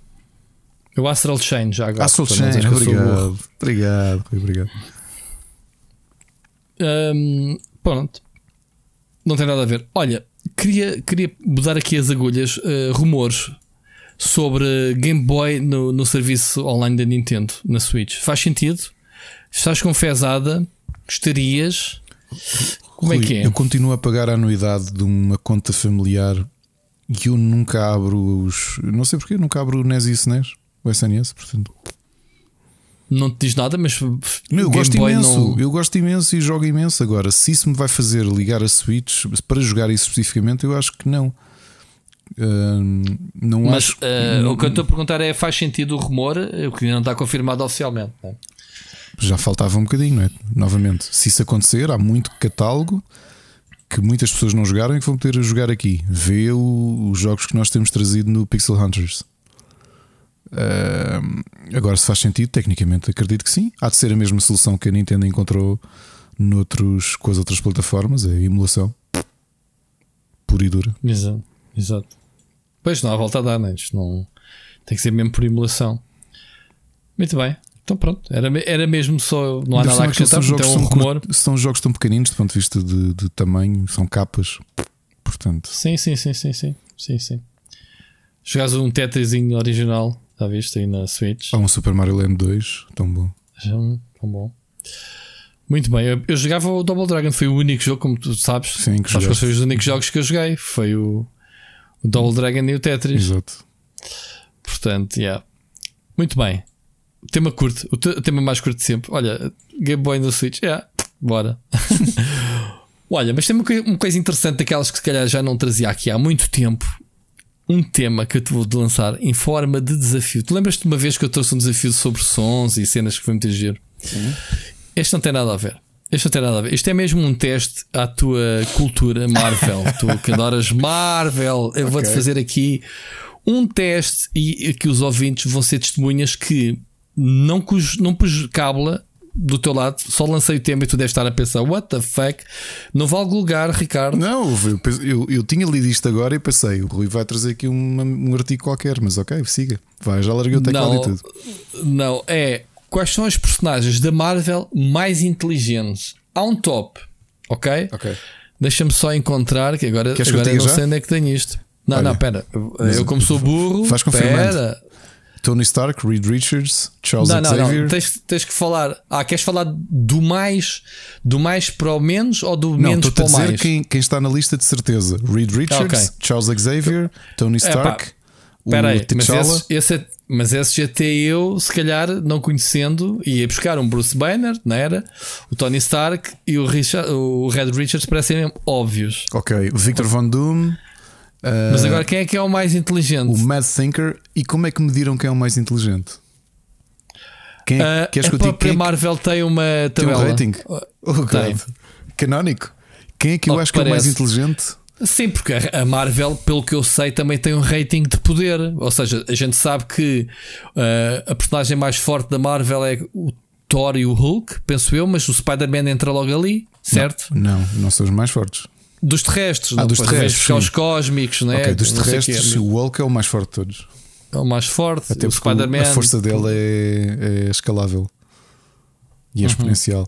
O Astral Chain, já agora. Astral Chain, obrigado, obrigado, obrigado. Hum, pronto. Não tem nada a ver. Olha, queria, queria mudar aqui as agulhas. uh, rumores sobre Game Boy no, no serviço online da Nintendo na Switch. Faz sentido? Estás confesada? Gostarias? Como é Rui, que é? Eu continuo a pagar a anuidade de uma conta familiar e eu nunca abro os. Não sei porquê, nunca abro o NES e o SNES, o SNS, portanto. Não te diz nada, mas Não, eu Game gosto Boy imenso, não- eu gosto imenso e jogo imenso. Agora, se isso me vai fazer ligar a Switch para jogar isso especificamente, eu acho que não. Hum, não Mas acho. uh, não- o que eu estou a perguntar é: faz sentido o rumor? O que ainda não está confirmado oficialmente. não é? Já faltava um bocadinho, não é? Novamente, se isso acontecer, há muito catálogo que muitas pessoas não jogaram e que vão poder jogar aqui. Vê o- os jogos que nós temos trazido no Pixel Hunters. Hum, agora, se faz sentido, tecnicamente acredito que sim. Há de ser a mesma solução que a Nintendo encontrou noutros, com as outras plataformas, a emulação pura e dura. Exato, exato. Pois não há volta a dar, né? Não tem que ser mesmo por emulação. Muito bem. Então pronto, era, era mesmo só. Não há nada a acrescentar, são então é um jogos, são, rumor. são jogos tão pequeninos do ponto de vista de, de tamanho, são capas. Portanto, Sim, sim, sim, sim, sim. sim, sim. Jogares um Tetrisinho original, já viste aí na Switch? há um Super Mario Land 2, tão bom. Tão bom. Muito bem, eu, eu jogava o Double Dragon, foi o único jogo, como tu sabes. Sim, que sabes quais foram os únicos jogos que eu joguei. Foi o, o Double Dragon e o Tetris. Exato. Portanto, yeah. muito bem. Tema curto, o, te- o tema mais curto de sempre. Olha, Game Boy no Switch, yeah. Bora. Olha, mas tem uma, uma coisa interessante daquelas que se calhar já não trazia aqui há muito tempo. Um tema que eu te vou lançar em forma de desafio. Tu lembras-te de uma vez que eu trouxe um desafio sobre sons e cenas que foi muito giro? Este não tem nada a ver. Este não tem nada a ver. Isto é mesmo um teste à tua cultura Marvel. tu que adoras Marvel, eu vou-te Ok. fazer aqui um teste e que os ouvintes vão ser testemunhas que não, cujo, não pus cábula do teu lado, só lancei o tema e tu deves estar a pensar: what the fuck? Não vale lugar, Ricardo. Não, eu, eu, eu tinha lido isto agora e pensei, o Rui vai trazer aqui uma- um artigo qualquer, mas ok, siga. Vai, já larguei o teclado Não. e tudo. Não, é quais são os personagens da Marvel mais inteligentes? Há um top, ok? Ok. Deixa-me só encontrar, que agora, Queres que eu agora diga não já? sei onde é que tenho isto. Não, Olha, não, pera. Eu, eu como sou burro, vais confirmando. pera. Tony Stark, Reed Richards, Charles Não, não, Xavier. não. Tens, tens que falar. Ah, queres falar do mais, do mais para o menos ou do Não, menos para a o dizer mais? quem, quem está na lista de certeza: Reed Richards, Ok. Charles Xavier, Tony Stark, Espera o aí, mas esse, é- mas esse até eu, se calhar, não conhecendo, ia buscar um Bruce Banner, não era? O Tony Stark e o, Richard, o Red Richards parecem óbvios. Ok, o Victor Von Doom, Mas agora quem é que é o mais inteligente? o Mad Thinker. E como é que mediram quem é o mais inteligente? Quem é, Ah, queres a que própria quem é que Marvel tem uma tem um tabela. rating? Ah, Oh, tem. Canónico. Quem é que eu Ao acho que que é o mais parece. inteligente? Sim, porque a Marvel, pelo que eu sei, também tem um rating de poder. Ou seja, a gente sabe que ah, a personagem mais forte da Marvel é o Thor e o Hulk, penso eu, mas o Spider-Man entra logo ali, certo? Não, não são os mais fortes. Dos terrestres, Ah, não? dos terrestres, buscar os cósmicos, não é? ok, dos Não sei o terrestres, Hulk é o mais forte de todos. é o mais forte. Até o Spider-Man. a força dele é, é escalável e é Uhum. exponencial.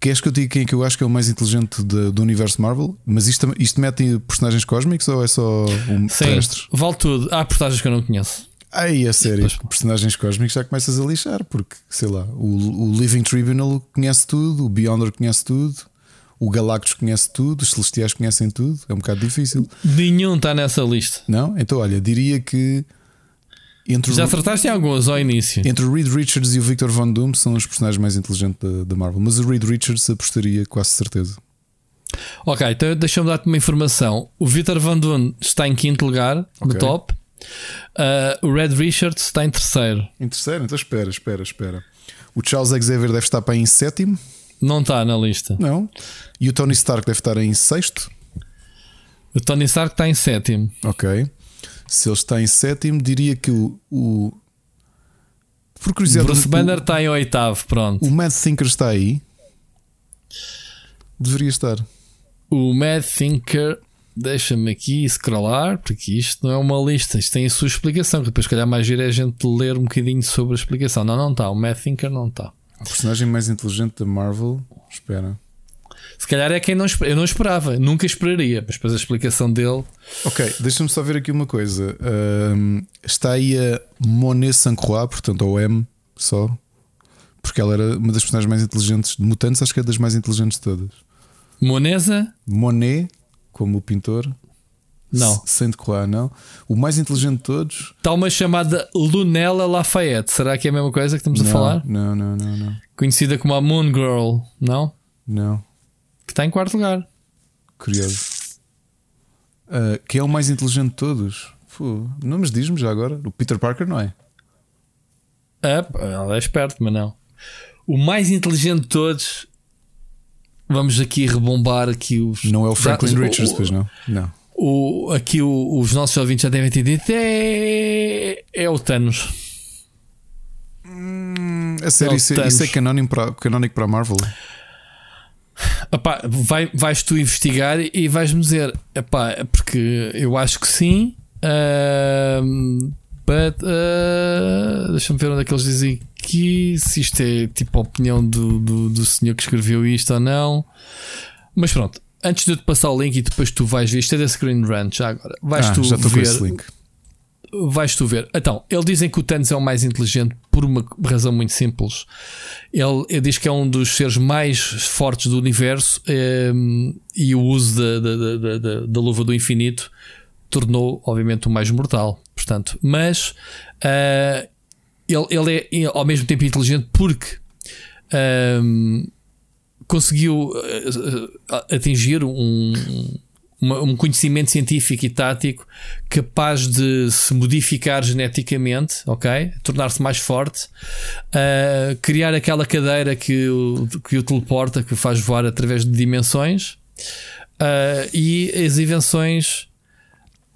Queres que eu diga quem é que eu acho que é o mais inteligente de- do universo Marvel? Mas isto, isto mete personagens cósmicos ou é só um Sim, terrestres? vale tudo. Há personagens que eu não conheço. Ai, é sério, personagens cósmicos já começas a lixar, porque sei lá, o, o Living Tribunal conhece tudo, o Beyonder conhece tudo, o Galactus conhece tudo, os Celestiais conhecem tudo, é um bocado difícil. Nenhum está nessa lista. Não? Então, olha, diria que entre, Já o, trataste em alguns ao início. entre o Reed Richards e o Victor Von Doom são os personagens mais inteligentes da, da Marvel, mas o Reed Richards apostaria quase certeza. Ok, então deixa-me dar-te uma informação. O Victor Van Doon está em quinto lugar, no Ok. top. Ah, o Red Richards está em terceiro. Em terceiro, então espera, espera, espera. O Charles Xavier deve estar para em sétimo, Não está na lista. não? E o Tony Stark deve estar em sexto. O Tony Stark está em sétimo. Ok. Se ele está em sétimo, diria que o. o por O curiosidade, Bruce o, Banner está em oitavo. Pronto. o Mad Thinker está aí. Deveria estar. O Mad Thinker, deixa-me aqui scrollar, porque isto não é uma lista, isto tem a sua explicação. que Depois, se calhar, mais giro é a gente ler um bocadinho sobre a explicação. Não, não está. O Mad Thinker não está. A personagem mais inteligente da Marvel. Espera. Se calhar é quem não eu não esperava, nunca esperaria, mas depois a explicação dele. Ok, deixa-me só ver aqui uma coisa. Ahm, está aí a Monet Sancroix, portanto, ao M só. Porque ela era uma das personagens mais inteligentes de mutantes, acho que é das mais inteligentes de todas. Monesa? Monet, como o pintor. Não. Saint-Croix, não. O mais inteligente de todos. Está uma chamada Lunella Lafayette. Será que é a mesma coisa que estamos não, a falar? Não, não, não, não. Conhecida como a Moon Girl, não? Não. Que está em quarto lugar. Curioso. Ah, quem é o mais inteligente de todos? Pô, nomes diz-me já agora. O Peter Parker não é? É, ela é esperto, mas não. O mais inteligente de todos. Vamos aqui rebombar aqui os. Não é o Franklin Já- Richards, o- pois não? Não. O, aqui o- os nossos ouvintes já devem ter dito. É, é o Thanos. A sério, isso, é, isso é estamos. canónico para, canónico para a Marvel? Epá, vai, vais tu investigar e vais-me dizer, epá, é porque eu acho que sim, ahm, but ah, deixa-me ver onde é que eles dizem aqui, se isto é tipo a opinião do, do, do senhor que escreveu isto ou não. Mas pronto, antes de eu te passar o link e depois tu vais ver, isto é da Screen Rant já agora. Vais Ah, tu já ver esse link. vais tu ver. Então, eles dizem que o Thanos é o mais inteligente por uma razão muito simples. Ele, ele diz que é um dos seres mais fortes do universo ehm, e o uso da, da, da, da- luva do infinito tornou, obviamente, o mais mortal. Portanto, mas ah, ele, ele é ao mesmo tempo inteligente porque. ahm, conseguiu eh, eh, atingir um, um conhecimento científico e tático capaz de se modificar geneticamente, ok? Tornar-se mais forte, uh, criar aquela cadeira que o, que o teleporta, que o faz voar através de dimensões, uh, e as invenções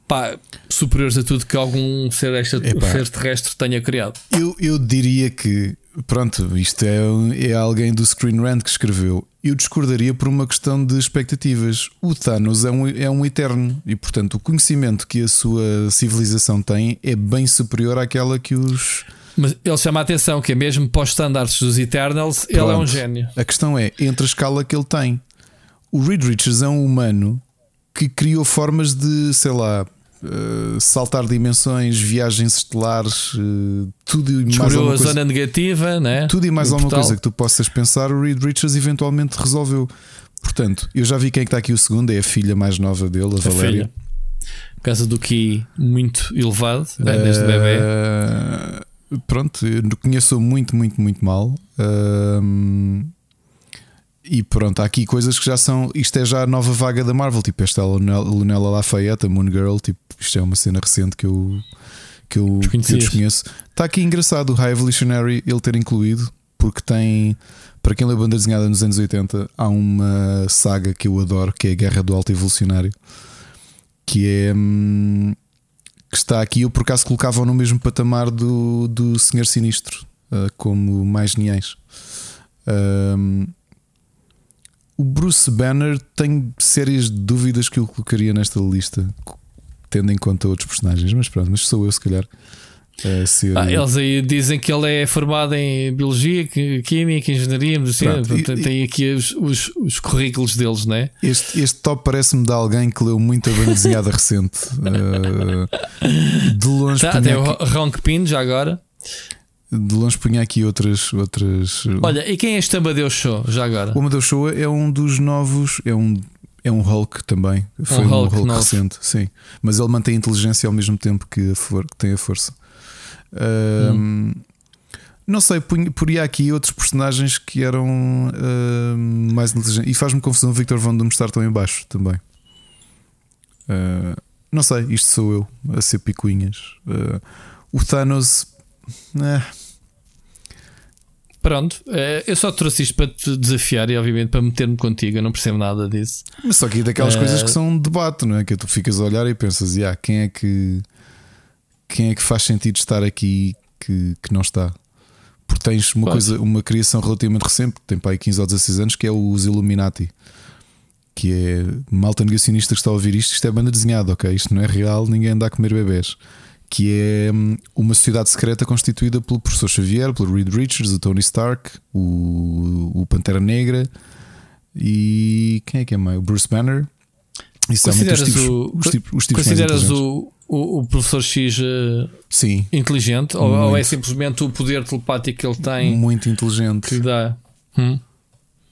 pá, superiores a tudo que algum ser extra- Epá. extraterrestre tenha criado. Eu, eu diria que, pronto, isto é, é alguém do Screen Rant que escreveu. Eu discordaria por uma questão de expectativas. O Thanos é um, é um eterno e, portanto, o conhecimento que a sua civilização tem é bem superior àquela que os. Mas ele chama a atenção que, é mesmo para os estándares dos Eternals, ele é um Pronto. gênio. A questão é entre a escala que ele tem. O Reed Richards é um humano que criou formas de, sei lá, eh, saltar dimensões, viagens estelares, eh, tudo e mais Descobriu alguma a coisa. zona negativa, né? Tudo e mais Do alguma portal. coisa que tu possas pensar, o Reed Richards eventualmente resolveu. Portanto, eu já vi quem é que está aqui o segundo, é a filha mais nova dele, a, A Valéria. filha. Por causa do Ki muito elevado, né, desde bebê. Pronto, eu conheço muito, muito, muito mal. Ahm, e pronto, há aqui coisas que já são. Isto é já a nova vaga da Marvel, tipo esta Lunella Lafayette, a Moon Girl. Tipo, isto é uma cena recente que eu, que eu, que eu desconheço. Está aqui engraçado o High Evolutionary ele ter incluído, porque tem. Para quem lê banda desenhada nos anos 80, há uma saga que eu adoro, que é a Guerra do Alto Evolucionário, que é. hum, que está aqui, eu por acaso colocava no mesmo patamar do, do Senhor Sinistro, ah, como mais geniais. Ahm, o Bruce Banner tem sérias dúvidas que eu colocaria nesta lista, tendo em conta outros personagens, mas pronto, mas sou eu se calhar. ser- Ah, eles aí dizem que ele é formado em Biologia, Química, Engenharia, Medicina. Pronto, tem aqui os, os, os currículos deles, né? Este, este top parece-me de alguém que leu muita banda desenhada recente. Ah, de longe Tá, tem o aqui, Ronk Pin já agora. De longe punha aqui outras. outras Olha, e quem é este Amadeu Show já agora? O Amadeu Shoa é um dos novos, é um, é um Hulk também. Foi um Hulk Hulk, recente, sim. Mas ele mantém a inteligência ao mesmo tempo que, a for, que tem a força. Ahm, Não sei, poria aqui outros personagens que eram ahm, mais inteligentes. E faz-me confusão o Victor Von Doom estar tão em baixo também. Ah, não sei, isto sou eu a ser picuinhas. Ah, o Thanos. eh, Pronto, eh, eu só trouxe isto para te desafiar e, obviamente, para meter-me contigo. Eu não percebo nada disso. Mas só que é daquelas Eh, coisas que são um debate, não é? Que tu ficas a olhar e pensas, "Ya, quem é que quem é que faz sentido estar aqui que, que não está? Porque tens uma coisa, uma criação relativamente recente, tem para aí 15 ou 16 anos, que é os Illuminati. Que é malta negacionista que está a ouvir isto, isto é banda desenhada, ok? Isto não é real, ninguém anda a comer bebés. Que é hum, uma sociedade secreta constituída pelo professor Xavier, pelo Reed Richards, o Tony Stark, o, o Pantera Negra e quem é que é mais? O Bruce Banner. E são Consideras tipos, o- os tipos, os tipos mais Consideras o, o, o professor X eh, Sim, inteligente? Ou, ou é simplesmente o poder telepático que ele tem muito inteligente. que dá? Hum?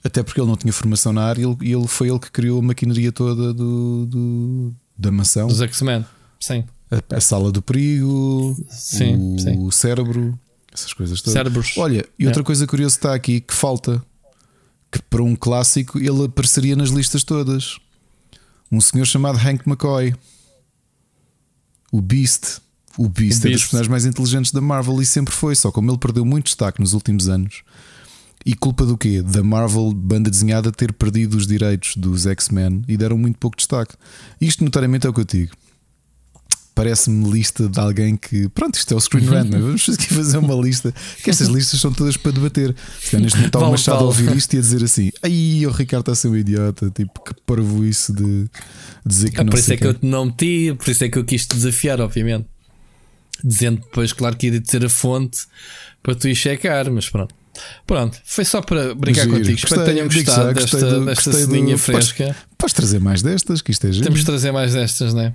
Até porque ele não tinha formação na área e ele, e ele foi ele que criou a maquinaria toda do, do- da mansão, Dos X-Men? Sim. A, a sala do perigo, Sim, o sim. cérebro, essas coisas todas. Cérebros. Olha, e outra coisa curiosa está aqui que falta que para um clássico ele apareceria nas listas todas. Um senhor chamado Hank McCoy, o Beast. O Beast O é dos Beast. personagens mais inteligentes da Marvel e sempre foi. Só como ele perdeu muito destaque nos últimos anos. E culpa do quê? Da Marvel banda desenhada ter perdido os direitos dos X-Men e deram muito pouco destaque. Isto, notariamente, é o que eu digo. Parece-me lista de alguém que. Pronto, isto é o Screen Rant, não é? Vamos aqui fazer uma lista. Que estas listas são todas para debater. Se calhar neste momento está o Machado a ouvir isto e a dizer assim: Ai, o Ricardo está a ser um idiota. Tipo, que parvo isso de dizer que Ah, não por isso é que eu te não meti, por isso é que eu quis te desafiar, obviamente. Dizendo depois, claro, que ia dizer a fonte para tu ir checar, mas pronto. Pronto, foi só para brincar Giro. contigo. Espero que tenham gostado desta, do- desta do- ceninha podes- fresca. Podes trazer mais destas, que isto é giro. Temos de trazer mais destas, né?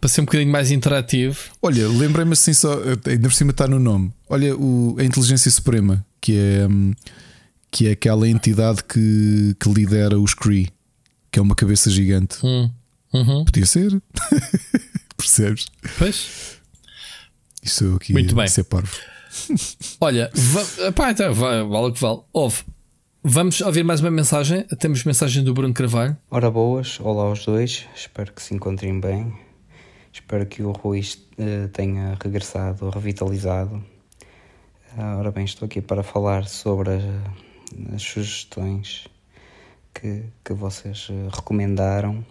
Para ser um bocadinho mais interativo. Olha, lembrei-me assim só, ainda por cima está no nome. Olha, o, a Inteligência Suprema, que é, hum, que é aquela entidade que, que lidera os Kree, que é uma cabeça gigante. Hum. Uhum. Podia ser. Percebes? Pois. Isso eu aqui Muito bem. ser parvo. Olha, va- pá, então, va- vale o que vale. Houve. Vamos ouvir mais uma mensagem. Temos mensagem do Bruno Carvalho. Ora boas, olá aos dois, espero que se encontrem bem. Espero que o Rui uh, tenha regressado, revitalizado. Uh, ora bem, estou aqui para falar sobre as, as sugestões que, que vocês uh, recomendaram.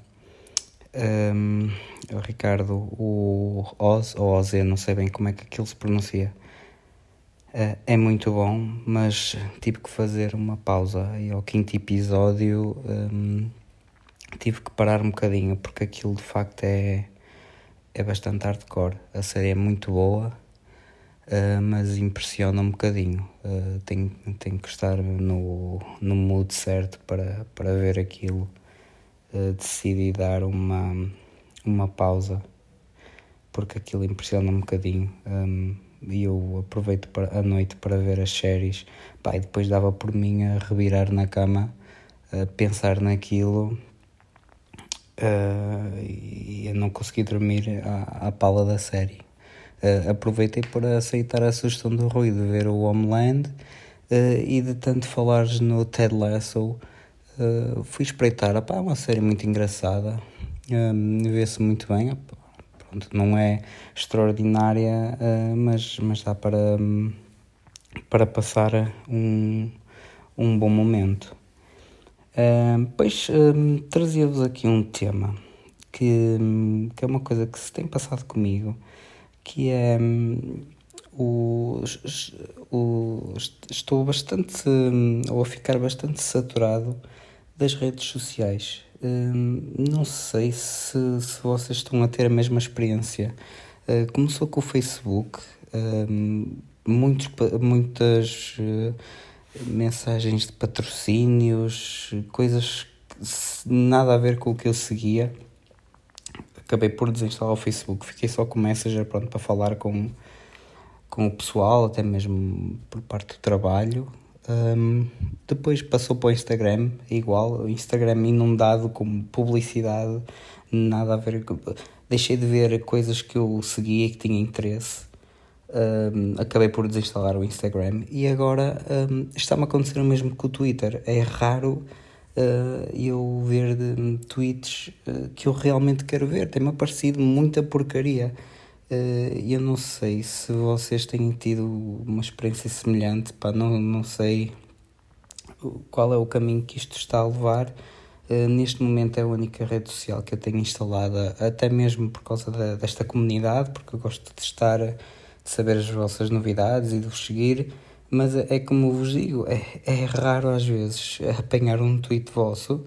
Um, o Ricardo, o Oz, ou Oz, não sei bem como é que aquilo se pronuncia Uh, é muito bom, mas tive que fazer uma pausa e ao quinto episódio um, tive que parar um bocadinho porque aquilo de facto é, é bastante hardcore. A série é muito boa, uh, mas impressiona um bocadinho. Uh, tenho, tenho que estar no, no mood certo para, para ver aquilo. Uh, decidi dar uma, uma pausa porque aquilo impressiona um bocadinho. Um, e eu aproveito para, a noite para ver as séries. Pá, e depois dava por mim a revirar na cama, a pensar naquilo uh, e a não conseguir dormir à, à pala da série. Uh, aproveitei para aceitar a sugestão do Rui de ver o Homeland uh, e de tanto falares no Ted Lasso. fui espreitar, é uma série muito engraçada, vê-se muito bem. Pronto, não é extraordinária, uh, mas, mas dá para, para passar um, um bom momento. Pois trazia-vos aqui um tema que, que é uma coisa que se tem passado comigo, que é um, o, o, estou bastante ou a ficar bastante saturado das redes sociais. Hum, não sei se, se vocês estão a ter a mesma experiência. Uh, começou com o Facebook, hum, muitos, muitas uh, mensagens de patrocínios, coisas nada a ver com o que eu seguia. Acabei por desinstalar o Facebook, fiquei só com o Messenger pronto, para falar com, com o pessoal, até mesmo por parte do trabalho. Um, depois passou para o Instagram, igual, o Instagram inundado com publicidade, nada a ver. Deixei de ver coisas que eu seguia que tinha interesse. Um, acabei por desinstalar o Instagram e agora um, está-me a acontecer o mesmo com o Twitter. É raro uh, eu ver de, tweets uh, que eu realmente quero ver. Tem-me aparecido muita porcaria. Uh, eu não sei se vocês têm tido uma experiência semelhante, pá, não, não sei qual é o caminho que isto está a levar. Uh, neste momento é a única rede social que eu tenho instalada, até mesmo por causa da, desta comunidade, porque eu gosto de estar, de saber as vossas novidades e de vos seguir. Mas é, é como vos digo, é, é raro às vezes apanhar um tweet vosso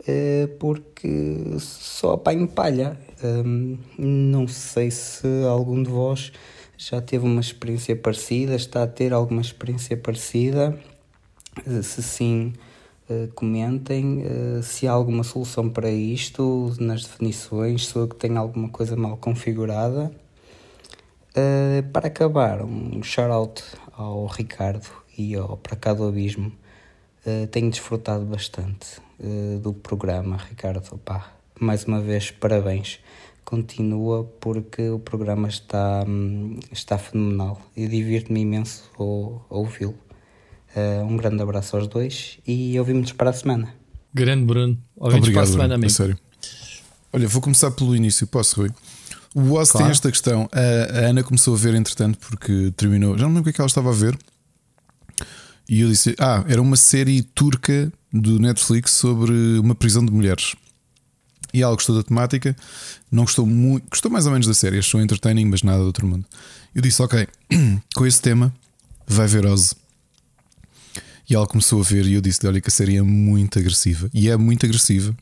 uh, porque só apanho palha. Um, não sei se algum de vós já teve uma experiência parecida, está a ter alguma experiência parecida. Se sim, uh, comentem. Se há alguma solução para isto nas definições, se eu que tenho alguma coisa mal configurada. Uh, para acabar, um shout-out ao Ricardo e ao Para Cá do Abismo. tenho desfrutado bastante do programa, Ricardo. Opa, mais uma vez, parabéns. Continua porque o programa está, hum, está fenomenal e divirto-me imenso ao, ouvi-lo. Uh, um grande abraço aos dois e ouvimos para a semana. Grande Bruno, ouvimos Obrigado, para a semana, amigo. sério. Olha, vou começar pelo início, posso, Rui? O Oz claro. tem esta questão. A, a, Ana começou a ver, entretanto, porque terminou. Já não lembro o que é que ela estava a ver. E eu disse: Ah, era uma série turca do Netflix sobre uma prisão de mulheres e ela gostou da temática, não gostou muito, gostou mais ou menos da série, achou entertaining, mas nada do outro mundo. Eu disse: Ok, com esse tema, vai ver Oz. E ela começou a ver, e eu disse: Olha, que a série é muito agressiva, e é muito agressiva.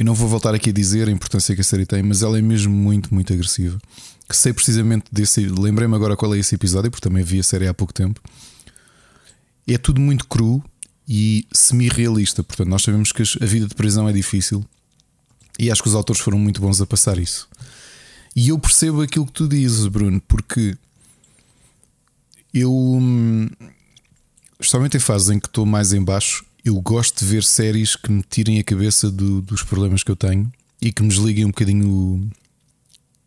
Eu não vou voltar aqui a dizer a importância que a série tem, mas ela é mesmo muito, muito agressiva. Que sei precisamente desse. Lembrei-me agora qual é esse episódio, porque também vi a série há pouco tempo. É tudo muito cru e semi-realista. Portanto, nós sabemos que a vida de prisão é difícil e acho que os autores foram muito bons a passar isso. E eu percebo aquilo que tu dizes, Bruno, porque eu, especialmente em fases em que estou mais em baixo, eu gosto de ver séries que me tirem a cabeça do, dos problemas que eu tenho e que me desliguem um bocadinho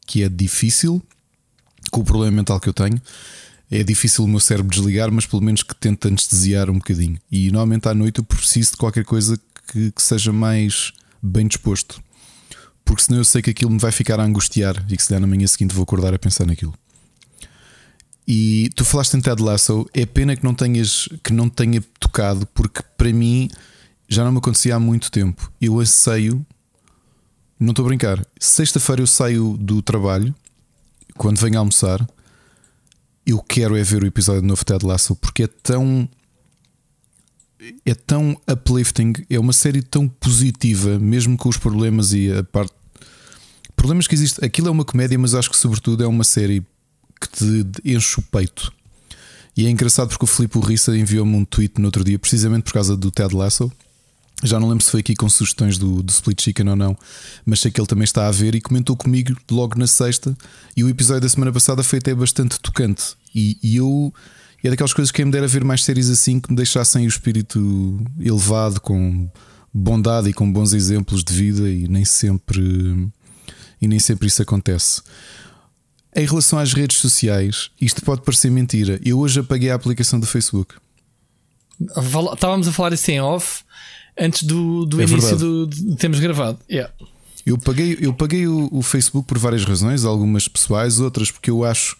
que é difícil com o problema mental que eu tenho. é difícil o meu cérebro desligar, mas pelo menos que tente anestesiar um bocadinho. E normalmente à noite eu preciso de qualquer coisa que, que seja mais bem disposto. Porque senão eu sei que aquilo me vai ficar a angustiar e que se der na manhã seguinte vou acordar a pensar naquilo. E tu falaste em Ted Lasso, é pena que não tenhas que não tenha tocado, porque para mim já não me acontecia há muito tempo. Eu anseio, não estou a brincar. Sexta-feira eu saio do trabalho, quando venho almoçar, eu quero é ver o episódio novo de Ted Lasso, porque é tão é tão uplifting, é uma série tão positiva, mesmo com os problemas e a parte. Problemas que existem. Aquilo é uma comédia, mas acho que, sobretudo, é uma série que te enche o peito. E é engraçado porque o Filipe Urrissa enviou-me um tweet no outro dia, precisamente por causa do Ted Lasso. Já não lembro se foi aqui com sugestões do, do Split Chicken ou não, mas sei que ele também está a ver e comentou comigo logo na sexta. E o episódio da semana passada foi até bastante tocante. E, e eu é daquelas coisas que me dera ver mais séries assim que me deixassem o espírito elevado, com bondade e com bons exemplos de vida, e nem sempre, e nem sempre isso acontece. Em relação às redes sociais, isto pode parecer mentira. Eu hoje apaguei a aplicação do Facebook. Estávamos a falar isso em off antes do, do é início do, de termos gravado. Yeah. Eu paguei, eu paguei o, o, Facebook por várias razões, algumas pessoais, outras porque eu acho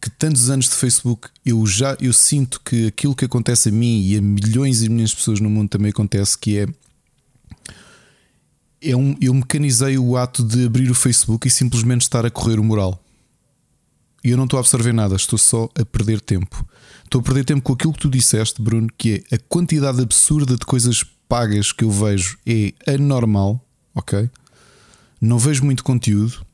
que tantos anos de Facebook eu já eu sinto que aquilo que acontece a mim e a milhões e milhões de pessoas no mundo também acontece que é é um, eu mecanizei o ato de abrir o Facebook e simplesmente estar a correr o mural. E eu não estou a absorver nada, estou só a perder tempo. Estou a perder tempo com aquilo que tu disseste, Bruno, que é a quantidade absurda de coisas pagas que eu vejo é anormal, ok? Não vejo muito conteúdo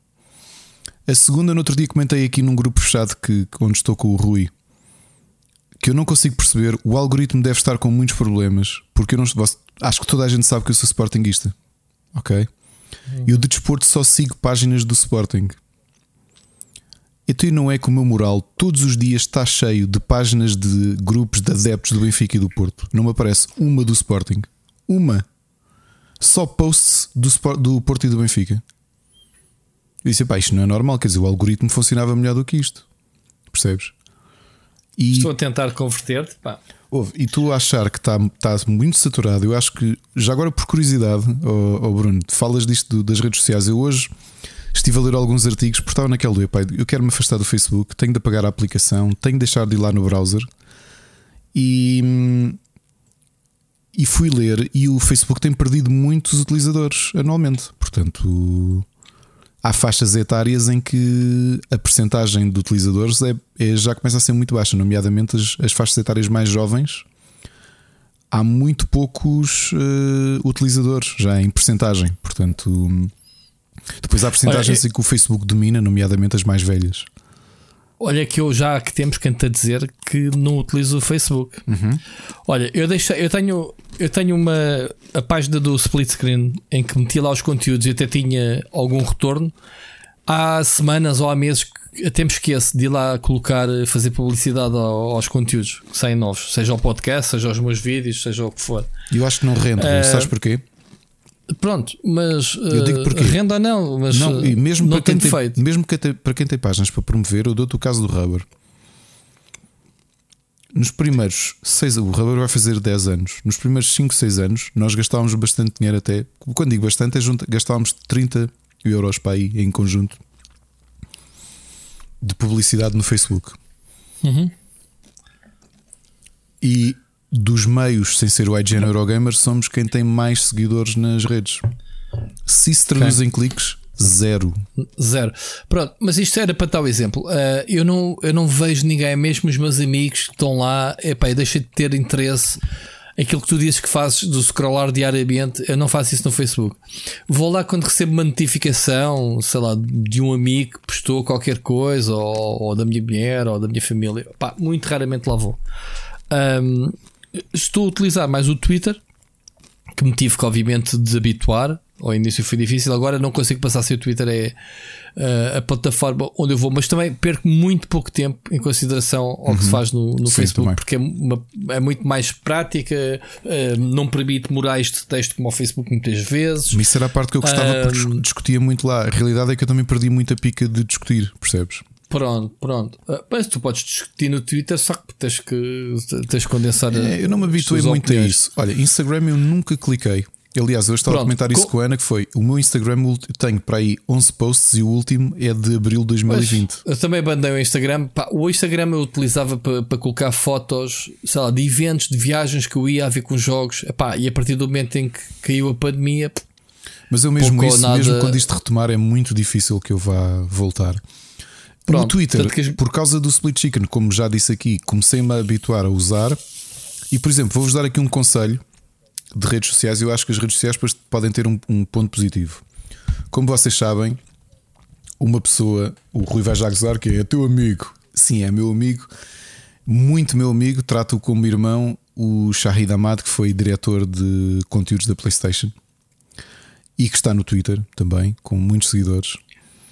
a segunda, no outro dia, comentei aqui num grupo fechado que, onde estou com o Rui que eu não consigo perceber. O algoritmo deve estar com muitos problemas porque eu não acho que toda a gente sabe que eu sou Sportingista, ok? Eu de desporto só sigo páginas do Sporting. Então não é que o meu moral todos os dias está cheio de páginas de grupos de adeptos do Benfica e do Porto. Não me aparece uma do Sporting. Uma. Só posts do, do Porto e do Benfica. Eu disse: pá, isto não é normal, quer dizer, o algoritmo funcionava melhor do que isto. Percebes? E, Estou a tentar converter-te, pá. Ouve, e tu achar que está, está muito saturado, eu acho que, já agora por curiosidade, oh, oh Bruno, falas disto das redes sociais. Eu hoje estive a ler alguns artigos, porque estava naquele dia, pai, eu quero me afastar do Facebook, tenho de apagar a aplicação, tenho de deixar de ir lá no browser e. E fui ler, e o Facebook tem perdido muitos utilizadores anualmente. Portanto, há faixas etárias em que a percentagem de utilizadores é, é, já começa a ser muito baixa, nomeadamente as, as faixas etárias mais jovens. Há muito poucos uh, utilizadores já em percentagem, portanto, depois há percentagens em que o Facebook domina, nomeadamente as mais velhas. Olha, que eu já há que tempos canto a dizer que não utilizo o Facebook. Uhum. Olha, eu, deixo, eu tenho, eu tenho uma a página do split screen em que meti lá os conteúdos e até tinha algum retorno. Há semanas ou há meses que até me esqueço de ir lá colocar, fazer publicidade aos conteúdos que saem novos, seja o podcast, seja os meus vídeos, seja o que for. Eu acho que não rende, uh, sabes porquê? Pronto, mas eu digo porque renda não, mas não, e mesmo não para quem tem, feito. Mesmo que tem, para quem tem páginas para promover, eu dou-te o caso do Rubber. Nos primeiros 6 o Rubber vai fazer 10 anos. Nos primeiros 5, 6 anos, nós gastávamos bastante dinheiro até. Quando digo bastante, é junto, gastávamos 30 euros para aí em conjunto de publicidade no Facebook. Uhum. E dos meios, sem ser o IGN Eurogamer, somos quem tem mais seguidores nas redes. Se se traduz okay. em cliques, zero. Zero. Pronto, mas isto era para tal exemplo. Uh, eu, não, eu não vejo ninguém, mesmo os meus amigos que estão lá, epá, eu deixei de ter interesse. Aquilo que tu dizes que fazes do scrollar diariamente, eu não faço isso no Facebook. Vou lá quando recebo uma notificação, sei lá, de um amigo que postou qualquer coisa, ou, ou da minha mulher, ou da minha família. Pá, muito raramente lá vou. Um, estou a utilizar mais o Twitter, que me tive que, obviamente, desabituar. Ao início foi difícil, agora não consigo passar se o Twitter é uh, a plataforma onde eu vou, mas também perco muito pouco tempo em consideração ao uhum. que se uhum. faz no, no Sim, Facebook, também. porque é, uma, é, muito mais prática, uh, não permite morais de texto como o Facebook muitas vezes. Isso era a parte que eu gostava, porque discutia muito lá. A realidade é que eu também perdi muita pica de discutir, percebes? Pronto, pronto. Ah, Mas tu podes discutir no Twitter, só que tens que, tens que condensar. É, eu não me habituei muito a opiniões. isso. Olha, Instagram eu nunca cliquei. Aliás, eu estava a Pronto, comentar isso co- com a Ana que foi o meu Instagram tenho para aí 11 posts e o último é de abril de 2020. Pois, eu também abandei o Instagram. Pá, o Instagram eu utilizava para, para colocar fotos, sei lá, de eventos, de viagens que eu ia a ver com jogos. Epá, e a partir do momento em que caiu a pandemia, Mas eu mesmo Pouco isso, nada- mesmo quando isto retomar, é muito difícil que eu vá voltar. No Pronto, Twitter, tanto que por causa do Split Chicken, como já disse aqui, comecei-me a habituar a usar. E, por exemplo, vou-vos dar aqui um conselho de redes sociais. Eu acho que as redes sociais podem ter um, um ponto positivo. Como vocês sabem, uma pessoa, o Rui vai já gozar, que é teu amigo. Sim, é meu amigo, muito meu amigo. Trato-o como irmão, o Shahid Ahmad, que foi diretor de conteúdos da PlayStation e que está no Twitter também, com muitos seguidores.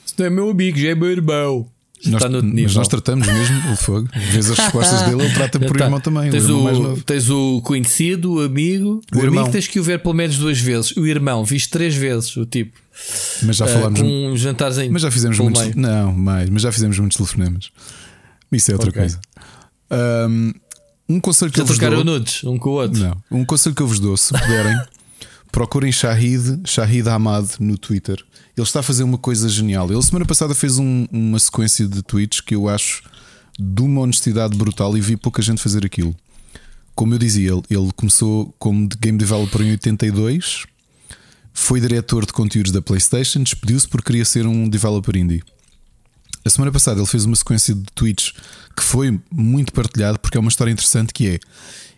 se não é meu amigo, já é meu irmão. Nós, mas nós tratamos mesmo o fogo. Vês as respostas dele, ele trata-me Já por tá. irmão também. Tens o o, tens o conhecido, o amigo. O O, irmão. amigo tens que o ver pelo menos duas vezes. O irmão, viste três vezes o tipo. Mas já ah, falámos. com um jantarzinho. Mas já fizemos muitos. meio. Não, mais, mas já fizemos muitos telefonemas. Isso é outra Ok. coisa. Um, um conselho que Já eu vos dou. nudes um com o outro. Não, um conselho que eu vos dou, se puderem, procurem Shahid, Shahid Ahmad no Twitter. Ele está a fazer uma coisa genial. Ele semana passada fez um- uma sequência de tweets que eu acho de uma honestidade brutal e vi pouca gente fazer aquilo. Como eu dizia, ele, ele começou como game developer em 82, foi diretor de conteúdos da PlayStation, despediu-se porque queria ser um developer indie. A semana passada ele fez uma sequência de tweets que foi muito partilhado porque é uma história interessante que é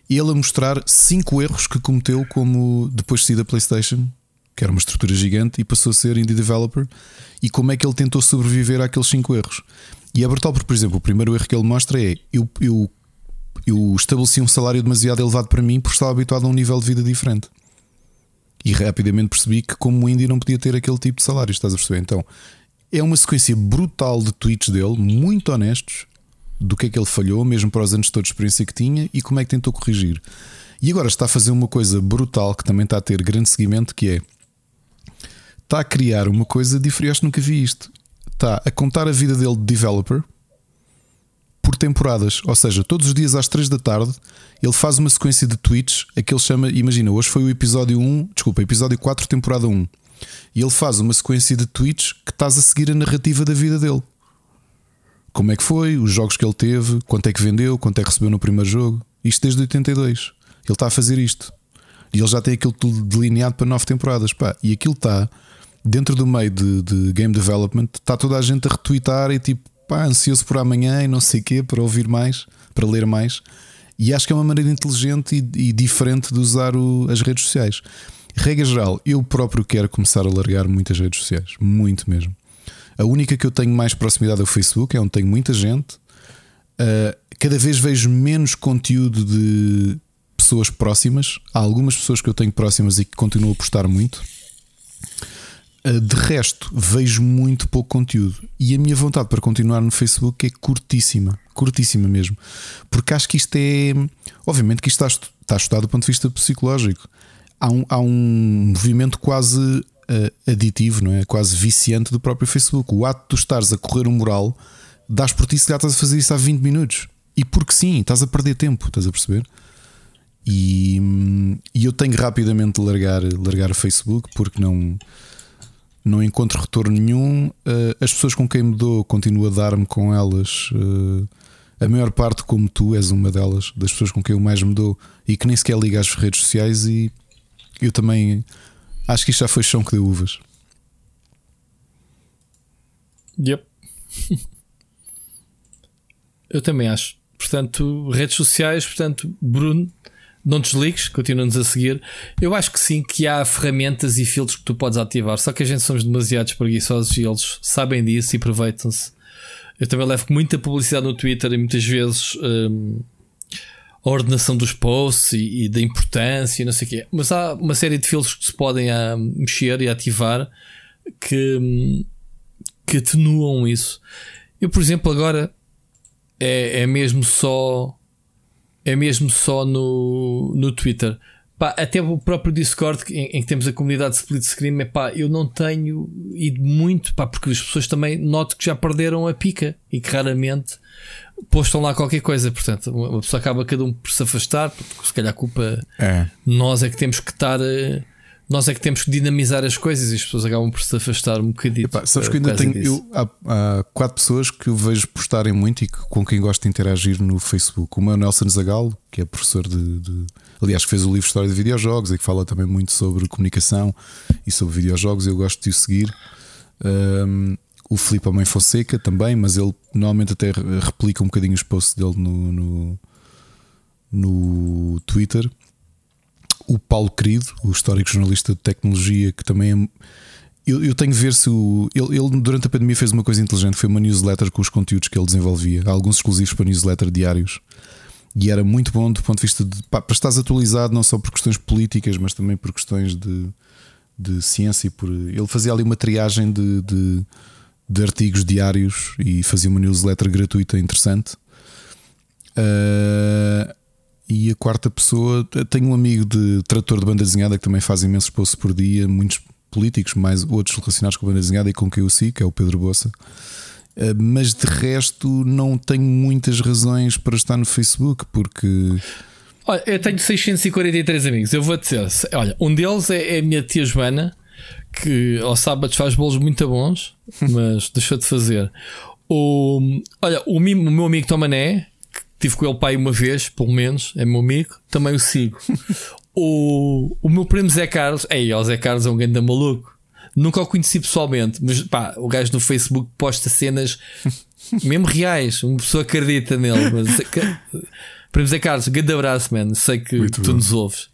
ele a mostrar cinco erros que cometeu como depois de sair da PlayStation, que era uma estrutura gigante, e passou a ser indie developer, e como é que ele tentou sobreviver àqueles cinco erros. E é brutal porque, por exemplo, o primeiro erro que ele mostra é eu, eu, eu estabeleci um salário demasiado elevado para mim porque estava habituado a um nível de vida diferente. E rapidamente percebi que, como indie, não podia ter aquele tipo de salário. Estás a perceber? Então, é uma sequência brutal de tweets dele, muito honestos, do que é que ele falhou, mesmo para os anos todos de experiência que tinha e como é que tentou corrigir. E agora está a fazer uma coisa brutal que também está a ter grande seguimento, que é está a criar uma coisa diferente. Nunca vi isto. Está a contar a vida dele de developer por temporadas. Ou seja, todos os dias às 3 da tarde ele faz uma sequência de tweets. A que ele chama, imagina, hoje foi o episódio 1, desculpa, episódio 4, temporada 1. E ele faz uma sequência de tweets que estás a seguir a narrativa da vida dele. Como é que foi, os jogos que ele teve, quanto é que vendeu, quanto é que recebeu no primeiro jogo. Isto desde 82. Ele está a fazer isto. E ele já tem aquilo tudo delineado para nove temporadas. Pá, e aquilo está dentro do meio de, de game development. Está toda a gente a retweetar e tipo, pá, ansioso por amanhã e não sei o quê, para ouvir mais, para ler mais. E acho que é uma maneira inteligente e, e diferente de usar o- as redes sociais. Regra geral, eu próprio quero começar a largar muitas redes sociais. Muito mesmo. A única que eu tenho mais proximidade é o Facebook, é onde tenho muita gente. Uh, cada vez vejo menos conteúdo de pessoas próximas. Há algumas pessoas que eu tenho próximas e que continuo a postar muito. Uh, de resto, vejo muito pouco conteúdo. E a minha vontade para continuar no Facebook é curtíssima. Curtíssima mesmo. Porque acho que isto é. Obviamente que isto está, está estudado do ponto de vista psicológico. Há um, há um movimento quase uh, aditivo, não é? Quase viciante do próprio Facebook. O ato de tu estares a correr um mural, dás por ti se já estás a fazer isso há 20 minutos. E porque sim, estás a perder tempo, estás a perceber? E, hum, e eu tenho rapidamente de largar, largar o Facebook porque não, não encontro retorno nenhum. Uh, as pessoas com quem me dou, continuo a dar-me com elas. uh, a maior parte, como tu, és uma delas, das pessoas com quem eu mais me dou e que nem sequer liga às redes sociais. E eu também acho que isto já foi chão que deu uvas. Yep. Eu também acho. Portanto, redes sociais, portanto, Bruno, não desligues, continua-nos a seguir. Eu acho que sim, que há ferramentas e filtros que tu podes ativar, só que a gente somos demasiados preguiçosos e eles sabem disso e aproveitam-se. Eu também levo muita publicidade no Twitter e muitas vezes hum, a ordenação dos posts e, e da importância e não sei o quê. Mas há uma série de filtros que se podem ah, mexer e ativar que, hum, que atenuam isso. Eu, por exemplo, agora é, é mesmo só é mesmo só no, no Twitter. Pá, até o próprio Discord em, em, que temos a comunidade de split screen, é pá, eu não tenho ido muito, pá, porque as pessoas também noto que já perderam a pica e que raramente postam lá qualquer coisa. Portanto, uma pessoa acaba cada um por se afastar, porque se calhar a culpa É. nós é que temos que estar. eh, Nós é que temos que dinamizar as coisas e as pessoas acabam por se afastar um bocadinho. Epá, sabes que ainda tenho. Eu, há, há quatro pessoas que eu vejo postarem muito e que- com quem gosto de interagir no Facebook. Uma é o Nelson Zagalo, que é professor de, de- Aliás, que fez o livro História de Videojogos e que fala também muito sobre comunicação e sobre videojogos. Eu gosto de o seguir. Um, o Filipe Amém Fonseca também, mas ele normalmente até re- replica um bocadinho os posts dele no, no, no Twitter. O Paulo Querido, o histórico jornalista de tecnologia, que também é eu, eu tenho que ver se o. Ele, ele, durante a pandemia fez uma coisa inteligente, foi uma newsletter com os conteúdos que ele desenvolvia, alguns exclusivos para newsletter diários. E era muito bom do ponto de vista de pá, para estares atualizado não só por questões políticas, mas também por questões de, de ciência. e Por, ele fazia ali uma triagem de, de, de artigos diários e fazia uma newsletter gratuita interessante. Ah, e a quarta pessoa, tenho um amigo de trator de banda desenhada que também faz imensos posts por dia, muitos políticos, mais outros relacionados com a banda desenhada e com quem eu sigo, que é o Pedro Bossa. Uh, Mas de resto, não tenho muitas razões para estar no Facebook, porque Olha, eu tenho 643 amigos. Eu vou dizer, olha, um deles é, é a minha tia Joana, que ao sábado faz bolos muito bons, mas deixou de fazer. O, olha, o, meu amigo Tomané, tive com ele pai uma vez, pelo menos, é meu amigo, também o sigo. o, o meu primo Zé Carlos, ei, o Zé Carlos é um grande maluco. Nunca o conheci pessoalmente, mas pá, o gajo no Facebook posta cenas mesmo reais, uma pessoa acredita nele. Mas, Primo Zé Carlos, grande abraço, man. Sei que Muito tu bom. nos ouves.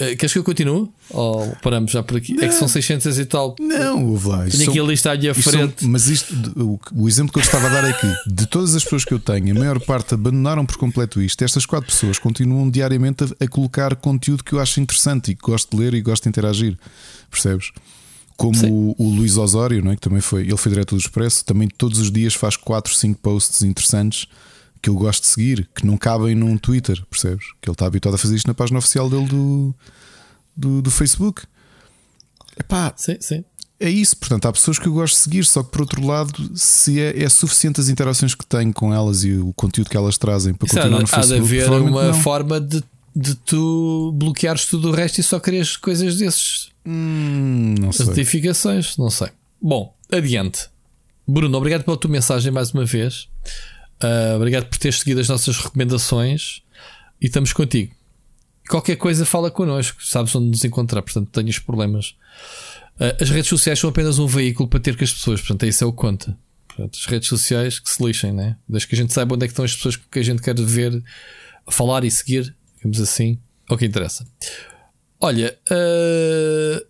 Eh, queres que eu continue? Ou paramos já por aqui? É que são 600 e tal. não, ouve lá. são- aqui a lista à isto são- frente. mas isto, o, o exemplo que eu estava a dar é que de todas as pessoas que eu tenho, a maior parte abandonaram por completo isto. Estas quatro pessoas continuam diariamente a, a colocar conteúdo que eu acho interessante e que gosto de ler e gosto de interagir. Percebes? Como o, o Luís Osório, não é? que também foi, ele foi diretor do Expresso, também todos os dias faz 4, 5 posts interessantes que eu gosto de seguir, que não cabem num Twitter, percebes? Que ele está habituado a fazer isto na página oficial dele do, do, do Facebook. Epá, Sim, sim. é isso, portanto, há pessoas que eu gosto de seguir, só que por outro lado, se é, é suficiente as interações que tenho com elas e o conteúdo que elas trazem para Isso há, continuar no há de Facebook, haver uma não. forma de, de tu bloqueares tudo o resto e só queres coisas desses. Hum, não As sei. notificações, não sei. Bom, adiante. Bruno, obrigado pela tua mensagem mais uma vez. Ah, obrigado por teres seguido as nossas recomendações e estamos contigo. Qualquer coisa, fala connosco, sabes onde nos encontrar, portanto, tenhas problemas. Ah, as redes sociais são apenas um veículo para ter com as pessoas, portanto, isso é o conta. Portanto, as redes sociais que se lixem, né? Desde que a gente saiba onde é que estão as pessoas que a gente quer ver, falar e seguir, digamos assim, é o que interessa. Olha, ah,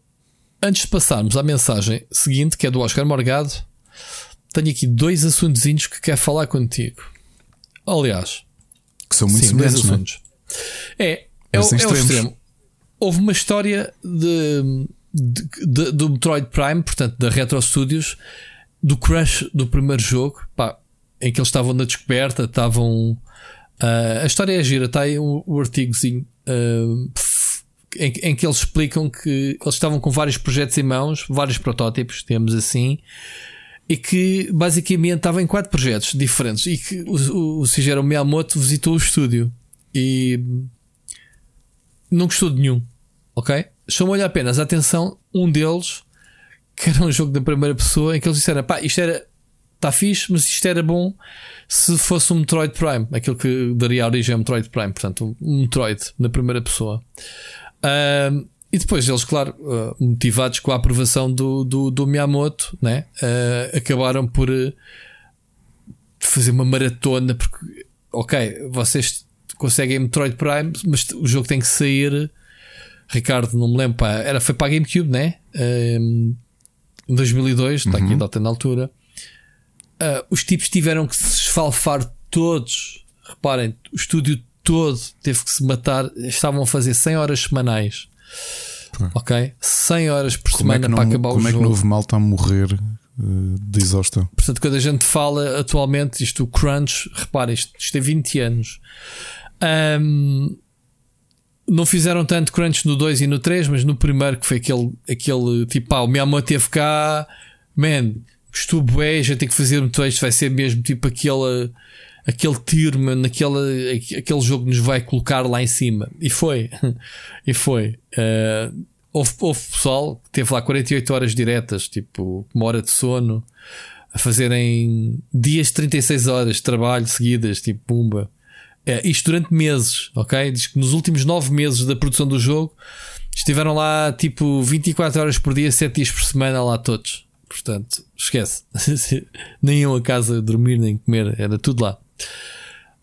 antes de passarmos à mensagem seguinte, que é do Oscar Morgado, tenho aqui dois assuntozinhos que quero falar contigo. Aliás, Que são muito sim, dois semelhantes, não é? assuntos. É, é, o, Mas em é o extremo. Houve uma história de, de- de- do Metroid Prime, portanto, da Retro Studios, do crush do primeiro jogo, pá, em que eles estavam na descoberta, estavam. ah, a história é gira, está aí o, o artigozinho f- em, em que eles explicam que eles estavam com vários projetos em mãos, vários protótipos, temos assim, e que basicamente estavam em quatro projetos diferentes e que o, o, o Shigeru Miyamoto visitou o estúdio e não gostou de nenhum, ok? Chamou-lhe apenas a atenção um deles que era um jogo da primeira pessoa em que eles disseram pá, isto era está fixe, mas isto era bom se fosse um Metroid Prime, aquilo que daria origem ao Metroid Prime, portanto, um Metroid na primeira pessoa. Ahm, e depois eles, claro, ah, motivados com a aprovação do, do, do Miyamoto, né? Ah, acabaram por ah, fazer uma maratona porque, ok, vocês conseguem Metroid Prime, mas o jogo tem que sair. Ricardo, não me lembro, pá, era, foi para a GameCube, né? Ahm, em 2002, está aqui a data na altura. Ah, os tipos tiveram que se esfalfar todos. Reparem, o estúdio todo teve que se matar. Estavam a fazer 100 horas semanais. Ok? 100 horas por Como é semana que não, para acabar como o é que jogo. não houve malta a morrer eh, de exaustão? Portanto, quando a gente fala atualmente, isto, o crunch, reparem, isto, isto tem 20 anos. Ahm, não fizeram tanto crunch no 2 e no 3, mas no primeiro, que foi aquele, aquele tipo, ah, o Miyamoto teve cá, man, gostou bué, já tem que fazer muito isto, vai ser mesmo tipo aquele, aquele tiro, man, aquele, jogo nos vai colocar lá em cima. E foi, e foi. Uh, houve, houve pessoal que teve lá 48 horas diretas, tipo, uma hora de sono, a fazerem dias de 36 horas de trabalho seguidas, tipo, pumba. É, isto durante meses, ok? Diz que nos últimos 9 meses da produção do jogo estiveram lá tipo 24 horas por dia, 7 dias por semana lá todos. Portanto, esquece. nem iam a casa dormir nem comer, era tudo lá.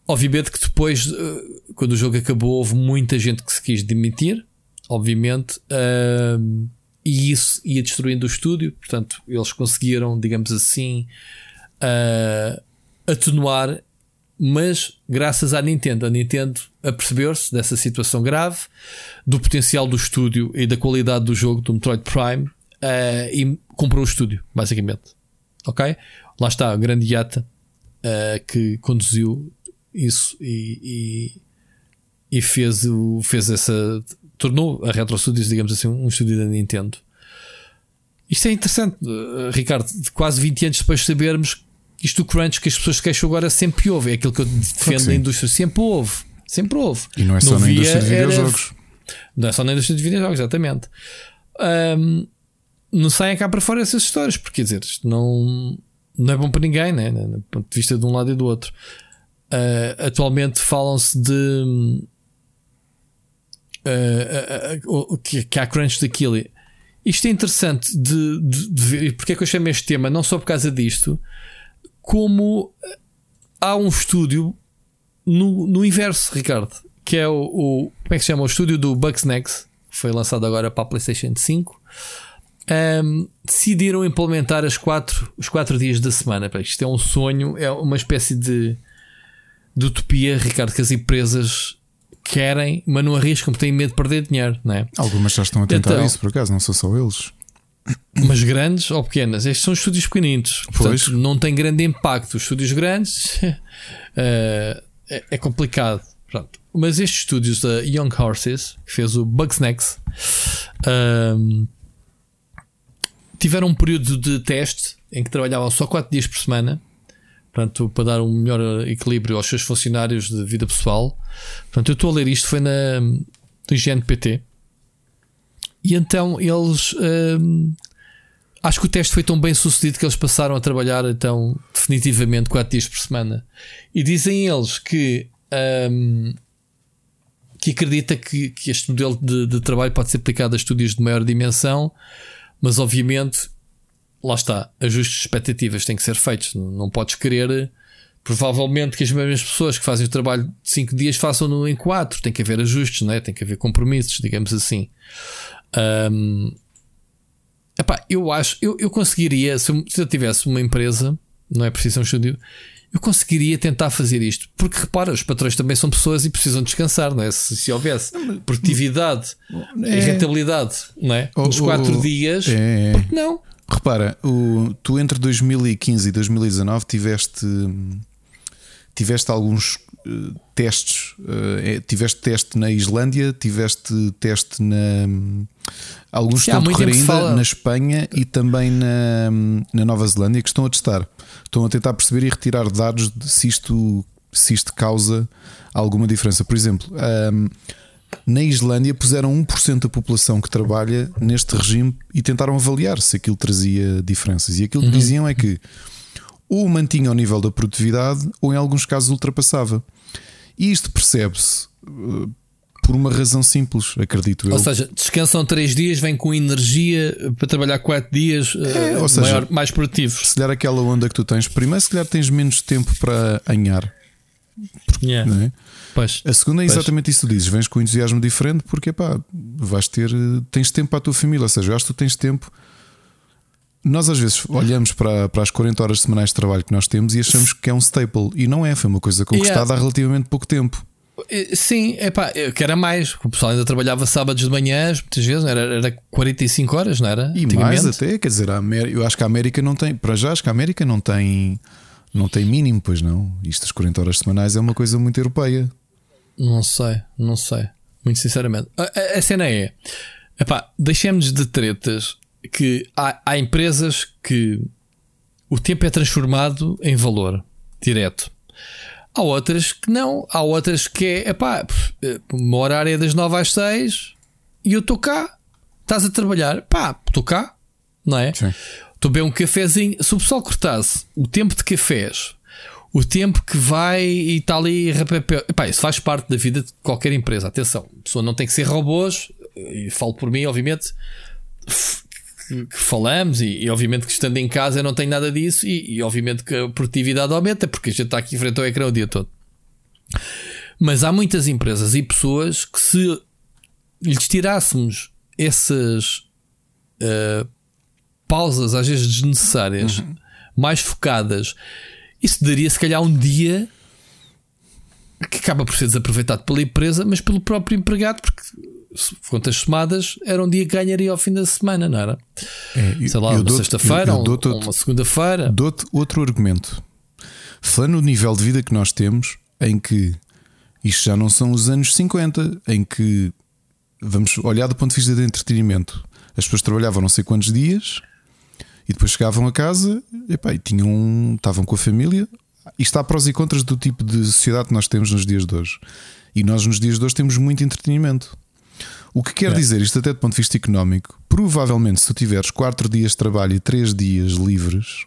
Obviamente que depois, eh, quando o jogo acabou, houve muita gente que se quis demitir, obviamente, uh, e isso ia destruindo o estúdio. Portanto, eles conseguiram, digamos assim, uh, atenuar mas graças à Nintendo, a Nintendo apercebeu-se dessa situação grave, do potencial do estúdio e da qualidade do jogo do Metroid Prime uh, e comprou o estúdio, basicamente. Ok? Lá está, a grande Yata uh, que conduziu isso e, e, e, fez, o, fez essa. tornou a Retro Studios, digamos assim, um estúdio da Nintendo. Isto é interessante, uh, Ricardo. Quase 20 anos depois de sabermos isto do crunch que as pessoas queixam agora sempre houve. É aquilo que eu defendo na indústria. Sempre houve. Sempre houve. E não é só não na indústria de videojogos. Era... Não é só na indústria de videojogos, exatamente. Um, não saem cá para fora essas histórias, porque quer dizer, não, não é bom para ninguém, né? do ponto de vista de um lado e do outro. Uh, atualmente falam-se de uh, uh, que, que há crunch daquilo. Isto é interessante de, de, de ver, porque é que eu chamo este tema, não só por causa disto, como há um estúdio no, no inverso, Ricardo, que é o, o, Como é que se chama? O estúdio do Bugsnax, foi lançado agora para a PlayStation 5. Um, decidiram implementar as quatro, os quatro dias da semana. Isto é um sonho, é uma espécie de, de utopia, Ricardo, que as empresas querem, mas não arriscam porque têm medo de perder dinheiro, não é? Algumas já estão a tentar então, isso, por acaso, não são só eles. Mas grandes ou pequenas? Estes são estúdios pequeninos. Portanto, não tem grande impacto. Os estúdios grandes uh, é, é, complicado. Pronto. Mas estes estúdios da Young Horses, que fez o Bugsnax, uh, tiveram um período de teste em que trabalhavam só 4 dias por semana. Portanto, para dar um melhor equilíbrio aos seus funcionários de vida pessoal. Portanto, eu estou a ler isto, foi na, no IGNPT. E então eles. Hum, acho que o teste foi tão bem sucedido que eles passaram a trabalhar então definitivamente 4 dias por semana. E dizem eles que. Hum, que acredita que, que este modelo de, de, trabalho pode ser aplicado a estúdios de maior dimensão, mas obviamente, lá está, ajustes de expectativas têm que ser feitos. Não podes querer, provavelmente, que as mesmas pessoas que fazem o trabalho de 5 dias façam-no em 4. Tem que haver ajustes, não é? tem que haver compromissos, digamos assim. Um, epá, eu acho, eu, eu conseguiria, se eu, se eu tivesse uma empresa, não é preciso um estúdio, eu conseguiria tentar fazer isto. Porque repara, os patrões também são pessoas e precisam descansar, não é? Se, se houvesse produtividade é, e rentabilidade, não é? Nos quatro dias, é, porque não? Repara, o, tu entre 2015 e 2019 tiveste tiveste alguns uh, testes. Uh, tiveste teste na Islândia, tiveste teste na. Alguns estão a correr ainda fala... na Espanha e também na, na Nova Zelândia que estão a testar. Estão a tentar perceber e retirar dados de se isto, se isto causa alguma diferença. Por exemplo, um, na Islândia puseram 1% da população que trabalha neste regime e tentaram avaliar se aquilo trazia diferenças. E aquilo que uhum. diziam é que ou mantinha o nível da produtividade ou em alguns casos ultrapassava. E isto percebe-se uh, por uma razão simples, acredito eu. Ou seja, descansam 3 dias, vêm com energia para trabalhar 4 dias é, ou seja, maior, mais produtivos. Se calhar aquela onda que tu tens, primeiro, se calhar tens menos tempo para anhar. Porque, yeah. é? pois, a segunda é exatamente pois. isso que tu dizes: vens com um entusiasmo diferente porque pá, vais ter, tens tempo para a tua família, ou seja, eu acho que tu tens tempo nós às vezes olhamos para, para as 40 horas semanais de trabalho que nós temos e achamos que é um staple. E não é, foi uma coisa conquistada yeah. há relativamente pouco tempo. Sim, é pá, eu quero mais. O pessoal ainda trabalhava sábados de manhã, muitas vezes, era, era 45 horas, não era? E mais até, quer dizer, a América, eu acho que a América não tem, para já, acho que a América não tem, não tem mínimo, pois não. Isto das 40 horas semanais é uma coisa muito europeia. Não sei, não sei. Muito sinceramente. A, a- a cena é: epá, deixemos de tretas que há, há empresas que o tempo é transformado em valor direto. Há outras que não. Há outras que é, epá, horário é das 9 às 6 e eu estou cá. Estás a trabalhar? Pá, estou cá, não é? Sim. Estou a beber um cafezinho. Se o pessoal cortasse o tempo de cafés, o tempo que vai e está ali rapapé. Epá, isso faz parte da vida de qualquer empresa. Atenção, a pessoa não tem que ser robôs, e falo por mim, obviamente, que, que falamos, e, e obviamente que estando em casa eu não tenho nada disso, e, e obviamente que a produtividade aumenta, porque a gente está aqui em frente ao ecrã o dia todo. Mas há muitas empresas e pessoas que se lhes tirássemos essas uh, pausas, às vezes desnecessárias, mais focadas, isso daria se calhar um dia que acaba por ser desaproveitado pela empresa, mas pelo próprio empregado, porque quantas somadas era um dia que ganharia ao fim da semana, não era? É, Sei lá, uma sexta-feira, um- dou-te uma segunda-feira. Dou-te outro argumento. Falando no nível de vida que nós temos, em que isto já não são os anos 50, em que vamos olhar do ponto de vista de entretenimento. As pessoas trabalhavam não sei quantos dias e depois chegavam a casa epá, e tinham, estavam com a família. Isto há prós e contras do tipo de sociedade que nós temos nos dias de hoje. E nós, nos dias de hoje, temos muito entretenimento. O que quer É. dizer, isto até do ponto de vista económico, provavelmente se tu tiveres 4 dias de trabalho e 3 dias livres,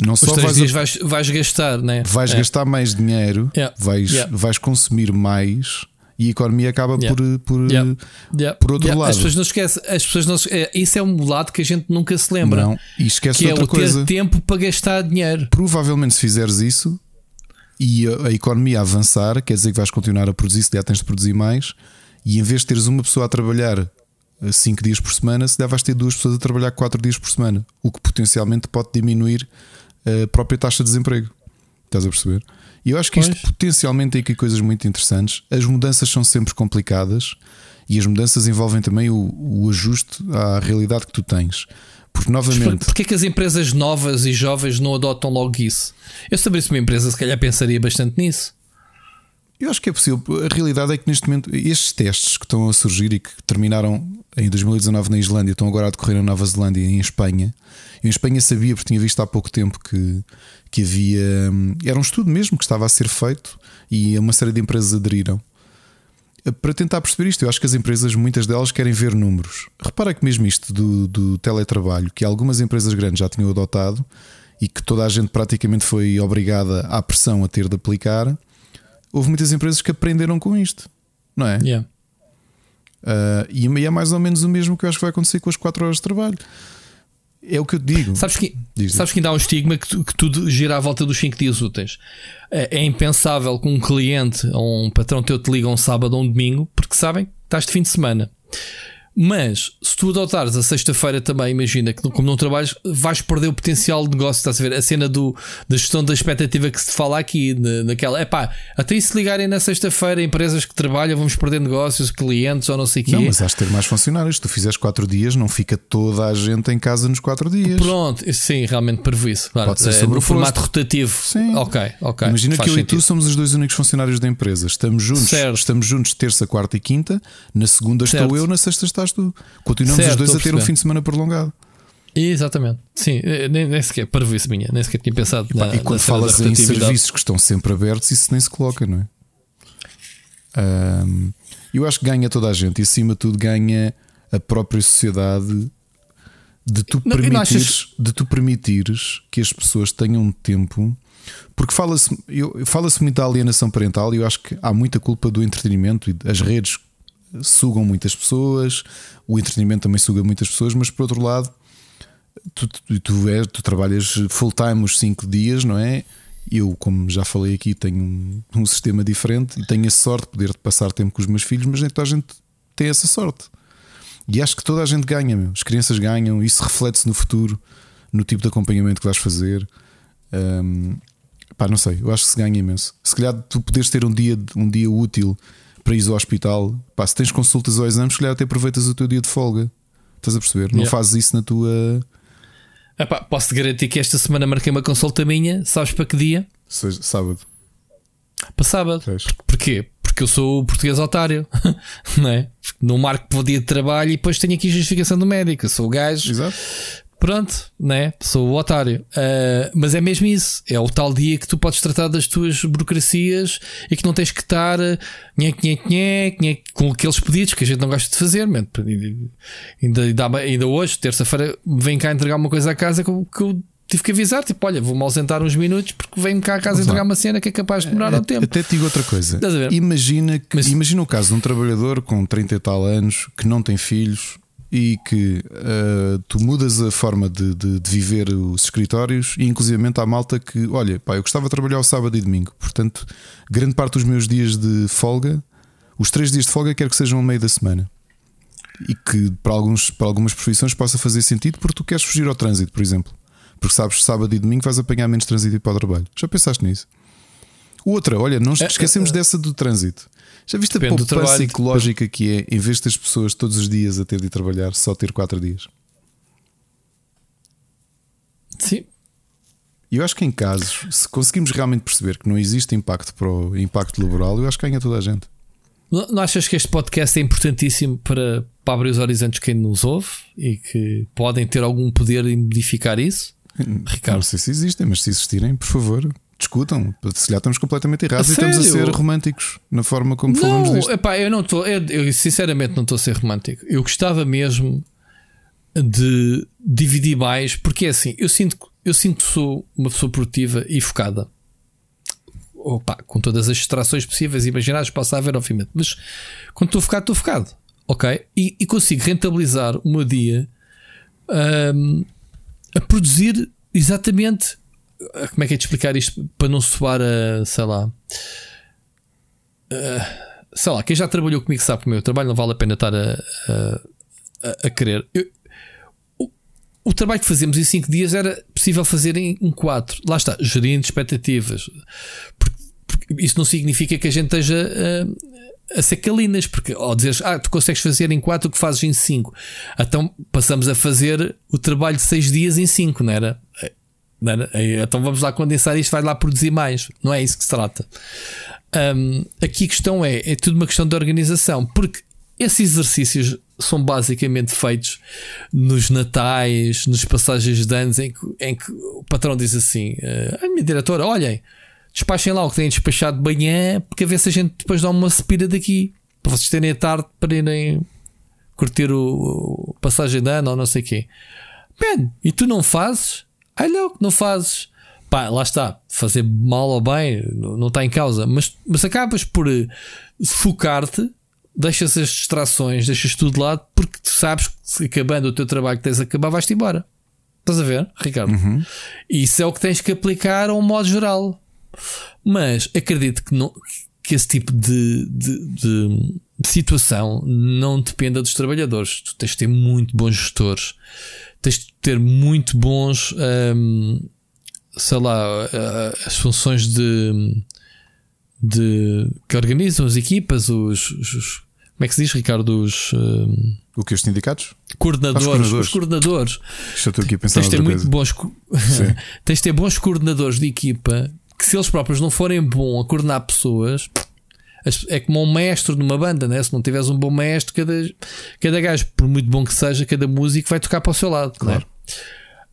não Os só vais, dias vais, vais gastar, né? vais É. gastar mais dinheiro, Yeah. vais, Yeah. vais consumir mais e a economia acaba Yeah. por, por Yeah. Por outro lado. As pessoas não esquecem, as pessoas não é, isso é um lado que a gente nunca se lembra. não, e esquece que é outra o coisa. ter tempo para gastar dinheiro. Provavelmente, se fizeres isso e a, a economia avançar, quer dizer que vais continuar a produzir, se der tens de produzir mais, e em vez de teres uma pessoa a trabalhar 5 dias por semana, se der vais ter duas pessoas a trabalhar 4 dias por semana, o que potencialmente pode diminuir a própria taxa de desemprego. Estás a perceber? E eu acho que isto Pois. potencialmente tem aqui coisas muito interessantes. As mudanças são sempre complicadas e as mudanças envolvem também o, o ajuste à realidade que tu tens. Porque novamente. Porquê que as empresas novas e jovens não adotam logo isso? Eu se abrisse uma empresa, se calhar pensaria bastante nisso. Eu acho que é possível. A realidade é que neste momento estes testes que estão a surgir e que terminaram em 2019 na Islândia estão agora a decorrer na Nova Zelândia e em Espanha. Eu em Espanha sabia, porque tinha visto há pouco tempo que, que havia. hum, Era um estudo mesmo que estava a ser feito e uma série de empresas aderiram. Para tentar perceber isto, eu acho que as empresas, muitas delas, querem ver números. Repara que mesmo isto do, do teletrabalho, que algumas empresas grandes já tinham adotado e que toda a gente praticamente foi obrigada à pressão a ter de aplicar, houve muitas empresas que aprenderam com isto, não é? Yeah. Ah, e é mais ou menos o mesmo que eu acho que vai acontecer com as 4 horas de trabalho. É o que eu te digo. Sabes que, sabes que ainda há um estigma que, tu- que tudo gira à volta dos 5 dias úteis. É, é impensável que um cliente ou um patrão teu te liga um sábado ou um domingo porque sabem que estás de fim de semana. Mas se tu adotares a sexta-feira também, imagina que como não trabalhas, vais perder o potencial de negócio. Estás a ver? A cena do, da gestão da expectativa que se fala aqui, na- naquela. É pá, até e se ligarem na sexta-feira empresas que trabalham, vamos perder negócios, clientes ou não sei o quê. Não, mas has de ter mais funcionários. Se tu fizeres 4 dias, não fica toda a gente em casa nos 4 dias. Pronto, sim, realmente prejuízo. Claro, Pode ser é, sobre no o formato rotativo. Sim. Ok, ok. Imagina faz que eu e sentido. tu somos os dois únicos funcionários da empresa. Estamos juntos, Certo. estamos juntos terça, quarta e quinta. Na segunda Certo. estou eu, na sexta tu. Continuamos Certo, os dois a ter um fim de semana prolongado. Exatamente. Sim, eh, nem, nem sequer, prejuízo minha, nem sequer tinha pensado e quando na cena da fala-se em serviços que estão sempre abertos, isso nem se coloca, não é? Ahm, eu acho que ganha toda a gente e acima de tudo ganha a própria sociedade de tu Não, e permitires, achas- de tu permitires que as pessoas tenham tempo. Porque fala-se eu- fala-se muito da alienação parental e eu acho que há muita culpa do entretenimento e as redes sugam muitas pessoas, o entretenimento também suga muitas pessoas, mas por outro lado, tu, tu, tu, és- tu trabalhas full time os 5 dias, não é? Eu, como já falei aqui, tenho um, um sistema diferente e tenho a sorte de poder passar tempo com os meus filhos, mas nem toda a gente tem essa sorte. E acho que toda a gente ganha, meu. as crianças ganham, isso reflete-se no futuro, no tipo de acompanhamento que vais fazer. Ahm, pá, não sei, eu acho que se ganha imenso. Se calhar tu poderes ter um dia, um dia útil para ir ao hospital, pá, se tens consultas ou exames, se calhar até aproveitas o teu dia de folga. Estás a perceber? Não Yeah. fazes isso na tua. Epá, posso-te garantir que esta semana marquei uma consulta minha, sabes para que dia? Seja, sábado. Para sábado. Pois. Porquê? Porque eu sou o português otário, não é? Não marco para o dia de trabalho e depois tenho aqui a justificação do médico. Eu sou o gajo. Exato. Pronto, né? Sou o otário. Uh, mas é mesmo isso. É o tal dia que tu podes tratar das tuas burocracias e que não tens que estar nhec, nhec, nhec, nhec, com aqueles pedidos que a gente não gosta de fazer. Man. Ainda, ainda, ainda hoje, terça-feira, vem cá entregar uma coisa à casa que eu, que eu tive que avisar, tipo, olha, vou-me ausentar uns minutos porque vem-me cá a casa entregar uma cena que é capaz de demorar um tempo. Até te digo outra coisa. Imagina, que, Mas... imagina o caso de um trabalhador com 30 e tal anos que não tem filhos e que uh, tu mudas a forma de, de, de, viver os escritórios e inclusivamente há malta que, olha, pá, eu gostava de trabalhar o sábado e domingo, portanto, grande parte dos meus dias de folga, os três dias de folga quero que sejam ao meio da semana. E que para, alguns, para algumas profissões possa fazer sentido porque tu queres fugir ao trânsito, por exemplo. Porque sabes que sábado e domingo vais apanhar menos trânsito para o trabalho. Já pensaste nisso? Outra, olha, não é, esquecemos é, dessa do trânsito. Já viste a poupança psicológica que é, em vez das pessoas todos os dias a ter de trabalhar, só ter 4 dias? Sim. E eu acho que em casos, se conseguimos realmente perceber que não existe impacto para o impacto laboral, eu acho que ganha toda a gente. Não, não achas que este podcast é importantíssimo para, para abrir os horizontes quem nos ouve e que podem ter algum poder em modificar isso? Ricardo. Não sei se existem, mas se existirem, por favor, discutam. Se já estamos completamente errados e estamos a ser românticos na forma como não, falamos disto. Epá, eu não estou, eu, eu, sinceramente não estou a ser romântico. Eu gostava mesmo de dividir mais, porque é assim, eu sinto, eu sinto que sou uma pessoa produtiva e focada. Opa, com todas as distrações possíveis e imaginadas, possa haver, obviamente, mas quando estou focado, estou focado, ok? E, e consigo rentabilizar o meu dia um, a produzir exatamente como é que é de explicar isto para não soar a, sei lá. sei lá, quem já trabalhou comigo sabe que o meu trabalho não vale a pena estar a, a, a querer. Eu, o, o, trabalho que fazemos em 5 dias era possível fazer em 4. Lá está, gerindo expectativas. Porque, porque isso não significa que a gente esteja a, a ser calinas, porque ao dizeres, ah, tu consegues fazer em 4 o que fazes em 5. Então passamos a fazer o trabalho de 6 dias em 5, não era? Então vamos lá condensar isto, vai lá produzir mais. Não é isso que se trata. Um, aqui a questão é: é tudo uma questão de organização, porque esses exercícios são basicamente feitos nos natais, nas passagens de anos, em que, em que o patrão diz assim: a minha diretora, olhem, despachem lá o que têm despachado de manhã, porque a ver se a gente depois dá uma spira daqui, para vocês terem a tarde para irem curtir o, o passagem de ano ou não sei o quê. Ben, e tu não fazes? Ai não, não fazes. Pá, lá está. Fazer mal ou bem não está em causa. Mas, mas acabas por eh, focar-te, deixas as distrações, deixas tudo de lado, porque tu sabes que acabando o teu trabalho que tens a acabar, vais-te embora. Estás a ver, Ricardo? Uhum. Isso é o que tens que aplicar a um modo geral. Mas acredito que, não, que esse tipo de, de, de, de situação não dependa dos trabalhadores. Tu tens de ter muito bons gestores tens de ter muito bons, um, sei lá, as funções de, de que organizam as equipas, os, os como é que se diz, Ricardo? Os, um, o que os sindicatos? Coordenadores, coordenadores. Os coordenadores. a pensar tens de ter muito bons, tens de ter bons coordenadores de equipa que se eles próprios não forem bons a coordenar pessoas, é como um mestre numa banda, né? se não tiveres um bom mestre, cada, cada gajo, por muito bom que seja, cada músico vai tocar para o seu lado. Claro.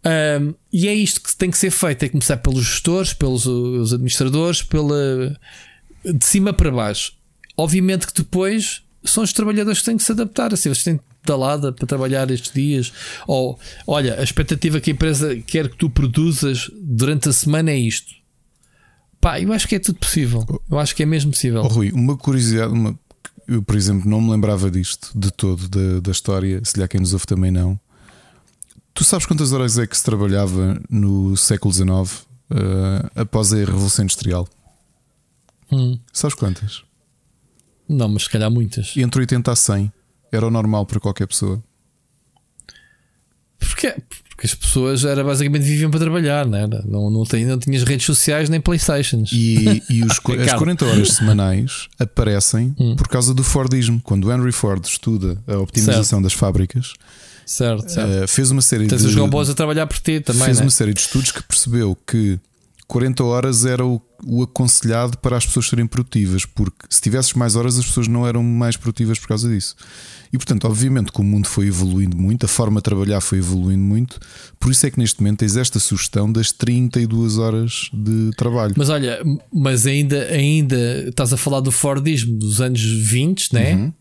Um, e é isto que tem que ser feito: é começar pelos gestores, pelos os administradores, pela, de cima para baixo. Obviamente que depois são os trabalhadores que têm que se adaptar. Assim, eles têm lada para trabalhar estes dias. Ou olha, a expectativa que a empresa quer que tu produzas durante a semana é isto. Pá, eu acho que é tudo possível. Eu acho que é mesmo possível. Oh, Rui, uma curiosidade, uma, eu, por exemplo, não me lembrava disto de todo, da, da história, se lhe há quem nos ouve também não. Tu sabes quantas horas é que se trabalhava no século XIX uh, após a Revolução Industrial? Hum. Sabes quantas? Não, mas se calhar muitas. Entre 80 a 100 era o normal para qualquer pessoa. Porquê? Porque as pessoas era basicamente viviam para trabalhar, não era? Não, não, tem, não tinhas redes sociais nem Playstations. E, e os, as 40 horas semanais aparecem hum. por causa do Fordismo. Quando o Henry Ford estuda a optimização certo. das fábricas, certo, certo. Uh, fez uma série Tens de. os robôs a trabalhar por ti também. Fez né? uma série de estudos que percebeu que 40 horas era o, o aconselhado para as pessoas serem produtivas, porque se tivesses mais horas, as pessoas não eram mais produtivas por causa disso. E portanto, obviamente, que o mundo foi evoluindo muito, a forma de trabalhar foi evoluindo muito, por isso é que neste momento tens esta sugestão das 32 horas de trabalho. Mas olha, mas ainda, ainda estás a falar do Fordismo dos anos 20, né? Uhum.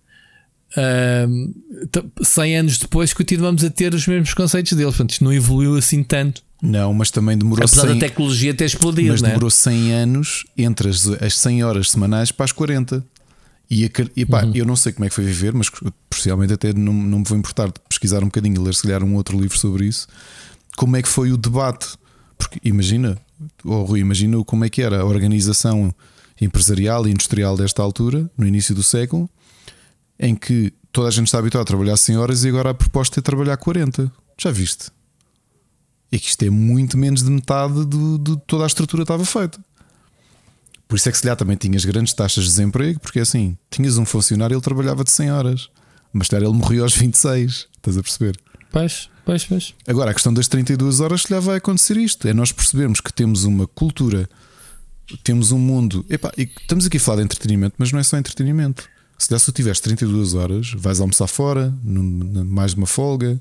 T- 100 anos depois continuamos a ter os mesmos conceitos deles, portanto, isto não evoluiu assim tanto. Não, mas também demorou Apesar 100, da tecnologia ter explodido, mas né? demorou 100 anos entre as, as 100 horas semanais para as 40. E, a, e pá, Uhum. eu não sei como é que foi viver, mas possivelmente até não, não me vou importar de pesquisar um bocadinho e ler se calhar um outro livro sobre isso. Como é que foi o debate? Porque imagina, oh, Rui, imagina como é que era a organização empresarial e industrial desta altura, no início do século, em que toda a gente está habituada a trabalhar 100 horas e agora a proposta é trabalhar 40. Já viste? E que isto é muito menos de metade do, de toda a estrutura estava feita. Por isso é que se calhar também tinhas grandes taxas de desemprego, porque assim, tinhas um funcionário ele trabalhava de 100 horas, mas se calhar ele morreu aos 26. Estás a perceber? Pois, pois, pois. Agora, a questão das 32 horas, se calhar vai acontecer isto: é nós percebermos que temos uma cultura, temos um mundo. Epá, e estamos aqui a falar de entretenimento, mas não é só entretenimento. Se calhar, se tu tiveres 32 horas, vais almoçar fora, num- mais uma folga,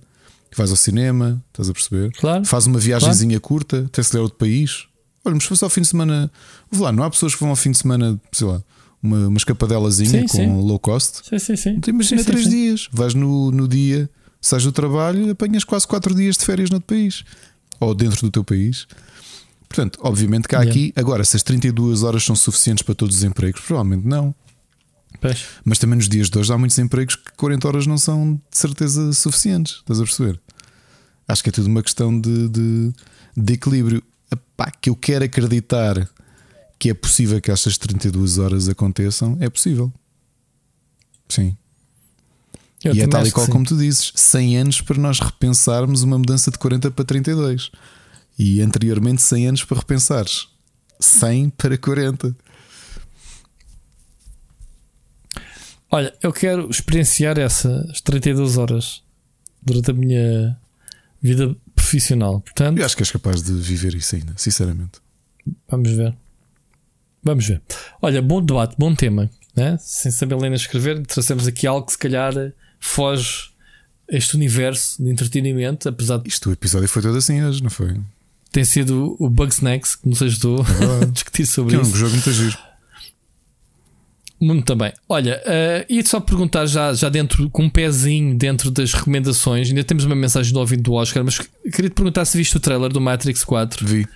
vais ao cinema, estás a perceber? Claro. Faz uma viagemzinha curta, até se der outro país. Olha, mas se fosse ao fim de semana, vou lá, não há pessoas que vão ao fim de semana, sei lá, uma, uma escapadelazinha Sim, com sim. low cost. Sim, sim, sim. Então imagina sim, três sim. dias, vais no, no dia, sais do trabalho, apanhas quase quatro dias de férias noutro país ou dentro do teu país. Portanto, obviamente que há Yeah. aqui, agora, se as 32 horas são suficientes para todos os empregos, provavelmente não. Pois. Mas também nos dias de hoje há muitos empregos que 40 horas não são de certeza suficientes. Estás a perceber? Acho que é tudo uma questão de, de, de equilíbrio. Epá, que eu quero acreditar que é possível que estas 32 horas aconteçam, é possível. Sim. Eu e é tal e qual como tu dizes: 100 anos para nós repensarmos uma mudança de 40 para 32. E anteriormente 100 anos para repensares 100 para 40. Olha, eu quero experienciar essas 32 horas durante a minha vida profissional. Portanto, Eu acho que és capaz de viver isso ainda, sinceramente. vamos ver. Vamos ver. Olha, bom debate, bom tema. Né? Sem saber ler nem escrever, trouxemos aqui algo que se calhar foge a este universo de entretenimento, apesar de Isto o episódio foi todo assim hoje, não foi? ter sido o Bugsnax que nos ajudou a discutir sobre Que é um isso. jogo muito giro. Muito também. Olha, uh, ia só perguntar já, já dentro, com um pezinho dentro das recomendações. Ainda temos uma mensagem do ouvinte do Oscar, mas queria te perguntar se viste o trailer do Matrix 4 Vi.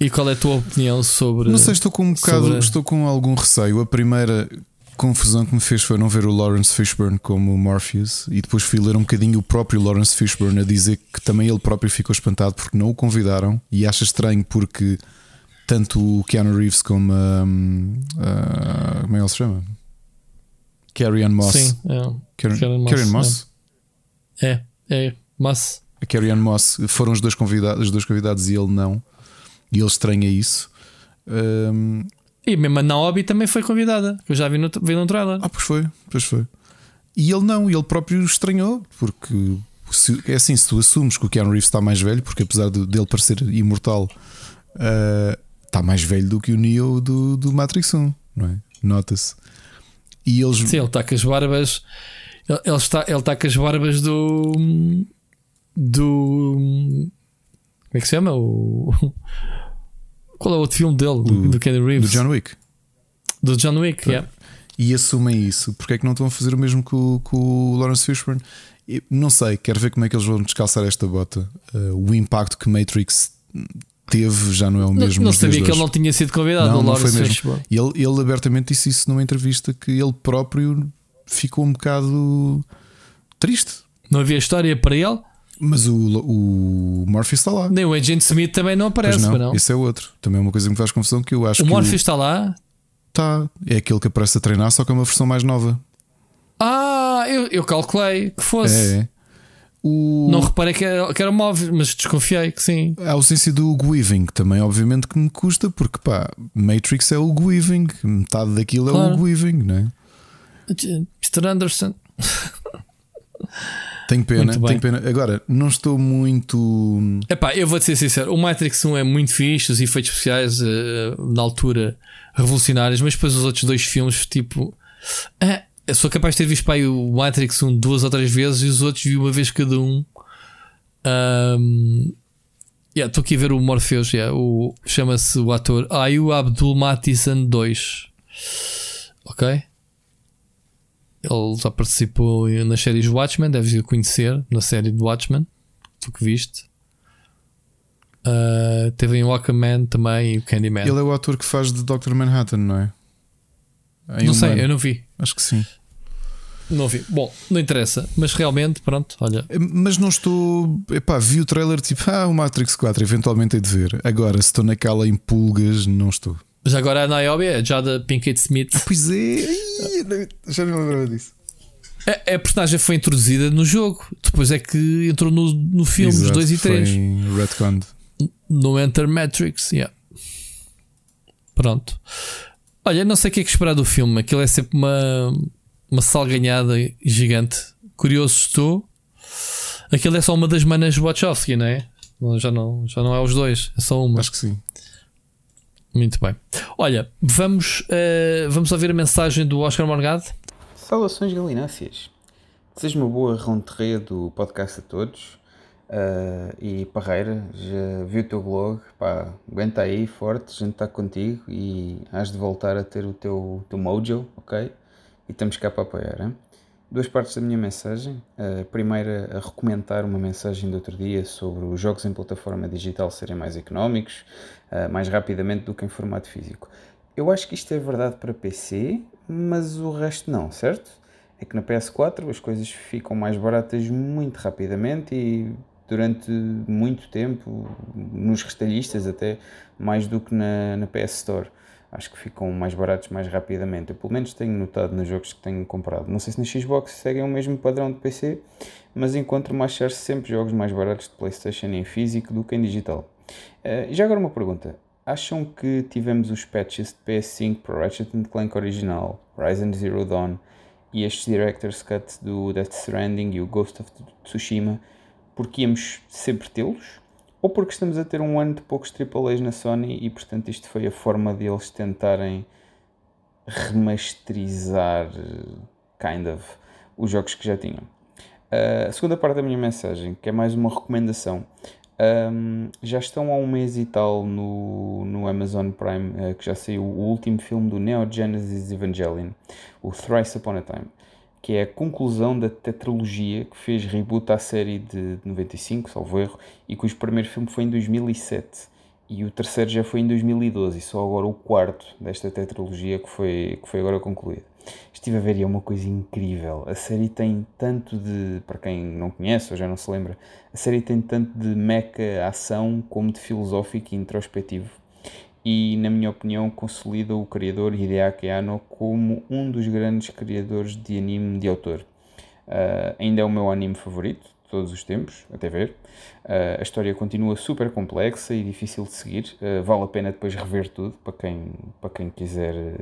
e qual é a tua opinião sobre. Não sei, estou com um bocado, sobre- estou com algum receio. A primeira confusão que me fez foi não ver o Lawrence Fishburne como o Morpheus e depois fui ler um bocadinho o próprio Lawrence Fishburne a dizer que também ele próprio ficou espantado porque não o convidaram e acha estranho porque tanto o Keanu Reeves como a, a- como é que ele se chama? Carrie Ann Moss. Sim, é. Carrie, Moss, Ann Moss? É, é. Mas A Carrie Ann Moss foram os dois convidados, os dois convidados e ele não. E ele estranha isso. Hum, E mesmo a Naomi também foi convidada. Eu já vi no, vi no trailer. Ah, pois foi, pois foi. E ele não, ele próprio estranhou, porque se- é assim: se tu assumes que o Keanu Reeves está mais velho, porque apesar de, dele parecer imortal, ah, está mais velho do que o Neo do, do Matrix 1, não é? Nota-se. E eles. Sim, ele está com as barbas. Ele, ele está, ele está com as barbas do. Do. Como é que se chama? O. Qual é o outro filme dele? Do, O- do Kenny do Reeves? John Wick. Do John Wick, yeah. E assumem isso. Porque é que não estão a fazer o mesmo com, com o Lawrence Fishburne? E não sei, quero ver como é que eles vão descalçar esta bota. Ah, o impacto que Matrix teve já não é o Não, mesmo. não dias sabia que ele não tinha sido convidado, Não, o não foi mesmo. E ele, ele abertamente disse isso numa entrevista que ele próprio ficou um bocado triste. Não havia história para ele, Mas o, o Morpheus está lá. nem o Agent Smith também não aparece. não, pois não. esse é outro. Também é uma coisa que me faz confusão que eu acho O que Morpheus está lá. tá, é aquele que aparece a treinar, só que é uma versão mais nova. Ah, eu, eu calculei que fosse. É. é. O, Não reparei que era, que era móvel, mas desconfiei que sim. a ausência do Hugo Weaving também, obviamente, que me custa, porque pá, Matrix é o Hugo Weaving, metade daquilo é Claro. o Hugo Weaving, não é? Mr. Anderson. Tenho pena, tenho pena. Agora, não estou muito. Epá, eu vou-te ser sincero, o Matrix 1 é muito fixe, os efeitos especiais eh, na altura revolucionários, mas depois os outros dois filmes, tipo. ah, eu sou capaz de ter visto pá, aí o Matrix 1 duas ou três vezes e os outros vi uma vez cada um. Yeah, Estou aqui a ver o Morpheus, yeah, o, chama-se o ator Ayu Abdul Matizan 2. Ok? Ele já participou nas séries Watchmen, deves o conhecer na série de Watchmen, tu que viste. Ah, teve em Walkman também e o Candyman. Ele é o ator que faz de Dr. Manhattan, não é? Não sei, humano. eu não vi. Acho que sim. Não vi. Bom, não interessa, mas realmente, pronto, olha. Eh, Mas não estou. Epá, vi o trailer tipo, ah, o Matrix 4, eventualmente hei de ver. Agora, se estou naquela em pulgas, não estou. Mas agora a Niobe é já da Pinkett Smith. Pois é, não- já não lembrava disso. A, a personagem foi introduzida no jogo, depois é que entrou no, no filme, os Exato, 2 e 3. Foi retconned. No Enter Matrix, yeah. Pronto. Olha, não sei o que é que esperar do filme. Aquilo é sempre uma, uma salganhada gigante. Curioso estou. Aquilo é só uma das manas Wachowski, não é? Não, Já não, já não é os dois, é só uma. Acho que sim. Muito bem. Olha, vamos, eh, vamos ouvir a mensagem do Oscar Morgado. Saudações galináceas. Desejo uma boa rentrée do podcast a todos. Ah, e Parreira, já vi o teu blog, pá, aguenta aí, forte, a gente está contigo e has de voltar a ter o teu, teu mojo, ok? E estamos cá para apoiar, hein? Duas partes da minha mensagem. A primeira, a recomendar uma mensagem do outro dia sobre os jogos em plataforma digital serem mais económicos, ah, mais rapidamente do que em formato físico. Eu acho que isto é verdade para PC, mas o resto não, certo? É que na PS4 as coisas ficam mais baratas muito rapidamente e durante muito tempo, nos retalhistas até, mais do que na, na PS Store. Acho que ficam mais baratos mais rapidamente. Eu pelo menos tenho notado nos jogos que tenho comprado. Não sei se na Xbox seguem o mesmo padrão de PC, mas encontro-me a achar sempre jogos mais baratos de Playstation em físico do que em digital. Eh, já agora uma pergunta. Acham que tivemos os patches de PS5 para Ratchet Clank original, Horizon Zero Dawn e estes Director's Cut do Death Stranding e o Ghost of Tsushima porque íamos sempre tê-los? Ou porque estamos a ter um ano de poucos AAAs na Sony e portanto isto foi a forma deles tentarem remasterizar, kind of, os jogos que já tinham? Uh, a segunda parte da minha mensagem, que é mais uma recomendação. Um, já estão há um mês e tal no, no Amazon Prime uh, que já saiu o último filme do Neo Genesis Evangelion, o Thrice Upon a Time, que é a conclusão da tetralogia que fez reboot à série de 95, salvo erro, e cujo primeiro filme foi em 2007 e o terceiro já foi em 2012 e só agora o quarto desta tetralogia que foi, que foi agora concluído. Estive a ver e é uma coisa incrível. A série tem tanto de, para quem não conhece ou já não se lembra, a série tem tanto de meca ação como de filosófico e introspectivo. E, na minha opinião, consolida o criador Hideaki Anno como um dos grandes criadores de anime de autor. Uh, ainda é o meu anime favorito de todos os tempos, até ver. Uh, a história continua super complexa e difícil de seguir. Uh, vale a pena depois rever tudo para quem, para quem quiser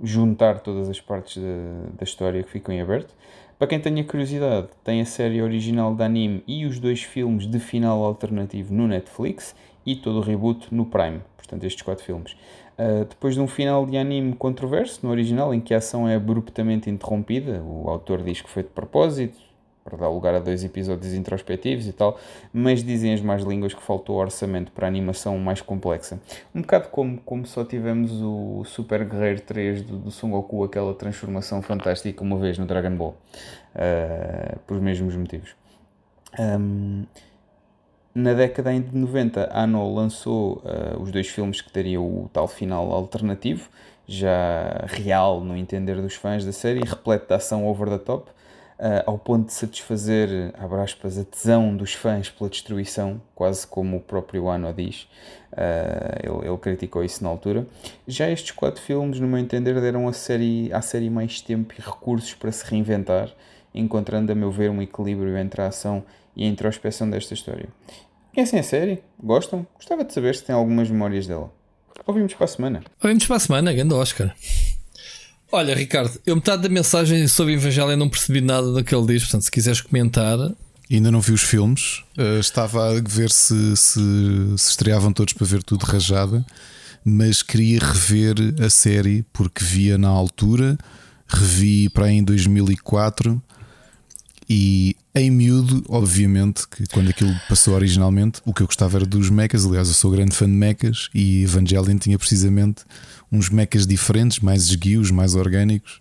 juntar todas as partes da, da história que ficam em aberto. Para quem tenha curiosidade, tem a série original de anime e os dois filmes de final alternativo no Netflix e todo o reboot no Prime, portanto estes quatro filmes. Uh, depois de um final de anime controverso no original, em que a ação é abruptamente interrompida, o autor diz que foi de propósito, para dar lugar a dois episódios introspectivos e tal, mas dizem as más línguas que faltou orçamento para a animação mais complexa. Um bocado como, como só tivemos o Super Guerreiro 3 do, do Son Goku, aquela transformação fantástica uma vez no Dragon Ball, uh, por os mesmos motivos. Um, na década de 90, a Anno lançou uh, os dois filmes que teriam o tal final alternativo, já real no entender dos fãs da série, repleto de ação over the top, Uh, ao ponto de satisfazer, abre aspas, a tesão dos fãs pela destruição, quase como o próprio Anno diz. Uh, ele, ele, criticou isso na altura. Já estes quatro filmes, no meu entender, deram a série, à série mais tempo e recursos para se reinventar, encontrando, a meu ver, um equilíbrio entre a ação e a introspeção desta história. Conhecem a série? Gostam? Gostava de saber se têm algumas memórias dela. Ouvimos para a semana. Ouvimos para a semana, grande Oscar. Olha, Ricardo, eu metade da mensagem sobre Evangelho não percebi nada do que ele diz, portanto, se quiseres comentar. Ainda não vi os filmes, uh, estava a ver se, se, se estreavam todos para ver tudo rajada, mas queria rever a série porque via na altura, revi para aí em 2004 e em miúdo, obviamente, que quando aquilo passou originalmente, o que eu gostava era dos mechas. Aliás, eu sou grande fã de mechas e Evangelion tinha precisamente uns mechas diferentes, mais esguios, mais orgânicos.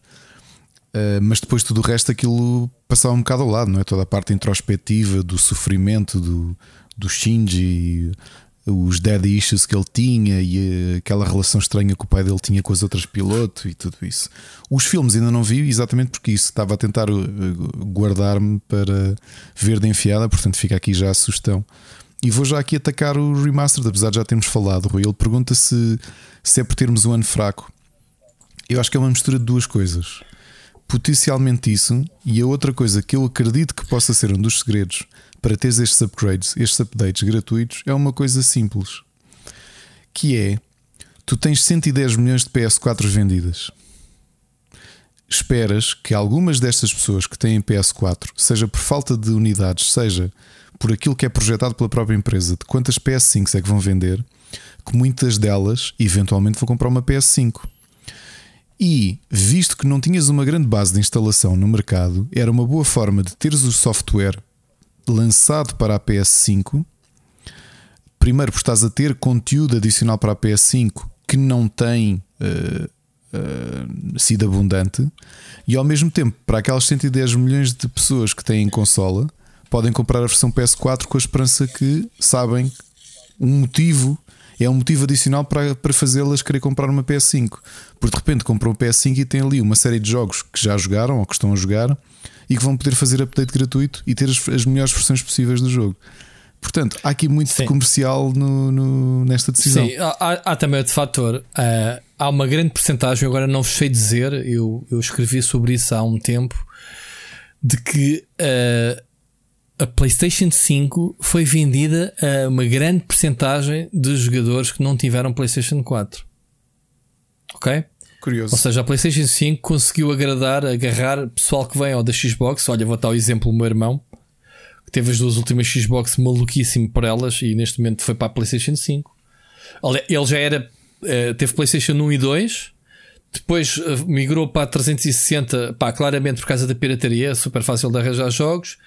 Uh, mas depois tudo o resto aquilo passava um bocado ao lado, não é? Toda a parte introspectiva do sofrimento do, do Shinji, os dead issues que ele tinha e eh, aquela relação estranha que o pai dele tinha com as outras pilotos e tudo isso. Os filmes ainda não vi exatamente porque isso estava a tentar eh, guardar-me para ver de enfiada, portanto fica aqui já a sugestão. E vou já aqui atacar o remaster, apesar de já termos falado. Ele pergunta se, se é por termos um ano fraco. Eu acho que é uma mistura de duas coisas. Potencialmente isso, e a outra coisa que eu acredito que possa ser um dos segredos para teres estes upgrades, estes updates gratuitos, é uma coisa simples. Que é, tu tens 110 milhões de PS4 vendidas. Esperas que algumas destas pessoas que têm PS4, seja por falta de unidades, seja por aquilo que é projetado pela própria empresa, de quantas PS5 é que vão vender, que muitas delas eventualmente vão comprar uma PS5. E, visto que não tinhas uma grande base de instalação no mercado, era uma boa forma de teres o software lançado para a PS5. Primeiro, porque estás a ter conteúdo adicional para a PS5 que não tem uh, uh, sido abundante, e ao mesmo tempo, para aquelas 110 milhões de pessoas que têm consola, podem comprar a versão PS4 com a esperança que sabem um motivo. É um motivo adicional para, para fazê-las querer comprar uma PS5. Porque de repente compram uma PS5 e têm ali uma série de jogos que já jogaram ou que estão a jogar e que vão poder fazer update gratuito e ter as, as melhores versões possíveis do jogo. Portanto, há aqui muito comercial no, no, nesta decisão. Sim, há, há também outro fator. Uh, há uma grande porcentagem, agora não vos sei dizer, eu, eu escrevi sobre isso há um tempo, de que uh, a PlayStation 5 foi vendida a uma grande porcentagem de jogadores que não tiveram PlayStation 4. Ok? Curioso. Ou seja, a PlayStation 5 conseguiu agradar, agarrar pessoal que vem ao da Xbox. Olha, vou dar o exemplo do meu irmão, que teve as duas últimas Xbox maluquíssimo por elas e neste momento foi para a PlayStation 5. Ele já era, eh, teve PlayStation 1 e 2, depois eh, migrou para a 360, pá, claramente por causa da pirataria, super fácil de arranjar jogos.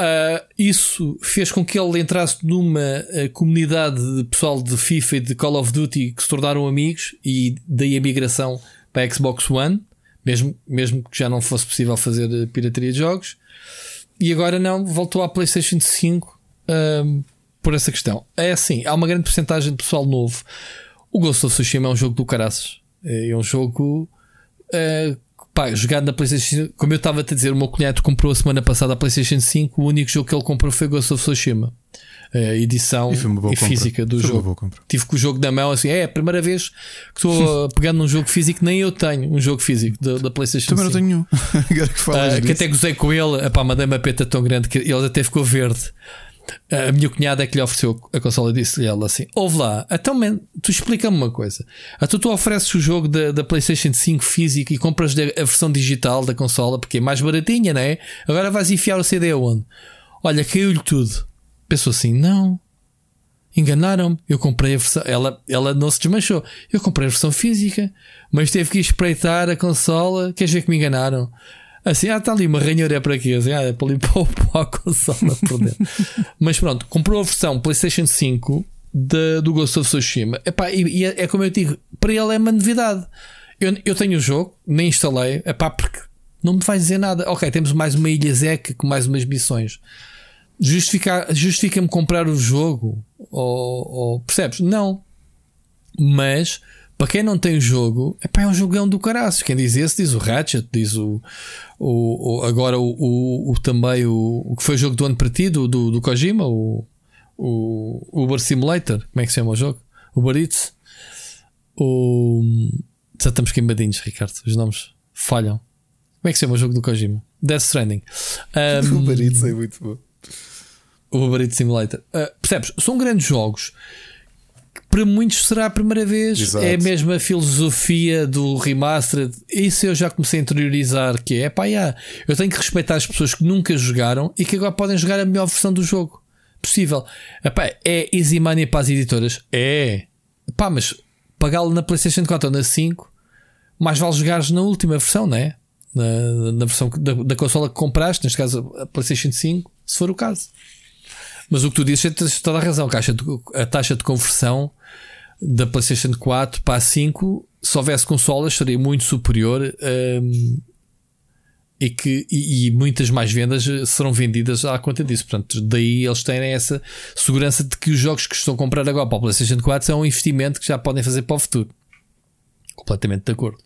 Uh, isso fez com que ele entrasse numa uh, comunidade de pessoal de FIFA e de Call of Duty que se tornaram amigos e daí a migração para a Xbox One, mesmo, mesmo que já não fosse possível fazer uh, pirataria de jogos. E agora não, voltou à PlayStation 5 por essa questão. É assim, há uma grande porcentagem de pessoal novo. O Ghost of Tsushima é um jogo do caraças. É um jogo pá, jogado na PlayStation 5, como eu estava a te dizer, o meu cunhado comprou a semana passada a PlayStation 5. O único jogo que ele comprou foi Ghost of Tsushima, a edição e física do foi jogo. Tive com o jogo na mão assim, é a primeira vez que estou pegando num jogo físico, nem eu tenho um jogo físico da, da PlayStation Também 5. Também não tenho nenhum. que, uh, que até gozei com ele, epá, mandei uma peta tão grande que ele até ficou verde. A minha cunhada é que lhe ofereceu a consola e disse-lhe ela assim: Ouve lá, então, man, tu explica-me uma coisa. A tu, tu ofereces o jogo da, da PlayStation 5 físico e compras a versão digital da consola porque é mais baratinha, não é? Agora vais enfiar o CD aonde? Olha, caiu-lhe tudo. Pensou assim: Não, enganaram-me. Eu comprei a versão. Ela, ela não se desmanchou. Eu comprei a versão física, mas teve que espreitar a consola. Queres ver que me enganaram? Assim, ah, está ali uma ranhura para quê? Assim, ah, é para limpar o pó a consola por dentro. Mas pronto, comprou a versão PlayStation 5 de, do Ghost of Tsushima. Epá, e, e é, é, como eu digo, para ele é uma novidade. Eu, eu tenho o jogo, nem instalei, epá, porque não me vai dizer nada. Ok, temos mais uma ilha Zek com mais umas missões. Justifica-me justifica comprar o jogo? Ou, ou, percebes? Não. Mas para quem não tem o jogo, epá, é um jogão do caraço. Quem diz esse diz o Ratchet, diz o, o, o agora o, o, o, também o, o que foi o jogo do ano para ti, do, do, do Kojima, o, o Uber Simulator, como é que se chama o jogo? Uber Eats. O, já estamos queimadinhos, Ricardo. Os nomes falham. Como é que se chama o jogo do Kojima? Death Stranding. Um, o Uber Eats é muito bom. O Uber Eats Simulator. Uh, percebes? São grandes jogos para muitos será a primeira vez. Exato. É a mesma filosofia do remastered. Isso eu já comecei a interiorizar. Que é pá, yeah, eu tenho que respeitar as pessoas que nunca jogaram e que agora podem jogar a melhor versão do jogo possível. Epá, é easy money para as editoras? É. Pá, mas pagá-lo na PlayStation 4 ou na 5, mais vale jogares na última versão, não é? Na, na versão da, da consola que compraste, neste caso a PlayStation 5, se for o caso. Mas o que tu dizes é tens toda a razão. A, taxa de, a taxa de conversão da PlayStation 4 para a 5, se houvesse consolas, seria muito superior. hum, e que e, e muitas mais vendas serão vendidas à conta disso. Portanto, daí eles têm essa segurança de que os jogos que estão a comprar agora para o PlayStation 4 são um investimento que já podem fazer para o futuro. Completamente de acordo.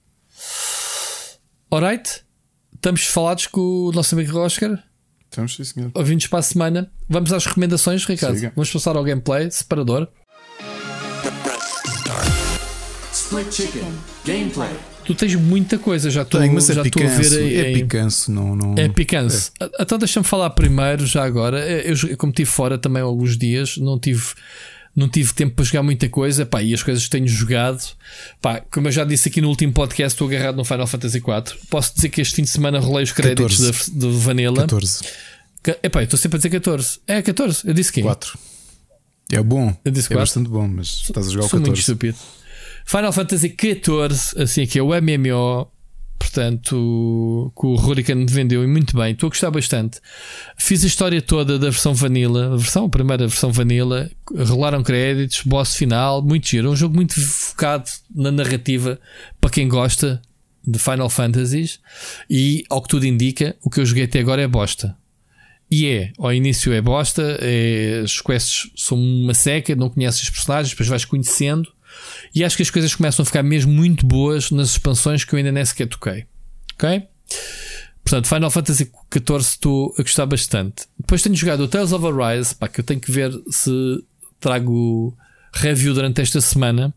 Alright, estamos falados com o nosso amigo Oscar. Estamos, sim, senhor. Ouvintes para a semana. Vamos às recomendações, Ricardo. Siga. Vamos passar ao gameplay separador. Split Chicken. Gameplay. Tu tens muita coisa, já estou Tenho, mas já é estou a picanço. ver aí. É aí. picanço, não. não... É picância. Então deixa-me falar primeiro, já agora. Eu, eu, como estive fora também há alguns dias, não tive, não tive tempo para jogar muita coisa. Pá, e as coisas que tenho jogado, pá, como eu já disse aqui no último podcast, estou agarrado no Final Fantasy IV. Posso dizer que este fim de semana rolei os créditos 14. da- do Vanilla. 14. Ca- Epá, eu estou sempre a dizer 14. É 14, eu disse que 4. É bom. Eu disse é quatro. bastante bom, mas estás a jogar o Sou muito 14. estúpido. Final Fantasy XIV, assim que é o MMO, portanto, que o Hurricane me vendeu e muito bem. Estou a gostar bastante. Fiz a história toda da versão Vanilla, a versão, a primeira versão Vanilla. Rolaram créditos, boss final, muito giro. É um jogo muito focado na narrativa para quem gosta de Final Fantasies. E, ao que tudo indica, o que eu joguei até agora é bosta. E é, ao início é bosta, é, as quests são uma seca, não conheces os personagens, depois vais conhecendo. E acho que as coisas começam a ficar mesmo muito boas nas expansões que eu ainda nem sequer toquei. Ok? Portanto, Final Fantasy XIV estou a gostar bastante. Depois tenho jogado o Tales of Arise, pá, que eu tenho que ver se trago review durante esta semana.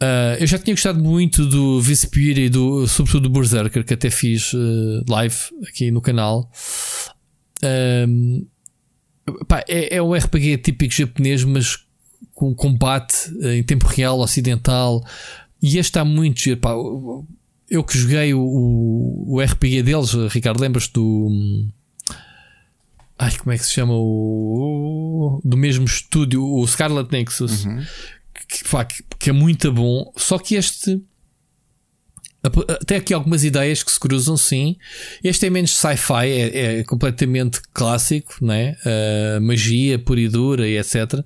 Ah, eu já tinha gostado muito do Vespear e do, sobretudo do Berserker, que até fiz eh, live aqui no canal. Ahm, pá, é, é um RPG típico japonês, mas com combate eh, em tempo real, ocidental. E este está muito giro. Pá, eu que joguei o, o, o RPG deles, Ricardo, lembras-te do. hum, Ai, como é que se chama? O, do mesmo estúdio, o Scarlet Nexus, que, pá, que, que é muito bom. Só que este tem aqui algumas ideias que se cruzam, sim. Este é menos sci-fi, é, é completamente clássico, né? Uh, magia pura e dura e etc.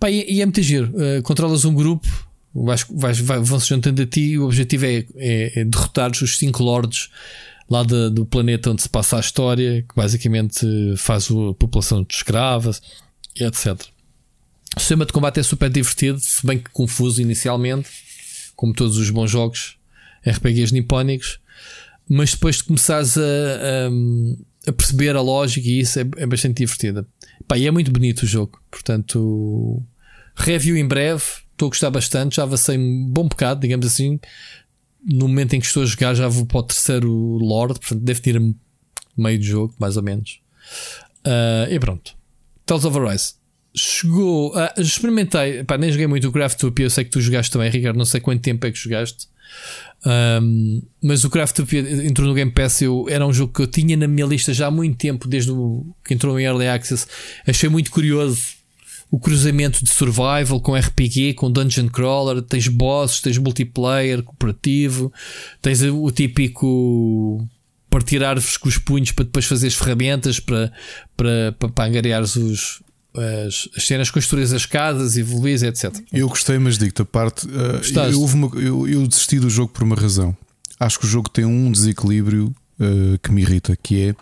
Pá, e, e é muito giro. Uh, controlas um grupo, vais, vais, vai- vão-se juntando a ti e o objetivo é, é, é derrotar os cinco lords lá da- do planeta onde se passa a história, que basicamente faz a população de escravas e etc. O sistema de combate é super divertido, se bem que confuso inicialmente, como todos os bons jogos RPGs nipónicos, mas depois de começares a, a, a perceber a lógica e isso é, é bastante divertida. Pá, e é muito bonito o jogo, portanto, review em breve. Estou a gostar bastante, já avancei um bom bocado, digamos assim. No momento em que estou a jogar, já vou para o terceiro Lord, portanto, deve ter meio do jogo, mais ou menos. Ah, e pronto, Tales of Arise. Chegou, ah, experimentei, pá, nem joguei muito o Craftopia. Eu sei que tu jogaste também, Ricardo. Não sei quanto tempo é que jogaste. Um, mas o Craftopia entrou no Game Pass. Eu, era um jogo que eu tinha na minha lista já há muito tempo, desde o, que entrou em Early Access. Achei muito curioso o cruzamento de survival com RPG, com dungeon crawler. Tens bosses, tens multiplayer, cooperativo, tens o, típico partir árvores com os punhos para depois fazer as ferramentas para, para, para, para os, as, as cenas, construir as casas, evoluir, etc. Eu gostei, mas digo-te a parte. uh, eu, uma- eu- eu desisti do jogo por uma razão. Acho que o jogo tem um desequilíbrio uh, que me irrita, que é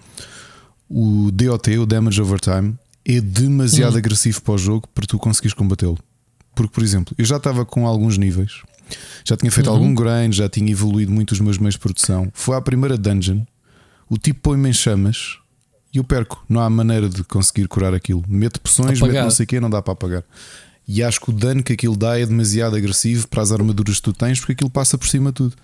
o DOT, o Damage Over Time, é demasiado agressivo para o jogo para tu conseguires combatê-lo. Porque, por exemplo, eu já estava com alguns níveis, já tinha feito algum grind, já tinha evoluído muito os meus meios de produção. Foi à primeira dungeon, o tipo põe-me em chamas e eu perco. Não há maneira de conseguir curar aquilo. Mete poções, mete não sei o quê, não dá para apagar. E acho que o dano que aquilo dá é demasiado agressivo para as armaduras que tu tens, porque aquilo passa por cima de tudo.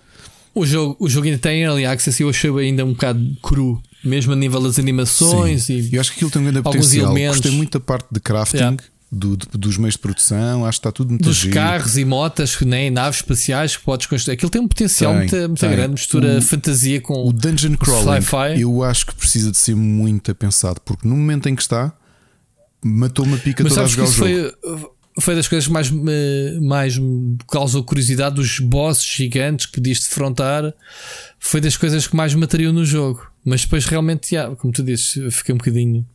O jogo, o jogo ainda tem early access e eu achei ainda um bocado cru, mesmo a nível das animações Sim. e Eu acho que aquilo tem um grande potencial. elementos. Gostei muito da parte de crafting. Yeah. Do- do- dos meios de produção, acho que está tudo muito Dos giro. carros e motas, né, e naves espaciais que podes construir. Aquilo tem um potencial Tem, muito, muito tem. grande, mistura O- fantasia com O dungeon crawling, sci-fi. eu acho que precisa de ser muito pensado, porque no momento em que está, matou-me a pica Mas toda a jogar o jogo. foi, foi das coisas que mais, me- mais me causou curiosidade dos bosses gigantes que podias defrontar. Foi das coisas que mais me atraiu no jogo. Mas depois realmente, como tu dizes, eu fiquei um bocadinho.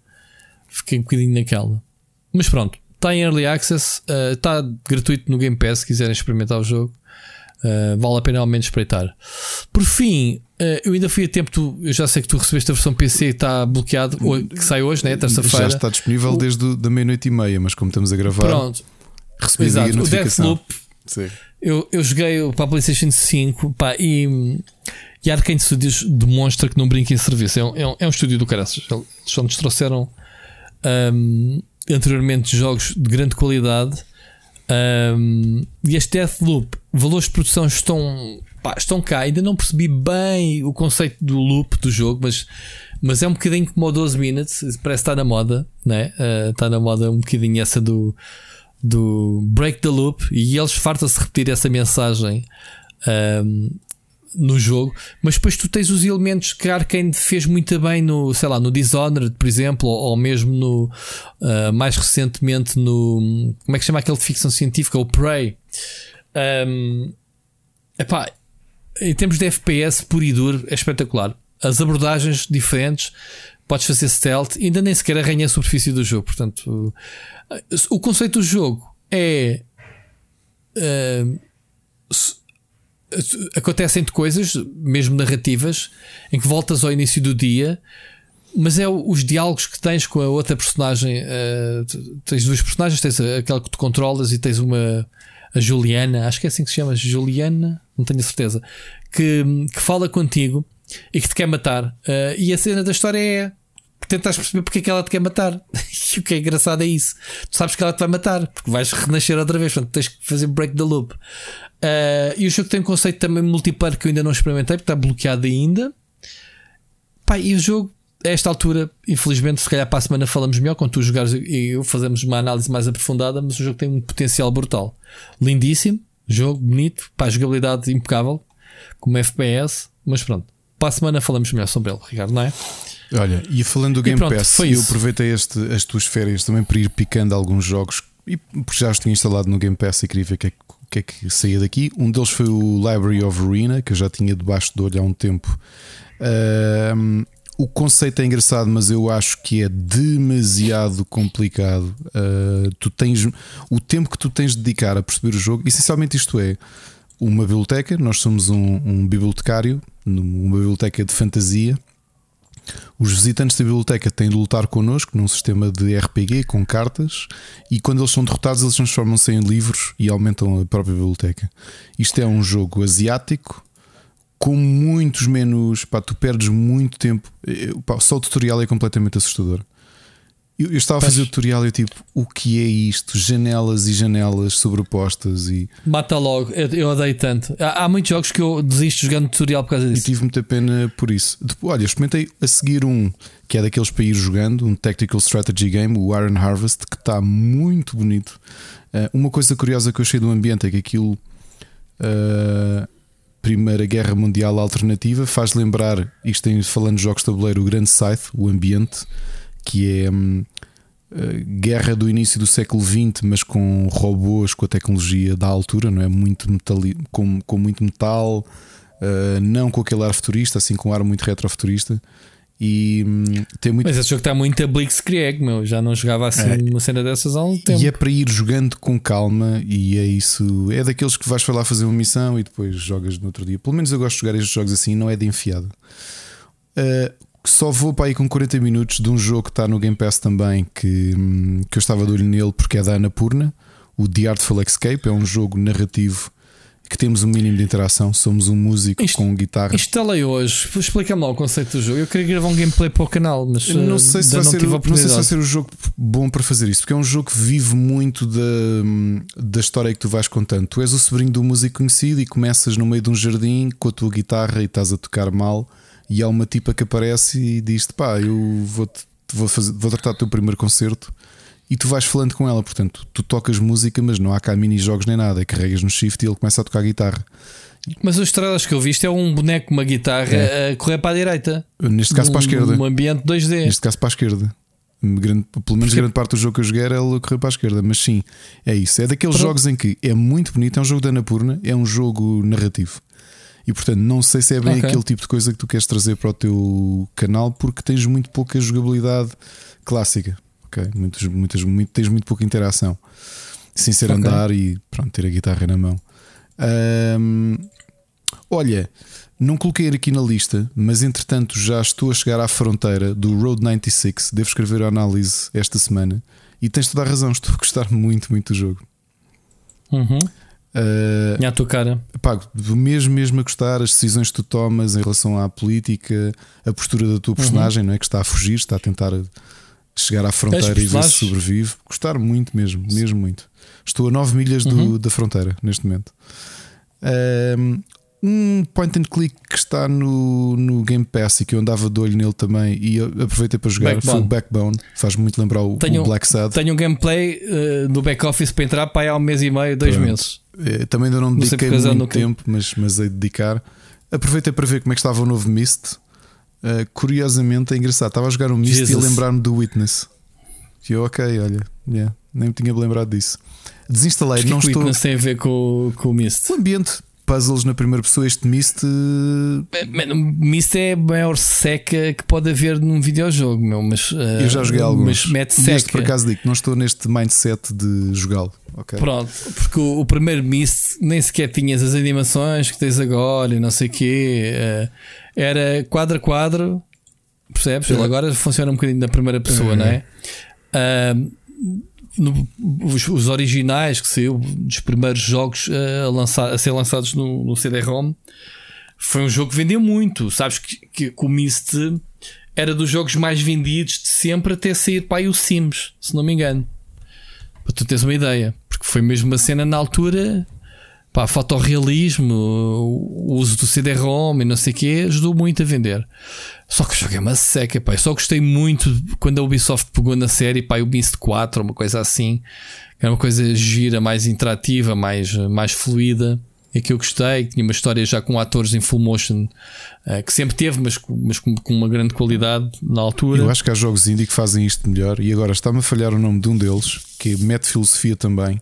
Fiquei um bocadinho naquela. Mas pronto, está em Early Access, eh, está gratuito no Game Pass se quiserem experimentar o jogo. Uh, vale a pena ao menos espreitar. Por fim, uh, eu ainda fui a tempo. Tu, eu já sei que tu recebeste a versão PC e está bloqueado, que sai hoje, né? Terça-feira. Já está disponível O- desde o- da meia-noite e meia, mas como estamos a gravar, Pronto, recebi a exato. O notificação. Deathloop, Sim. eu, eu joguei para a PlayStation 5 pá, e, e a Arkane Studios demonstra que não brinca em serviço. É um, é um, é um estúdio do caraças. Eles só nos trouxeram um, anteriormente jogos de grande qualidade. Um, e este Deathloop, valores de produção estão, pá, estão cá. Ainda não percebi bem o conceito do loop do jogo, mas, mas é um bocadinho como o 12 Minutes. Parece que está na moda, né? Uh, está na moda um bocadinho essa do, do Break the Loop. E eles fartam-se repetir essa mensagem um, no jogo. Mas depois tu tens os elementos que Arkane fez muito bem no, sei lá, no Dishonored, por exemplo, ou, ou mesmo no uh, mais recentemente no como é que chama aquele de ficção científica, o Prey. Um, epá, em termos de FPS puro e duro, é espetacular. As abordagens diferentes, podes fazer stealth, ainda nem sequer arranha a superfície do jogo. Portanto, o conceito do jogo é. uh, acontecem-te coisas, mesmo narrativas, em que voltas ao início do dia, mas é os diálogos que tens com a outra personagem. eh, tens duas personagens, tens aquela que tu controlas e tens uma a Juliana, acho que é assim que se chama, Juliana, não tenho certeza, que, que fala contigo e que te quer matar. Eh, e a cena da história é tentas perceber porque é que ela te quer matar. e o que é engraçado é isso. Tu sabes que ela te vai matar, porque vais renascer outra vez, portanto tens que fazer break the loop. Uh, e o jogo tem um conceito também multiplayer que eu ainda não experimentei, porque está bloqueado ainda. Pá, e o jogo, a esta altura, infelizmente, se calhar para a semana falamos melhor, quando tu jogares e eu fazemos uma análise mais aprofundada, mas o jogo tem um potencial brutal. Lindíssimo, jogo bonito, pá, jogabilidade impecável, como FPS, mas pronto. Para a semana falamos melhor sobre ele, Ricardo, não é? Olha, e falando do E Game pronto, Pass, foi eu aproveitei este, as tuas férias também para ir picando alguns jogos e porque já os tinha instalado no Game Pass e queria ver o que, é, que- é que saía daqui. Um deles foi o Library of Arena, que eu já tinha debaixo do olho há um tempo. Ahm, o conceito é engraçado, mas eu acho que é demasiado complicado. Ah, tu tens o tempo que tu tens de dedicar a perceber o jogo, essencialmente isto é uma biblioteca. Nós somos um, um bibliotecário, numa biblioteca de fantasia. Os visitantes da biblioteca têm de lutar connosco num sistema de RPG com cartas e quando eles são derrotados, eles transformam-se em livros e aumentam a própria biblioteca. Isto é um jogo asiático com muitos menus. Pá, tu perdes muito tempo. Eu- pá, só o tutorial é completamente assustador. Eu, eu estava a fazer o tutorial e eu tipo, o que é isto? Janelas e janelas sobrepostas e, Mata logo, eu, eu odeio tanto. Há, há muitos jogos que eu desisto jogando tutorial por causa e disso. tive muita pena por isso. Depois, olha, experimentei a seguir um que é daqueles para ir jogando, um Tactical Strategy Game, o Iron Harvest, que está muito bonito. Uh, uma coisa curiosa que eu achei do ambiente é que aquilo. uh, Primeira Guerra Mundial Alternativa faz lembrar, isto tem falando de jogos de tabuleiro, o Grande Scythe, o ambiente, que é hum, uh, guerra do início do século XX, mas com robôs, com a tecnologia da altura, não é? Muito metali com, com muito metal, uh, não com aquele ar futurista, assim com um ar muito retrofuturista. E hum, tem muito Mas esse jogo está muito a Blitzkrieg, meu. Já não jogava assim É. uma cena dessas há um tempo. E é para ir jogando com calma, e é isso. É daqueles que vais para lá fazer uma missão e depois jogas no outro dia. Pelo menos eu gosto de jogar estes jogos assim, não é de enfiado. Uh, só vou para aí com 40 minutos de um jogo que está no Game Pass também, que, hum, que eu estava de olho nele porque é da Annapurna. O The Artful Escape é um jogo narrativo que temos um mínimo de interação. Somos um músico Isto- com guitarra. Instalei hoje. Explica-me lá o conceito do jogo. Eu queria gravar um gameplay para o canal, mas Eu não eh, sei, se vai ser, tive a o- não sei se vai ser o jogo bom para fazer isso, porque é um jogo que vive muito da, da história que tu vais contando. Tu és o sobrinho do músico conhecido e começas no meio de um jardim com a tua guitarra e estás a tocar mal. E há uma tipa que aparece e diz-te: pá, eu vou, vou, fazer, vou tratar do teu primeiro concerto e tu vais falando com ela. Portanto, tu tocas música, mas não há cá mini-jogos nem nada. Carregas no shift e ele começa a tocar guitarra. Mas os estrelas que eu vi, isto é um boneco, uma guitarra É. a correr para a direita. Neste caso, para a esquerda. Num ambiente 2D. Neste caso, para a esquerda. Grande- pelo menos Porque- grande parte do jogo que eu joguei era ele a correr para a esquerda. Mas sim, é isso. É daqueles Pronto. jogos em que é muito bonito. É um jogo da Anapurna, é um jogo narrativo. E portanto, não sei se é bem Ok. aquele tipo de coisa que tu queres trazer para o teu canal, porque tens muito pouca jogabilidade clássica. ok? Muitas, muitas, muito, tens muito pouca interação. Sem ser Ok. andar e pronto, ter a guitarra na mão. Olha, não coloquei aqui na lista, mas entretanto já estou a chegar à fronteira do Road 96. Devo escrever a análise esta semana. E tens toda a razão, estou a gostar muito, muito do jogo. Uhum. Ah, Minha a tua cara. Pá, mesmo, mesmo a gostar, as decisões que tu tomas em relação à política, a postura da tua Uhum. personagem, não é? Que está a fugir, está a tentar chegar à fronteira e ver se sobrevive. Gostar muito mesmo, mesmo muito. Estou a 9 milhas do- Uhum. da fronteira neste momento. Ahm, Um point and click que está no, no Game Pass e que eu andava de olho nele também e aproveitei para jogar foi o Backbone. Backbone. Faz muito lembrar o, Tenho- o Black Sad. Tenho um gameplay eh, no back-office para entrar para aí há um mês e meio, dois Pronto. meses. Eh, Também ainda não sei dediquei muito que- tempo, mas, mas de dedicar. Aproveitei para ver como é que estava o novo Mist. Eh, curiosamente é engraçado. Estava a jogar o Mist e a Jesus. lembrar-me do Witness. E eu, ok, olha, yeah, nem me tinha lembrado disso. Desinstalei, Mas que não é que o estou. Witness tem a ver com, com o Mist? O ambiente, puzzles na primeira pessoa, este Mist. eh, Man, Mist é a maior seca que pode haver num videojogo, meu, mas eh, Eu já joguei alguns. Mas mete este, por acaso, digo, não estou neste mindset de jogá-lo. ok? Pronto, porque o, o primeiro Mist nem sequer tinhas as animações que tens agora e não sei o quê. eh, era quadro a quadro, percebes? Ele agora funciona um bocadinho na primeira pessoa, Uhum. não é? Ah, no- os, os originais que saiu dos primeiros jogos eh, a, lançar, a ser lançados no, no CD-ROM foi um jogo que vendeu muito. Sabes que, que, que o Mist era dos jogos mais vendidos de sempre até sair para aí o Sims, se não me engano. Para tu teres uma ideia, porque foi mesmo uma cena na altura. Pá, fotorrealismo, o uso do CD-ROM e não sei o que ajudou muito a vender. Só que o jogo é uma seca, pá. Eu só gostei muito quando a Ubisoft pegou na série, pá, o Beast 4, uma coisa assim, era uma coisa gira, mais interativa, mais, mais fluida. É que eu gostei, tinha uma história já com atores em full motion, eh, que sempre teve, mas, com- mas com, com uma grande qualidade na altura. Eu acho que há jogos indie que fazem isto melhor e agora está-me a falhar o nome de um deles, que mete filosofia também,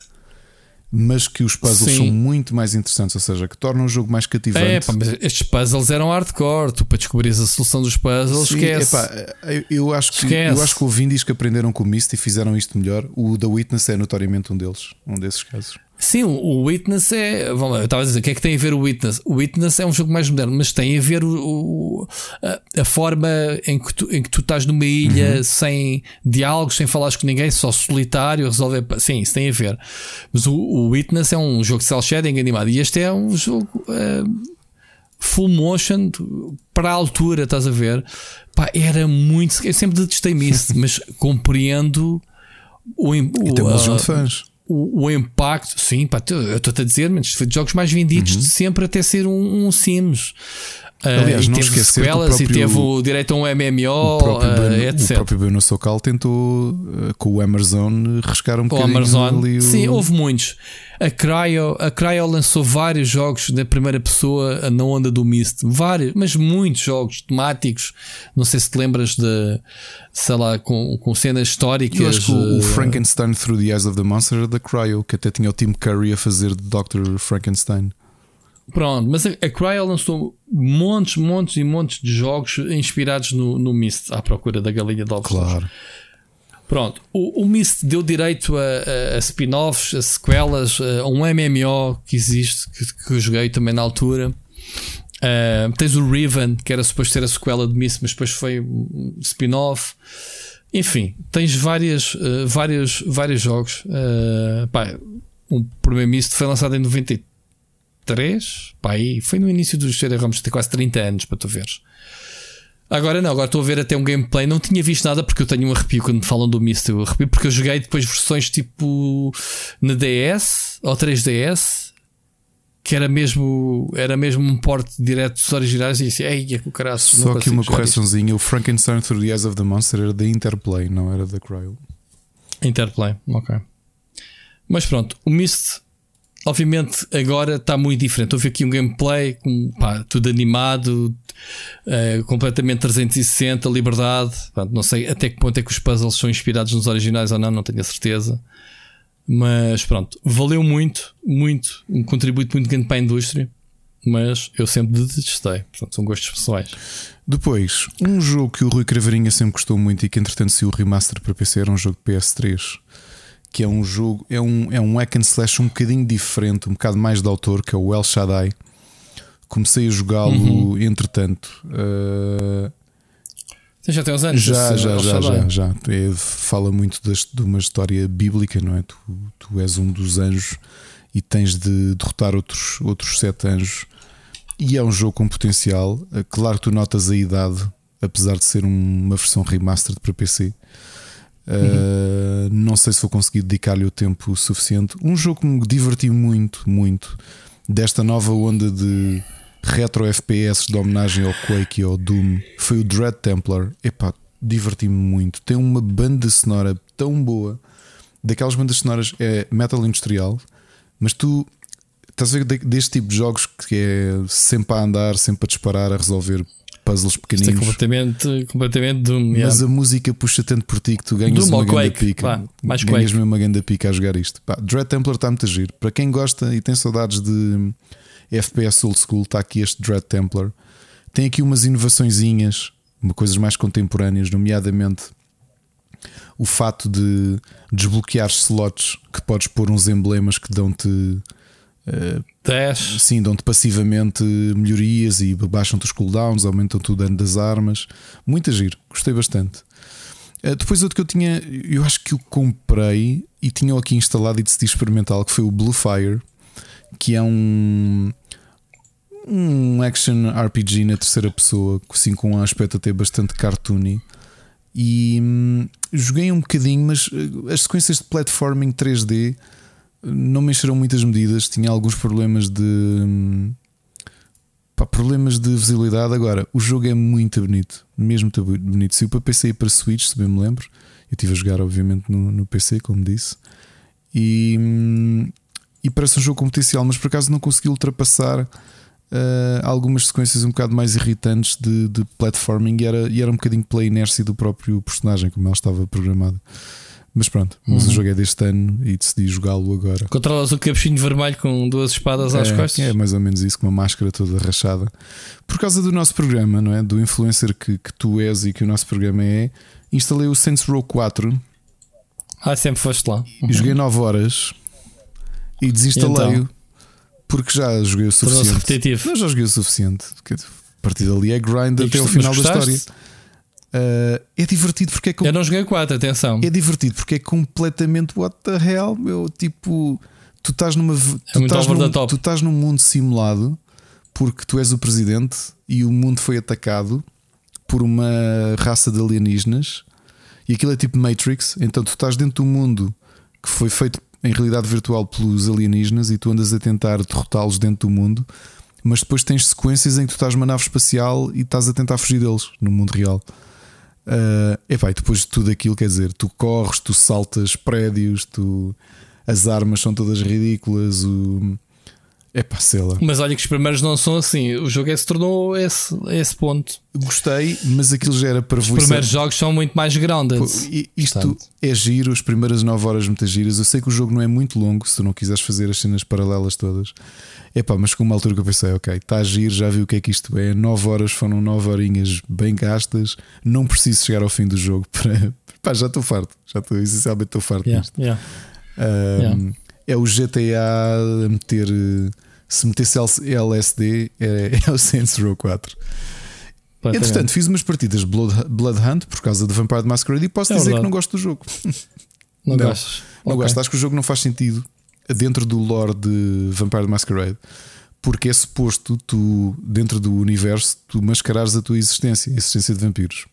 mas que os puzzles Sim. são muito mais interessantes, ou seja, que tornam o jogo mais cativante. É, pá, mas estes puzzles eram hardcore. Tu para descobrires a solução dos puzzles, Sim, esquece. epá, eu, eu acho que, Esquece. eu acho que houve indies que aprenderam com o Mist e fizeram isto melhor. O The Witness é notoriamente um deles, um desses casos. Sim, o- o Witness é. Vamos lá, eu estava a dizer, o que é que tem a ver o Witness? O Witness é um jogo mais moderno, mas tem a ver o, o- a, a forma em que, tu, em que tu estás numa ilha sem diálogos, sem falares com ninguém, só solitário, resolver. Sim, isso tem a ver. Mas o, o Witness é um jogo de cel shading animado e este é um jogo. eh, full motion para a altura, estás a ver? Pá, era muito. Eu sempre detestei-me isso, mas compreendo o, im- E o, tem uma legião de fãs. O, o impacto, sim, pá, eu estou-te a dizer, mas foi de jogos mais vendidos de sempre até ser um, um Sims. Ah, Uhum. Aliás, e não teve sequelas e próprio- teve o direito a um MMO, O próprio, Bruno, etc. o próprio Bruno Socal tentou uh, com o Amazon rascar um o bocadinho Amazon. ali o... Sim, houve muitos. A Cryo, a Cryo lançou vários jogos na primeira pessoa na onda do Mist. Vários, mas muitos jogos temáticos. Não sei se te lembras de, sei lá, com, com cenas históricas. Eu acho que o, o eh, Frankenstein Through the Eyes of the Monster era da Cryo, que até tinha o Tim Curry a fazer de Dr. Frankenstein. Pronto, mas a, a Cryo lançou montes, montes e montes de jogos inspirados no, no Mist, à procura da galinha de ovos. ouro. Pronto, o, o deu direito a, a- spin-offs, a sequelas, a um MMO que existe, que, que eu joguei também na altura. Ah, tens o Riven, que era suposto ser a sequela de Mist, mas depois foi spin-off. Enfim, tens várias, ah, vários, vários jogos. Ah, pá, o primeiro Mist foi lançado em 93. Pá, aí foi no início dos CD-ROMs, tem quase 30 anos para tu veres. Agora não, agora estou a ver até um gameplay. Não tinha visto nada porque eu tenho um arrepio quando me falam do Mist. Eu arrepio porque eu joguei depois versões tipo na DS ou 3DS que era mesmo, era mesmo um porte direto dos originais e disse: Ei, é que o caralho. Só que uma correçãozinha: o Frankenstein Through the Eyes of the Monster era da Interplay, não era da Cryo. Interplay, ok. Mas pronto, o Mist, obviamente, agora está muito diferente. Houve aqui um gameplay com pá, tudo animado, eh, completamente 360, liberdade. Pronto, não sei até que ponto é que os puzzles são inspirados nos originais ou não, não tenho a certeza. Mas pronto, valeu muito, muito, um contributo muito grande para a indústria. Mas eu sempre detestei, portanto, são gostos pessoais. Depois, um jogo que o Rui Craveirinha sempre gostou muito e que entretanto saiu o remaster para PC era um jogo de PS3 que é um jogo, é um, é um hack and slash um bocadinho diferente, um bocado mais de autor, que é o El Shaddai. Comecei a jogá-lo Uhum. entretanto. Uh, Você já tem uns anos? já, já, já, já, já. É, fala muito das- de uma história bíblica, não é? Tu, tu és um dos anjos e tens de derrotar outros, outros sete anjos. E é um jogo com potencial. Uh, Claro que tu notas a idade, apesar de ser um- uma versão remastered para PC. Uh, Não sei se vou conseguir dedicar-lhe o tempo suficiente. Um jogo que me diverti muito, muito desta nova onda de retro FPS de homenagem ao Quake e ao Doom foi o Dread Templar. Epá, diverti-me muito. Tem uma banda sonora tão boa. Daquelas bandas sonoras é metal industrial, mas tu estás a ver de- deste tipo de jogos que é sempre a andar, sempre a disparar, a resolver puzzles Isto é pequeninos. completamente, completamente Doom. Mas yeah. a música puxa tanto por ti que tu ganhas Doom uma Quake, pica. vá, mais ganhas Quake. mesmo uma grande pica a jogar isto. Pá, Dread Templar está muito a giro. Para quem gosta e tem saudades de FPS old school, está aqui este Dread Templar. Tem aqui umas inovaçõezinhas, coisas mais contemporâneas, nomeadamente o fato de desbloquear slots que podes pôr uns emblemas que dão-te 10. Sim, dão-te passivamente melhorias e baixam-te os cooldowns, aumentam-te o dano das armas. Muito giro, gostei bastante. Uh, depois outro que eu tinha, eu acho que eu comprei e tinha aqui instalado e decidi experimental, que foi o Blue Fire, que é um um action RPG na terceira pessoa, assim com um aspecto até bastante cartoony. E hum, joguei um bocadinho, mas uh, as sequências de platforming 3D não me encheram muitas medidas, tinha alguns problemas de pá, problemas de visibilidade. Agora, o jogo é muito bonito, mesmo muito bonito. Se o para PC e para Switch, se bem me lembro, eu estive a jogar, obviamente, no, no PC, como disse, e, e parece um jogo com potencial, mas por acaso não consegui ultrapassar. ah, algumas sequências um bocado mais irritantes de, de platforming e era, e era um bocadinho pela inércia do próprio personagem, como ele estava programado. Mas pronto, mas Uhum. o jogo é deste ano e decidi jogá-lo agora. Controlas o capuchinho vermelho com duas espadas às é, costas. É mais ou menos isso, com uma máscara toda rachada. Por causa do nosso programa, não é? Do influencer que, que tu és e que o nosso programa é, instalei o Saints Row 4 Ah, sempre foste lá. e joguei 9 horas e desinstalei-o Então? porque já joguei o suficiente. Não, já joguei o suficiente. A partir dali é grind E até ao gost- final da história. Ah, é divertido porque é com- Eu não joguei 4, atenção. é divertido porque é completamente what the hell, meu. Tipo, tu estás numa. tu É muito estás num, tu estás num mundo simulado porque tu és o presidente e o mundo foi atacado por uma raça de alienígenas e aquilo é tipo Matrix. Então tu estás dentro do mundo que foi feito em realidade virtual pelos alienígenas e tu andas a tentar derrotá-los dentro do mundo. Mas depois tens sequências em que tu estás numa nave espacial e estás a tentar fugir deles no mundo real. Uh, epá, e depois de tudo aquilo, quer dizer, tu corres, tu saltas prédios, tu as armas são todas ridículas. O... Sei lá. Mas olha que os primeiros não são assim. O jogo é se tornou esse, esse ponto. Gostei, mas aquilo já era para Os primeiros jogos são muito mais grounded. Pô, e Isto Portanto. é giro, as primeiras 9 horas muitas giras. Eu sei que o jogo não é muito longo, se tu não quiseres fazer as cenas paralelas todas. Epá, mas com uma altura que eu pensei, ok, está a giro, já vi o que é que isto é. 9 horas foram 9 horinhas bem gastas. Não preciso chegar ao fim do jogo para. Pá, já estou farto, já estou, essencialmente estou farto Yeah, disto. yeah. Um, Yeah. É o GTA a meter. Se metesse LSD, é, é o Saints Row 4. Completamente. Entretanto, fiz umas partidas de Blood, Blood Hunt por causa de Vampire the Masquerade e posso É dizer verdade. que não gosto do jogo. não, não. gostas. Não Ok. gosto, acho que o jogo não faz sentido dentro do lore de Vampire the Masquerade. Porque é suposto tu, dentro do universo, tu mascarares a tua existência, a existência de vampiros.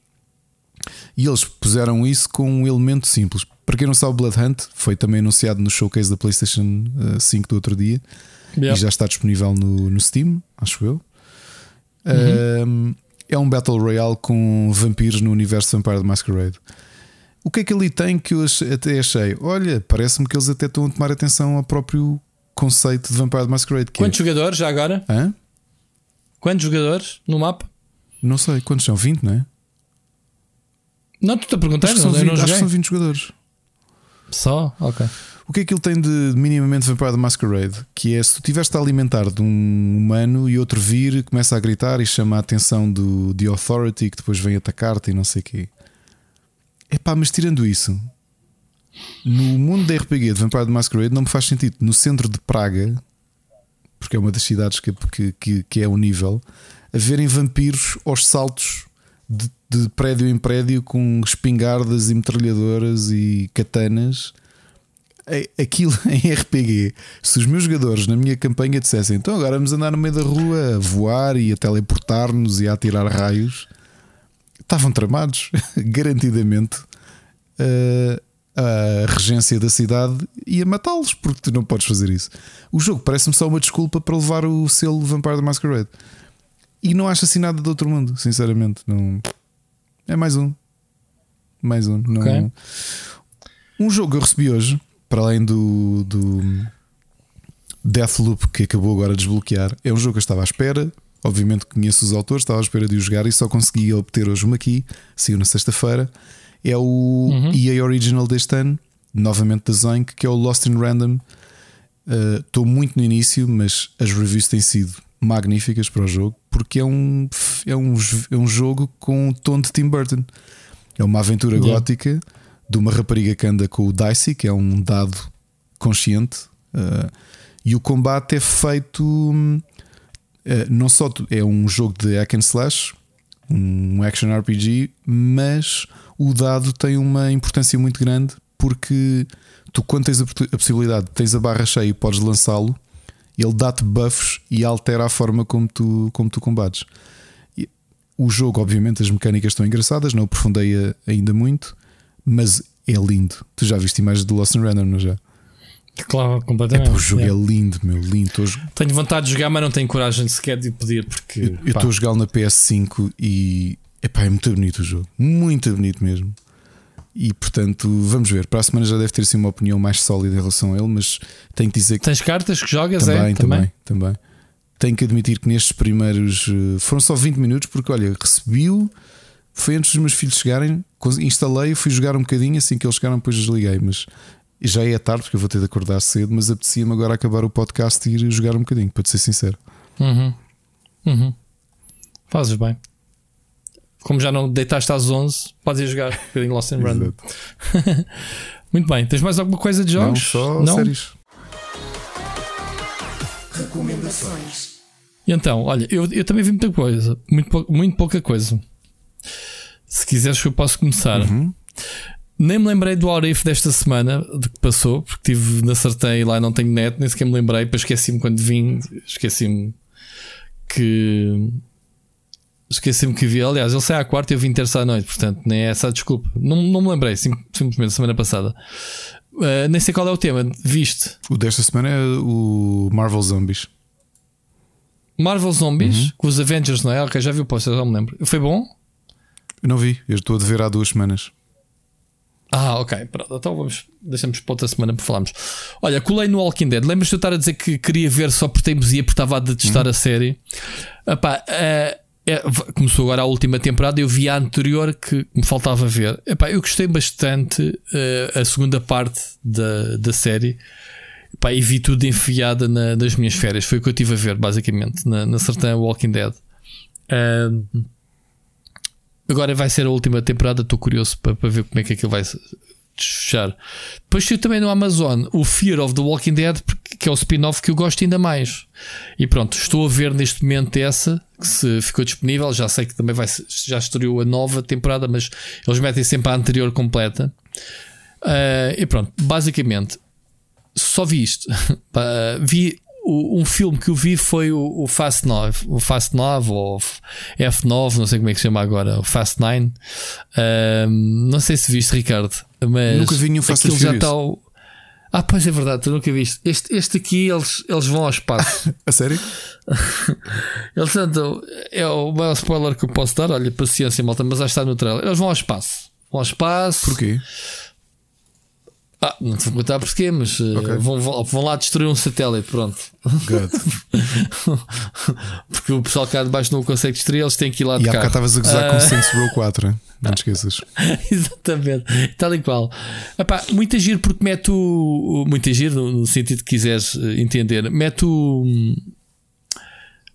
E eles puseram isso com um elemento simples. Para quem não sabe, Blood Hunt foi também anunciado no showcase da PlayStation eh, 5 do outro dia Yeah. e já está disponível no, no Steam, acho eu. Uhum. Um, é um Battle Royale com vampiros no universo Vampire the Masquerade. O que é que ali tem que eu até achei? Olha, parece-me que eles até estão a tomar atenção ao próprio conceito de Vampire the Masquerade. Que Quantos jogadores já agora? é, Hã? Quantos jogadores no mapa? Não sei, quantos são? 20, não é? Não, tu te a perguntar, Acho que, são eu 20, não acho que são 20 jogadores. Só? Ok. O que é que ele tem de minimamente Vampire the Masquerade? Que é se tu estiveste a alimentar de um humano e outro vir, começa a gritar e chama a atenção do The Authority que depois vem atacar-te e não sei o quê. Epá, mas tirando isso, no mundo da RPG de Vampire the Masquerade não me faz sentido. No centro de Praga, porque é uma das cidades que, que, que, que é o nível, haverem vampiros aos saltos de, de prédio em prédio com espingardas e metralhadoras e katanas é- aquilo em RPG, se os meus jogadores na minha campanha dissessem então agora vamos andar no meio da rua a voar e a teleportar-nos e a atirar raios, estavam tramados, garantidamente. A regência da cidade ia matá-los porque tu não podes fazer isso. O jogo parece-me só uma desculpa para levar o selo Vampire the Masquerade e não acho assim nada de outro mundo, sinceramente. Não é mais um, mais um. Não... Ok. Um jogo que eu recebi hoje, para além do, do Deathloop que acabou agora de desbloquear, é um jogo que eu estava à espera. Obviamente conheço os autores, estava à espera de o jogar e só consegui obter hoje uma aqui, saiu na sexta-feira. É o EA Original deste ano, novamente da Zoink, que é o Lost in Random. Uh, Estou muito no início, mas as reviews têm sido magníficas para o jogo, porque é um, é um, é um jogo com um tom de Tim Burton. É uma aventura Yeah. gótica de uma rapariga que anda com o Dicey, que é um dado consciente, uh, e o combate é feito. Uh, não só é um jogo de hack and slash, um action RPG, mas o dado tem uma importância muito grande porque tu, quando tens a, possibilidade, tens a barra cheia e podes lançá-lo, ele dá-te buffs e altera a forma como tu, como tu combates. O jogo, obviamente, as mecânicas estão engraçadas, não aprofundei ainda muito, mas é lindo. Tu já viste imagens do Lost in Random, não já? Claro, É, completamente. pá, o jogo Yeah. é lindo, meu, lindo. Jo- Tenho vontade de jogar, mas não tenho coragem sequer de pedir porque. Eu estou a jogá-lo na PS5 e epá, é muito bonito o jogo, muito bonito mesmo. E portanto, vamos ver. Para a semana já deve ter assim uma opinião mais sólida em relação a ele, mas tenho que dizer que Tens cartas que jogas, também, é? também, também. Tenho que admitir que nestes primeiros eh, foram só 20 minutos, porque olha, recebi-o, foi antes dos meus filhos chegarem, instalei, fui jogar um bocadinho, assim que eles chegaram, depois desliguei, mas já é tarde, porque eu vou ter de acordar cedo, mas apetecia-me agora acabar o podcast e ir jogar um bocadinho, para te ser sincero. Uhum. Uhum. Fazes bem. Como já não deitaste às 11, podes ir jogar um bocadinho Lost in Random. Exato. Muito bem. Tens mais alguma coisa de Não, jogos? só séries. Recomendações. E então, olha, eu, eu também vi muita coisa. Muito, pou- muito pouca coisa. Se quiseres, eu posso começar. Uhum. Nem me lembrei do Aurif desta semana, de que passou, porque tive e lá não tenho net, nem sequer me lembrei, depois esqueci-me quando vim, esqueci-me que. Esqueci-me que vi. Aliás, ele sai à quarta e eu vim terça à noite, portanto, nem é essa a desculpa. Não, não me lembrei, sim- simplesmente semana passada. Ah, nem sei qual é o tema. Viste? O desta semana é o Marvel Zombies. Marvel Zombies Uhum. com os Avengers, não é? Ok, já vi o poster, já me lembro. Foi bom? Eu não vi, eu estou a dever há duas semanas. Ah, ok. Pronto, então vamos. Deixamos para outra semana para falarmos. Olha, colei no Walking Dead. Lembras-te de eu estar a dizer que queria ver só por teimosia porque estava a detestar a série? Epá, eh, é, começou agora a última temporada. Eu vi a anterior que me faltava ver. Epá, eu gostei bastante eh, a segunda parte da, da série. Epá, e vi tudo enfiada na- nas minhas férias. Foi o que eu estive a ver, basicamente, na, na certã Walking Dead. Ahm, Agora vai ser a última temporada, estou curioso para, para ver como é que aquilo vai desfechar. Depois saiu também no Amazon o Fear of the Walking Dead, que é o spin-off que eu gosto ainda mais. E pronto, estou a ver neste momento essa, que se ficou disponível. Já sei que também vai, já estreou a nova temporada, mas eles metem sempre a anterior completa. Ah, e pronto, basicamente, só vi isto. Vi o- um filme que eu vi foi o, o Fast 9, o Fast 9 ou F9, não sei como é que se chama agora, o Fast 9. Ahm, não sei se viste, Ricardo, mas Nunca vi nenhum Fast and aquilo já Furious. está. ao- Ah, pois é verdade, tu nunca viste. Este, este aqui eles, eles vão ao espaço. A sério? eles andam. É o maior spoiler que eu posso dar. Olha, paciência, malta, mas já está no trailer. Eles vão ao espaço. Vão ao espaço. Porquê? Ah, não te vou contar porquê, mas uh, Ok. vão, vão, vão lá destruir um satélite, pronto. Porque o pessoal cá de baixo não o consegue destruir, eles têm que ir lá de E há estavas a gozar com Ah. o Saints Row 4, hein? não te esqueças. Exatamente, tal e qual. Epá, muito giro porque mete o. Muito giro no, sentido que quiseres eh, entender. Mete o.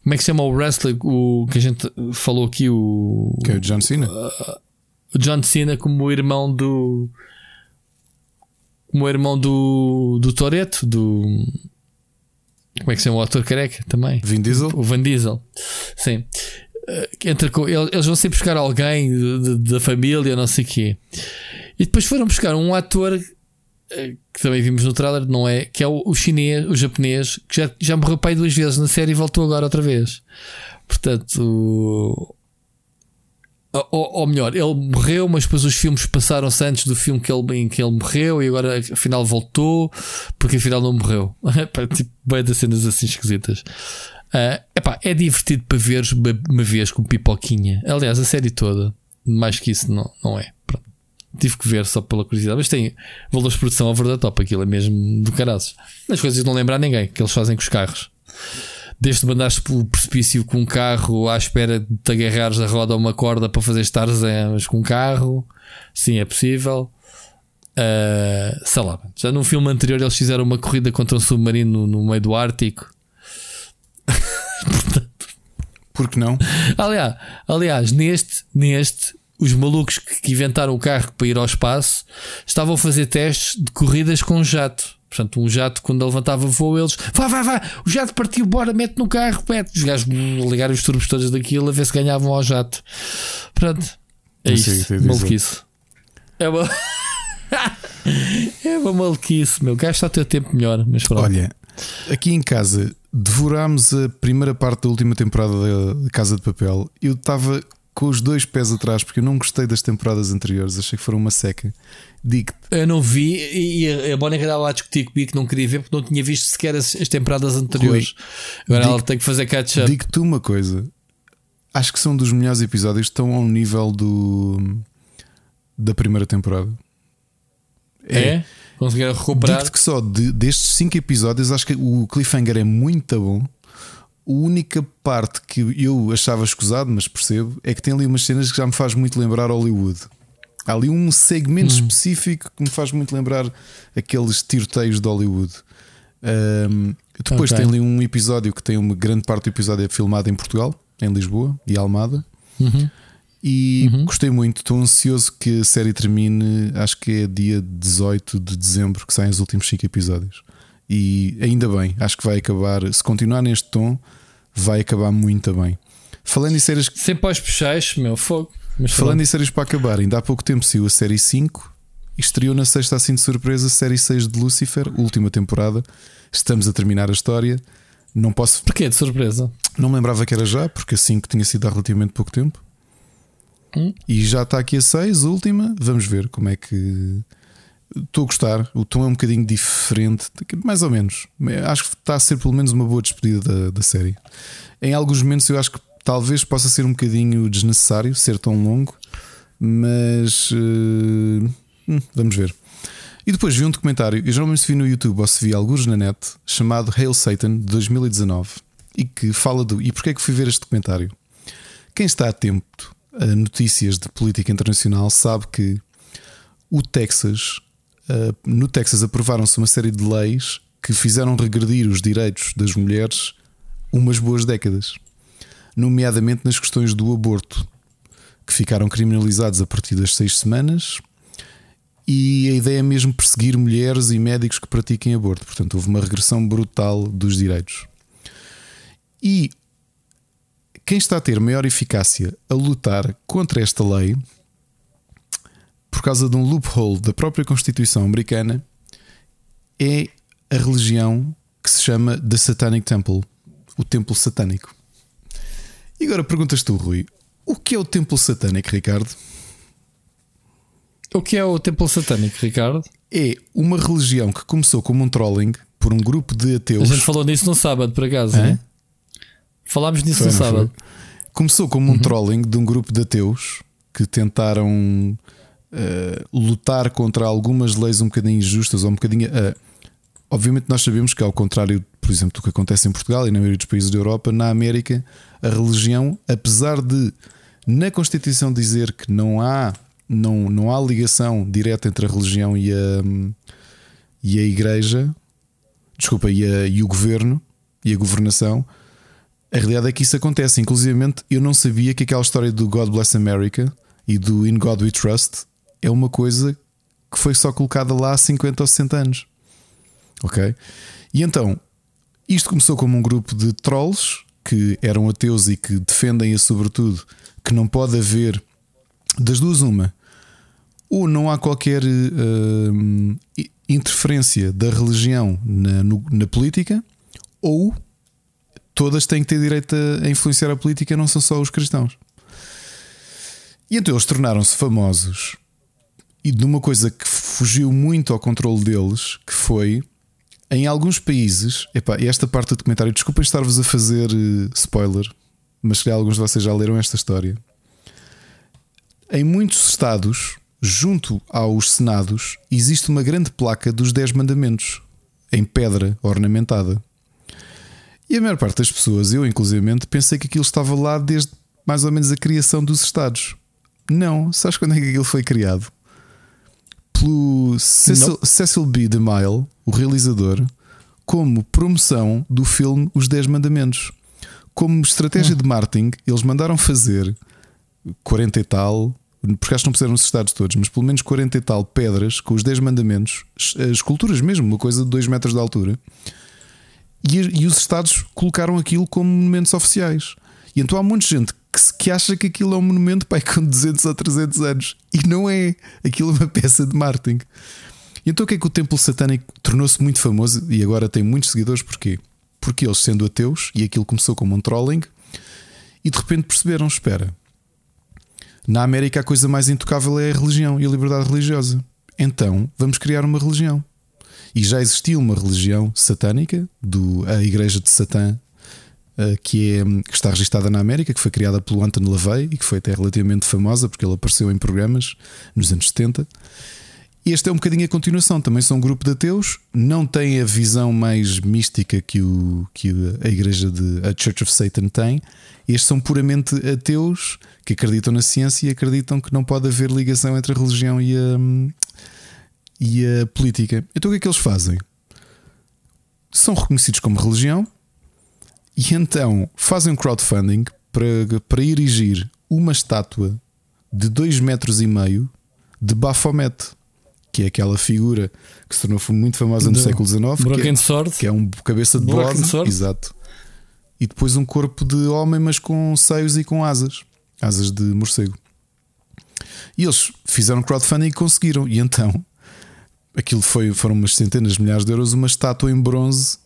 Como é que se chama o wrestler? O que a gente falou aqui, o. Que é o John Cena? o John Cena como o irmão do. Como o irmão do. Do Toreto, do. Como é que se chama o ator careca também? Vin Diesel? O Van Diesel. Sim. Eh, Entra com, ele- eles vão sempre buscar alguém da família, não sei o quê. E depois foram buscar um ator eh, que também vimos no trailer, não é? Que é o, o chinês, o japonês, que já, já morreu pai duas vezes na série e voltou agora outra vez. Portanto, ou, ou melhor, ele morreu, mas depois os filmes passaram-se antes do filme que ele, em que ele morreu e agora afinal voltou, porque afinal não morreu. Tipo, bem das cenas assim esquisitas. Ah, epá, é divertido para uma, uma vez com pipoquinha. Aliás, a série toda, mais que isso, não, não é. Pronto. Tive que ver só pela curiosidade, mas tem valores de produção over the top, aquilo é mesmo do caraças. As coisas não lembrar ninguém que eles fazem com os carros. Desde mandaste pelo precipício com um carro à espera de te agarrares a roda a uma corda para fazer tarzamas com um carro, sim, é possível. Ah, sei lá, já num filme anterior eles fizeram uma corrida contra um submarino no, no meio do Ártico. Porque não? Aliás, aliás neste, neste, os malucos que, inventaram o carro para ir ao espaço estavam a fazer testes de corridas com jato. Portanto, um jato, quando levantava voo, eles vai, vai, vai, o jato partiu, bora, mete no carro, mete. Os gajos ligaram os turbos todos daquilo a ver se ganhavam ao jato. Pronto, é Não sei o isto. que te dizer. Maluquice. É uma. é uma maluquice, meu. Gasta o teu tempo melhor, mas pronto. Olha, aqui em casa devorámos a primeira parte da última temporada da Casa de Papel. Eu estava com os dois pés atrás porque eu não gostei das temporadas anteriores, achei que foram uma seca. Digo-te, Eu não vi e a- a Mónica estava a discutir comigo que não queria ver porque não tinha visto sequer as, as temporadas anteriores. Agora digo- ela tem que fazer catch-up. digo-te uma coisa: acho que são dos melhores episódios, estão ao nível do da primeira temporada. É? Conseguiram recuperar? Digo-te que só de- destes cinco episódios, acho que o cliffhanger é muito bom. A única parte que eu achava escusado, mas percebo, é que tem ali umas cenas que já me faz muito lembrar Hollywood. Há ali um segmento específico que me faz muito lembrar aqueles tiroteios de Hollywood. Ahm, depois Ok. tem ali um episódio que tem uma grande parte do episódio é filmado em Portugal, em Lisboa e Almada. Uhum. E gostei muito, estou ansioso que a série termine. Acho que é dia 18 de dezembro que saem os últimos 5 episódios. E ainda bem, acho que vai acabar. Se continuar neste tom, vai acabar muito bem. Falando em séries, Sempre aos puxais, meu fogo. Mas falando em séries para acabar, ainda há pouco tempo saiu a série 5 e estreou na sexta assim de surpresa a série 6 de Lucifer, última temporada. Estamos a terminar a história. Não posso, Porquê? De surpresa. não me lembrava que era já, porque a 5 tinha sido há relativamente pouco tempo. Hum. E já está aqui a 6, a última. Vamos ver como é que. Estou a gostar. O tom é um bocadinho diferente, mais ou menos. Acho que está a ser pelo menos uma boa despedida da, da série. Em alguns momentos eu acho que talvez possa ser um bocadinho desnecessário ser tão longo, mas eh, hum, vamos ver. E depois vi um documentário, eu geralmente se vi no YouTube ou se vi alguns na net, chamado Hail Satan de 2019 e que fala do. E porquê é que fui ver este documentário? Quem está atento a notícias de política internacional sabe que o Texas, no Texas aprovaram-se uma série de leis que fizeram regredir os direitos das mulheres umas boas décadas, nomeadamente nas questões do aborto, que ficaram criminalizados a partir das seis semanas. E a ideia é mesmo perseguir mulheres e médicos que pratiquem aborto. Portanto, houve uma regressão brutal dos direitos. E quem está a ter maior eficácia a lutar contra esta lei, por causa de um loophole da própria Constituição americana, é a religião que se chama The Satanic Temple o Templo Satânico. E agora perguntas tu, Rui, o que é o Templo Satânico, Ricardo? O que é o templo satânico, Ricardo? É uma religião que começou como um trolling por um grupo de A ateus. gente falou nisso no sábado, por acaso. Hã? né? Falámos nisso Foi, no não foi? sábado. Começou como um trolling de um grupo de ateus que tentaram uh, lutar contra algumas leis um bocadinho injustas ou um bocadinho. Uh, obviamente, nós sabemos que, ao contrário, por exemplo, do que acontece em Portugal e na maioria dos países da Europa, na América, a religião, apesar de na Constituição dizer que não há, não, não há ligação direta entre a religião e a, e a Igreja, desculpa, e, a, e o governo e a governação. A realidade é que isso acontece. Inclusive, eu não sabia que aquela história do God Bless America e do In God We Trust é uma coisa que foi só colocada lá há 50 ou 60 anos. Ok? E então, isto começou como um grupo de trolls que eram ateus e que defendem, sobretudo, que não pode haver das duas, uma. Ou não há qualquer uh, interferência da religião na, no, na política, ou todas têm que ter direito a influenciar a política, não são só os cristãos. E então eles tornaram-se famosos e de uma coisa que fugiu muito ao controle deles, que foi em alguns países, epá, esta parte do documentário, desculpem estar-vos a fazer uh, spoiler, mas se alguns de vocês já leram esta história. Em muitos estados, junto aos senados, existe uma grande placa dos Dez Mandamentos, em pedra ornamentada. E a maior parte das pessoas, eu inclusivamente, pensei que aquilo estava lá desde mais ou menos a criação dos Estados. Não, sabes quando é que aquilo foi criado? Pelo Cecil, Cecil B. DeMille, o realizador, como promoção do filme Os Dez Mandamentos. Como estratégia hum. de marketing, eles mandaram fazer 40 e tal, porque acho que não puseram os estados todos, mas pelo menos 40 e tal pedras com os 10 mandamentos, esculturas mesmo, uma coisa de 2 metros de altura, e, e, os estados colocaram aquilo como monumentos oficiais. E então há muita gente que, que acha que aquilo é um monumento pai, com 200 ou 300 anos, e não é. Aquilo é uma peça de marketing. E então o que é que o templo satânico tornou-se muito famoso e agora tem muitos seguidores? Porquê? Porque eles, sendo ateus, e aquilo começou como um trolling, e de repente perceberam: espera, na América a coisa mais intocável é a religião e a liberdade religiosa. Então vamos criar uma religião. E já existia uma religião satânica, do, a Igreja de Satã, que, é, que está registada na América, que foi criada pelo Anton LaVey e que foi até relativamente famosa porque ele apareceu em programas nos anos 70. Este é um bocadinho a continuação, também são um grupo de ateus, não têm a visão mais mística que, o, que a igreja de a Church of Satan tem. Estes são puramente ateus que acreditam na ciência e acreditam que não pode haver ligação entre a religião e a, e a política. Então o que é que eles fazem? São reconhecidos como religião e então fazem um crowdfunding para, para erigir uma estátua de 2 metros e meio de Baphomet que é aquela figura que se tornou muito famosa no século XIX, que é, Sword. que é um cabeça de bronze, exato. E depois um corpo de homem, mas com seios e com asas, asas de morcego. E eles fizeram crowdfunding e conseguiram. E então, aquilo foi, foram umas centenas de milhares de euros, uma estátua em bronze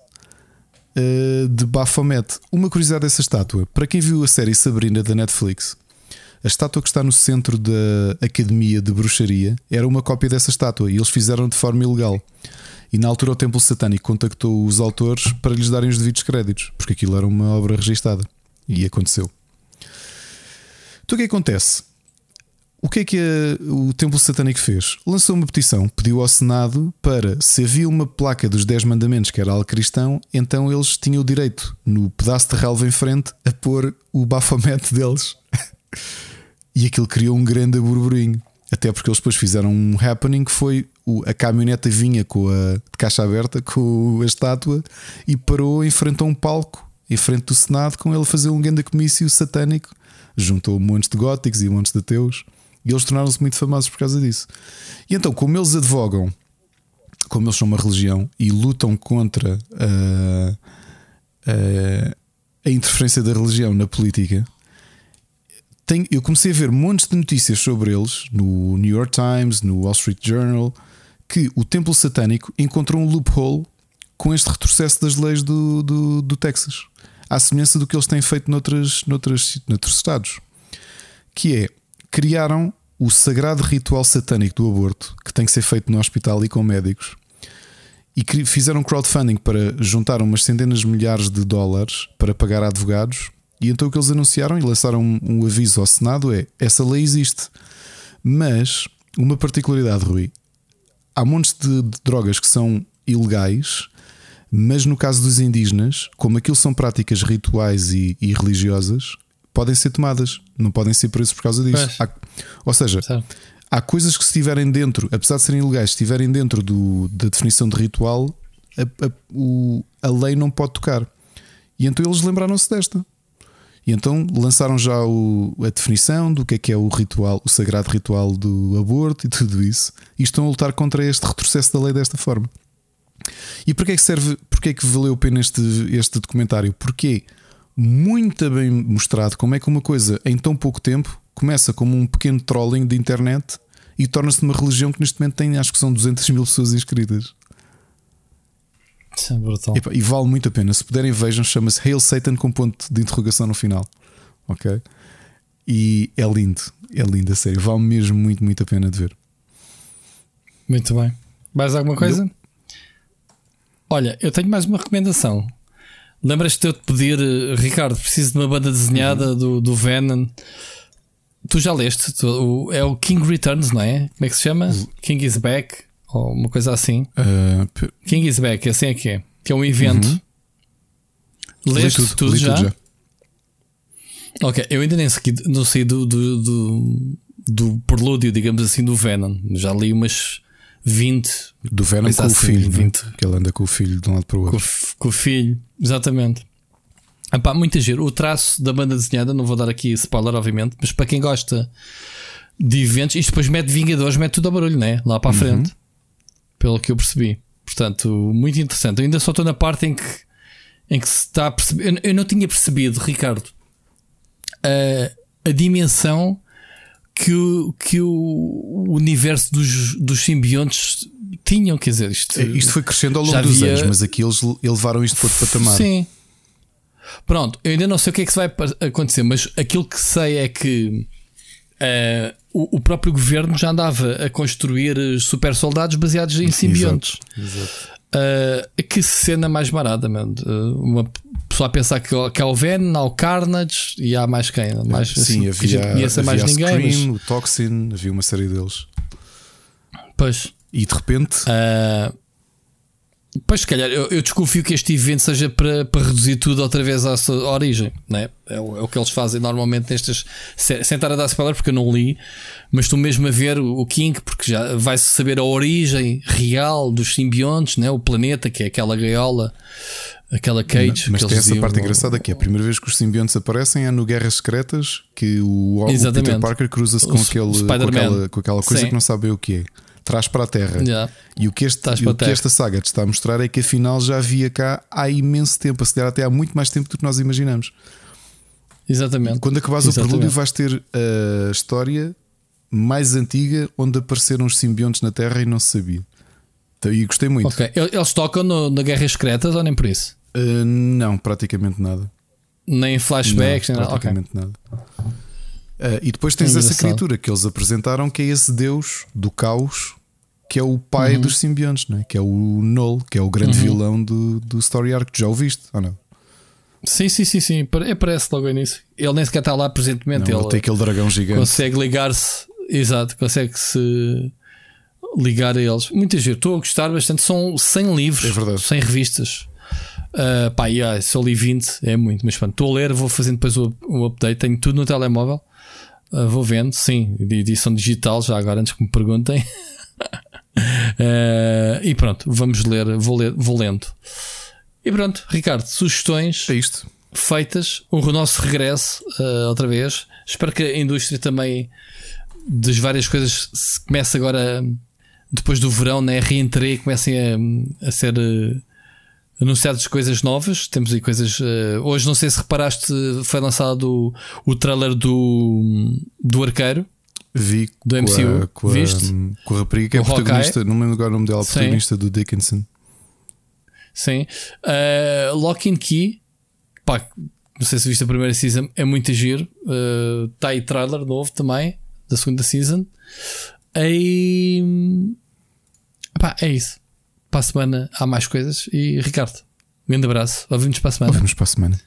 uh, de Baphomet. Uma curiosidade dessa estátua, para quem viu a série Sabrina da Netflix, a estátua que está no centro da Academia de Bruxaria era uma cópia dessa estátua e eles fizeram de forma ilegal. E na altura o Templo Satânico contactou os autores para lhes darem os devidos créditos, porque aquilo era uma obra registada. E aconteceu. Então o que acontece? O que é que a, o Templo Satânico fez? Lançou uma petição, pediu ao Senado para, se havia uma placa dos 10 mandamentos que era algo cristão, então eles tinham o direito, no pedaço de relva em frente, a pôr o bafamete deles. E aquilo criou um grande burburinho. Até porque eles depois fizeram um happening que foi a caminhoneta vinha com a de caixa aberta com a estátua e parou em frente a um palco, em frente do Senado, com ele a fazer um grande comício satânico. Juntou um monte de góticos e um monte de ateus. E eles tornaram-se muito famosos por causa disso. E então, como eles advogam, como eles são uma religião e lutam contra a, a, a interferência da religião na política, tenho, eu comecei a ver montes de notícias sobre eles no New York Times, no Wall Street Journal, que o templo satânico encontrou um loophole com este retrocesso das leis do, do, do Texas, à semelhança do que eles têm feito noutras, noutras, noutros estados, que é criaram o sagrado ritual satânico do aborto, que tem que ser feito no hospital e com médicos, e fizeram crowdfunding para juntar umas centenas de milhares de dólares para pagar advogados e então o que eles anunciaram e lançaram um, um aviso ao Senado é: essa lei existe, mas uma particularidade, Rui. Há montes de, de drogas que são ilegais, mas no caso dos indígenas, como aquilo são práticas rituais e, e religiosas, podem ser tomadas, não podem ser presos por causa disso. Há- ou seja, Certo. há coisas que se estiverem dentro, apesar de serem ilegais, se estiverem dentro do- da definição de ritual, a, a- o- a lei não pode tocar. E então eles lembraram-se desta. E então lançaram já o- a definição do que é que é o ritual, o sagrado ritual do aborto e tudo isso, e estão a lutar contra este retrocesso da lei desta forma. E porquê é que serve, porquê é que valeu a pena este, este documentário? Porque é muito bem mostrado como é que uma coisa em tão pouco tempo começa como um pequeno trolling de internet e torna-se uma religião que neste momento tem, acho que são 200 mil pessoas inscritas. Isso é brutal. Epá, e vale muito a pena. Se puderem, vejam. Chama-se Hail Satan com ponto de interrogação no final. Ok? E é lindo. É lindo, a sério. Vale mesmo muito, muito a pena de ver. Muito bem. Mais alguma coisa? Olha, eu tenho mais uma recomendação. Lembras-te eu te pedir, eh, Ricardo, preciso de uma banda desenhada do, do Venom. Tu já leste? Tu- o- é o King Returns, não é? Como é que se chama? King is Back? Ou uma coisa assim. P- King is Back, assim é que é. Que é um evento. li Leste tudo, li já? Ok, eu ainda nem segui, não sei do, do, do, do prelúdio, digamos assim, do Venom. Já li umas 20 Do Venom com o filho. não é? 20. Que ele anda com o filho de um lado para o com, outro. f- com o filho, exatamente. Epá, muito giro. O traço da banda desenhada, não vou dar aqui spoiler, obviamente, mas para quem gosta de eventos, isto depois mete Vingadores, mete tudo ao barulho, né? Lá para a frente, pelo que eu percebi. Portanto, muito interessante. Eu ainda só estou na parte em que, em que se está a perceber. Eu, eu não tinha percebido, Ricardo, a, a dimensão que o, que o universo dos, dos simbiontes tinham. Quer dizer, isto, É, Isto foi crescendo ao longo já dos havia- anos, mas aqui eles elevaram isto para outro patamar. Sim. Pronto, eu ainda não sei o que é que vai acontecer, mas aquilo que sei é que eh, o, o próprio governo já andava a construir eh, super soldados baseados em simbiontes. Eh, que cena mais marada, mano. Eh, uma pessoa a pensar que, que há o Venom, há o Carnage e há mais quem? Mais, Sim, assim, que a havia, gente conheça mais ninguém. Scream, mas- o Toxin, havia uma série deles. pois. E de repente, Ah, pois, se calhar, eu, eu desconfio que este evento seja para, para reduzir tudo outra vez à sua origem, né? é, o, é o que eles fazem normalmente nestas. se- Sem estar a dar spoiler, porque eu não li, mas estou mesmo a ver o, o King, porque já vai-se saber a origem real dos simbiontes, né? o planeta, que é aquela gaiola, aquela cage. mas que tem essa parte engraçada que é a primeira vez que os simbiontes aparecem é no Guerras Secretas que o, o Peter. Parker cruza-se com, aquele, com, aquela, com aquela coisa Sim. que não sabe o que é. Traz para a Terra. Já. E o que, este, e o que esta saga te está a mostrar é que afinal já havia cá há imenso tempo, a se calhar até há muito mais tempo do que nós imaginamos. Exatamente. Quando acabares o prelúdio, vais ter a história mais antiga onde apareceram os simbiontes na Terra e não se sabia. Então, E gostei muito. Ok. Eles tocam no, na Guerras Secretas ou nem por isso? Uh, não, praticamente nada. Nem flashbacks, Não, nem nada. Ok. praticamente nada. Uh, e depois tens É essa criatura que eles apresentaram, que é esse deus do caos, que é o pai Uhum. dos simbiontes, não é? que é o Null, que é o grande vilão do, do Story Arc. Já o viste ou não? Sim, sim, sim, sim. Pare- Aparece logo no início. Ele nem sequer está lá presentemente. não ele ele tem aquele dragão gigante. consegue ligar-se. Exato, consegue se ligar a eles. Muito giro. Estou a gostar bastante. São 100 livros, É verdade. 100 revistas. Ah, pá, yeah, se eu li 20, é muito. Mas pronto, estou a ler, vou fazendo depois o, o update. Tenho tudo no telemóvel. Ah, vou vendo, sim, de edição digital, já agora antes que me perguntem. Ah, e pronto, vamos ler, vou, ler, vou lendo. E pronto, Ricardo, sugestões É isto. feitas, o nosso regresso uh, outra vez. Espero que a indústria também das várias coisas se comece agora depois do verão, né, reentrei, comecem a, a ser uh, anunciadas coisas novas. Temos aí coisas. uh, hoje não sei se reparaste, foi lançado o, o trailer do, do arqueiro. Vi Do com MCU, a, com, a, viste? com a rapariga que é Hawkeye. protagonista, não me lembro agora o nome dela, Sim. protagonista do Dickinson. Sim. Uh, Lock and Key. Pá, não sei se viste a primeira season, é muito giro. Está aí trailer novo também, da segunda season. E. Pá, é isso para a semana há mais coisas. E Ricardo, um grande abraço. Ouvimos para a semana. Ouvimos para a semana.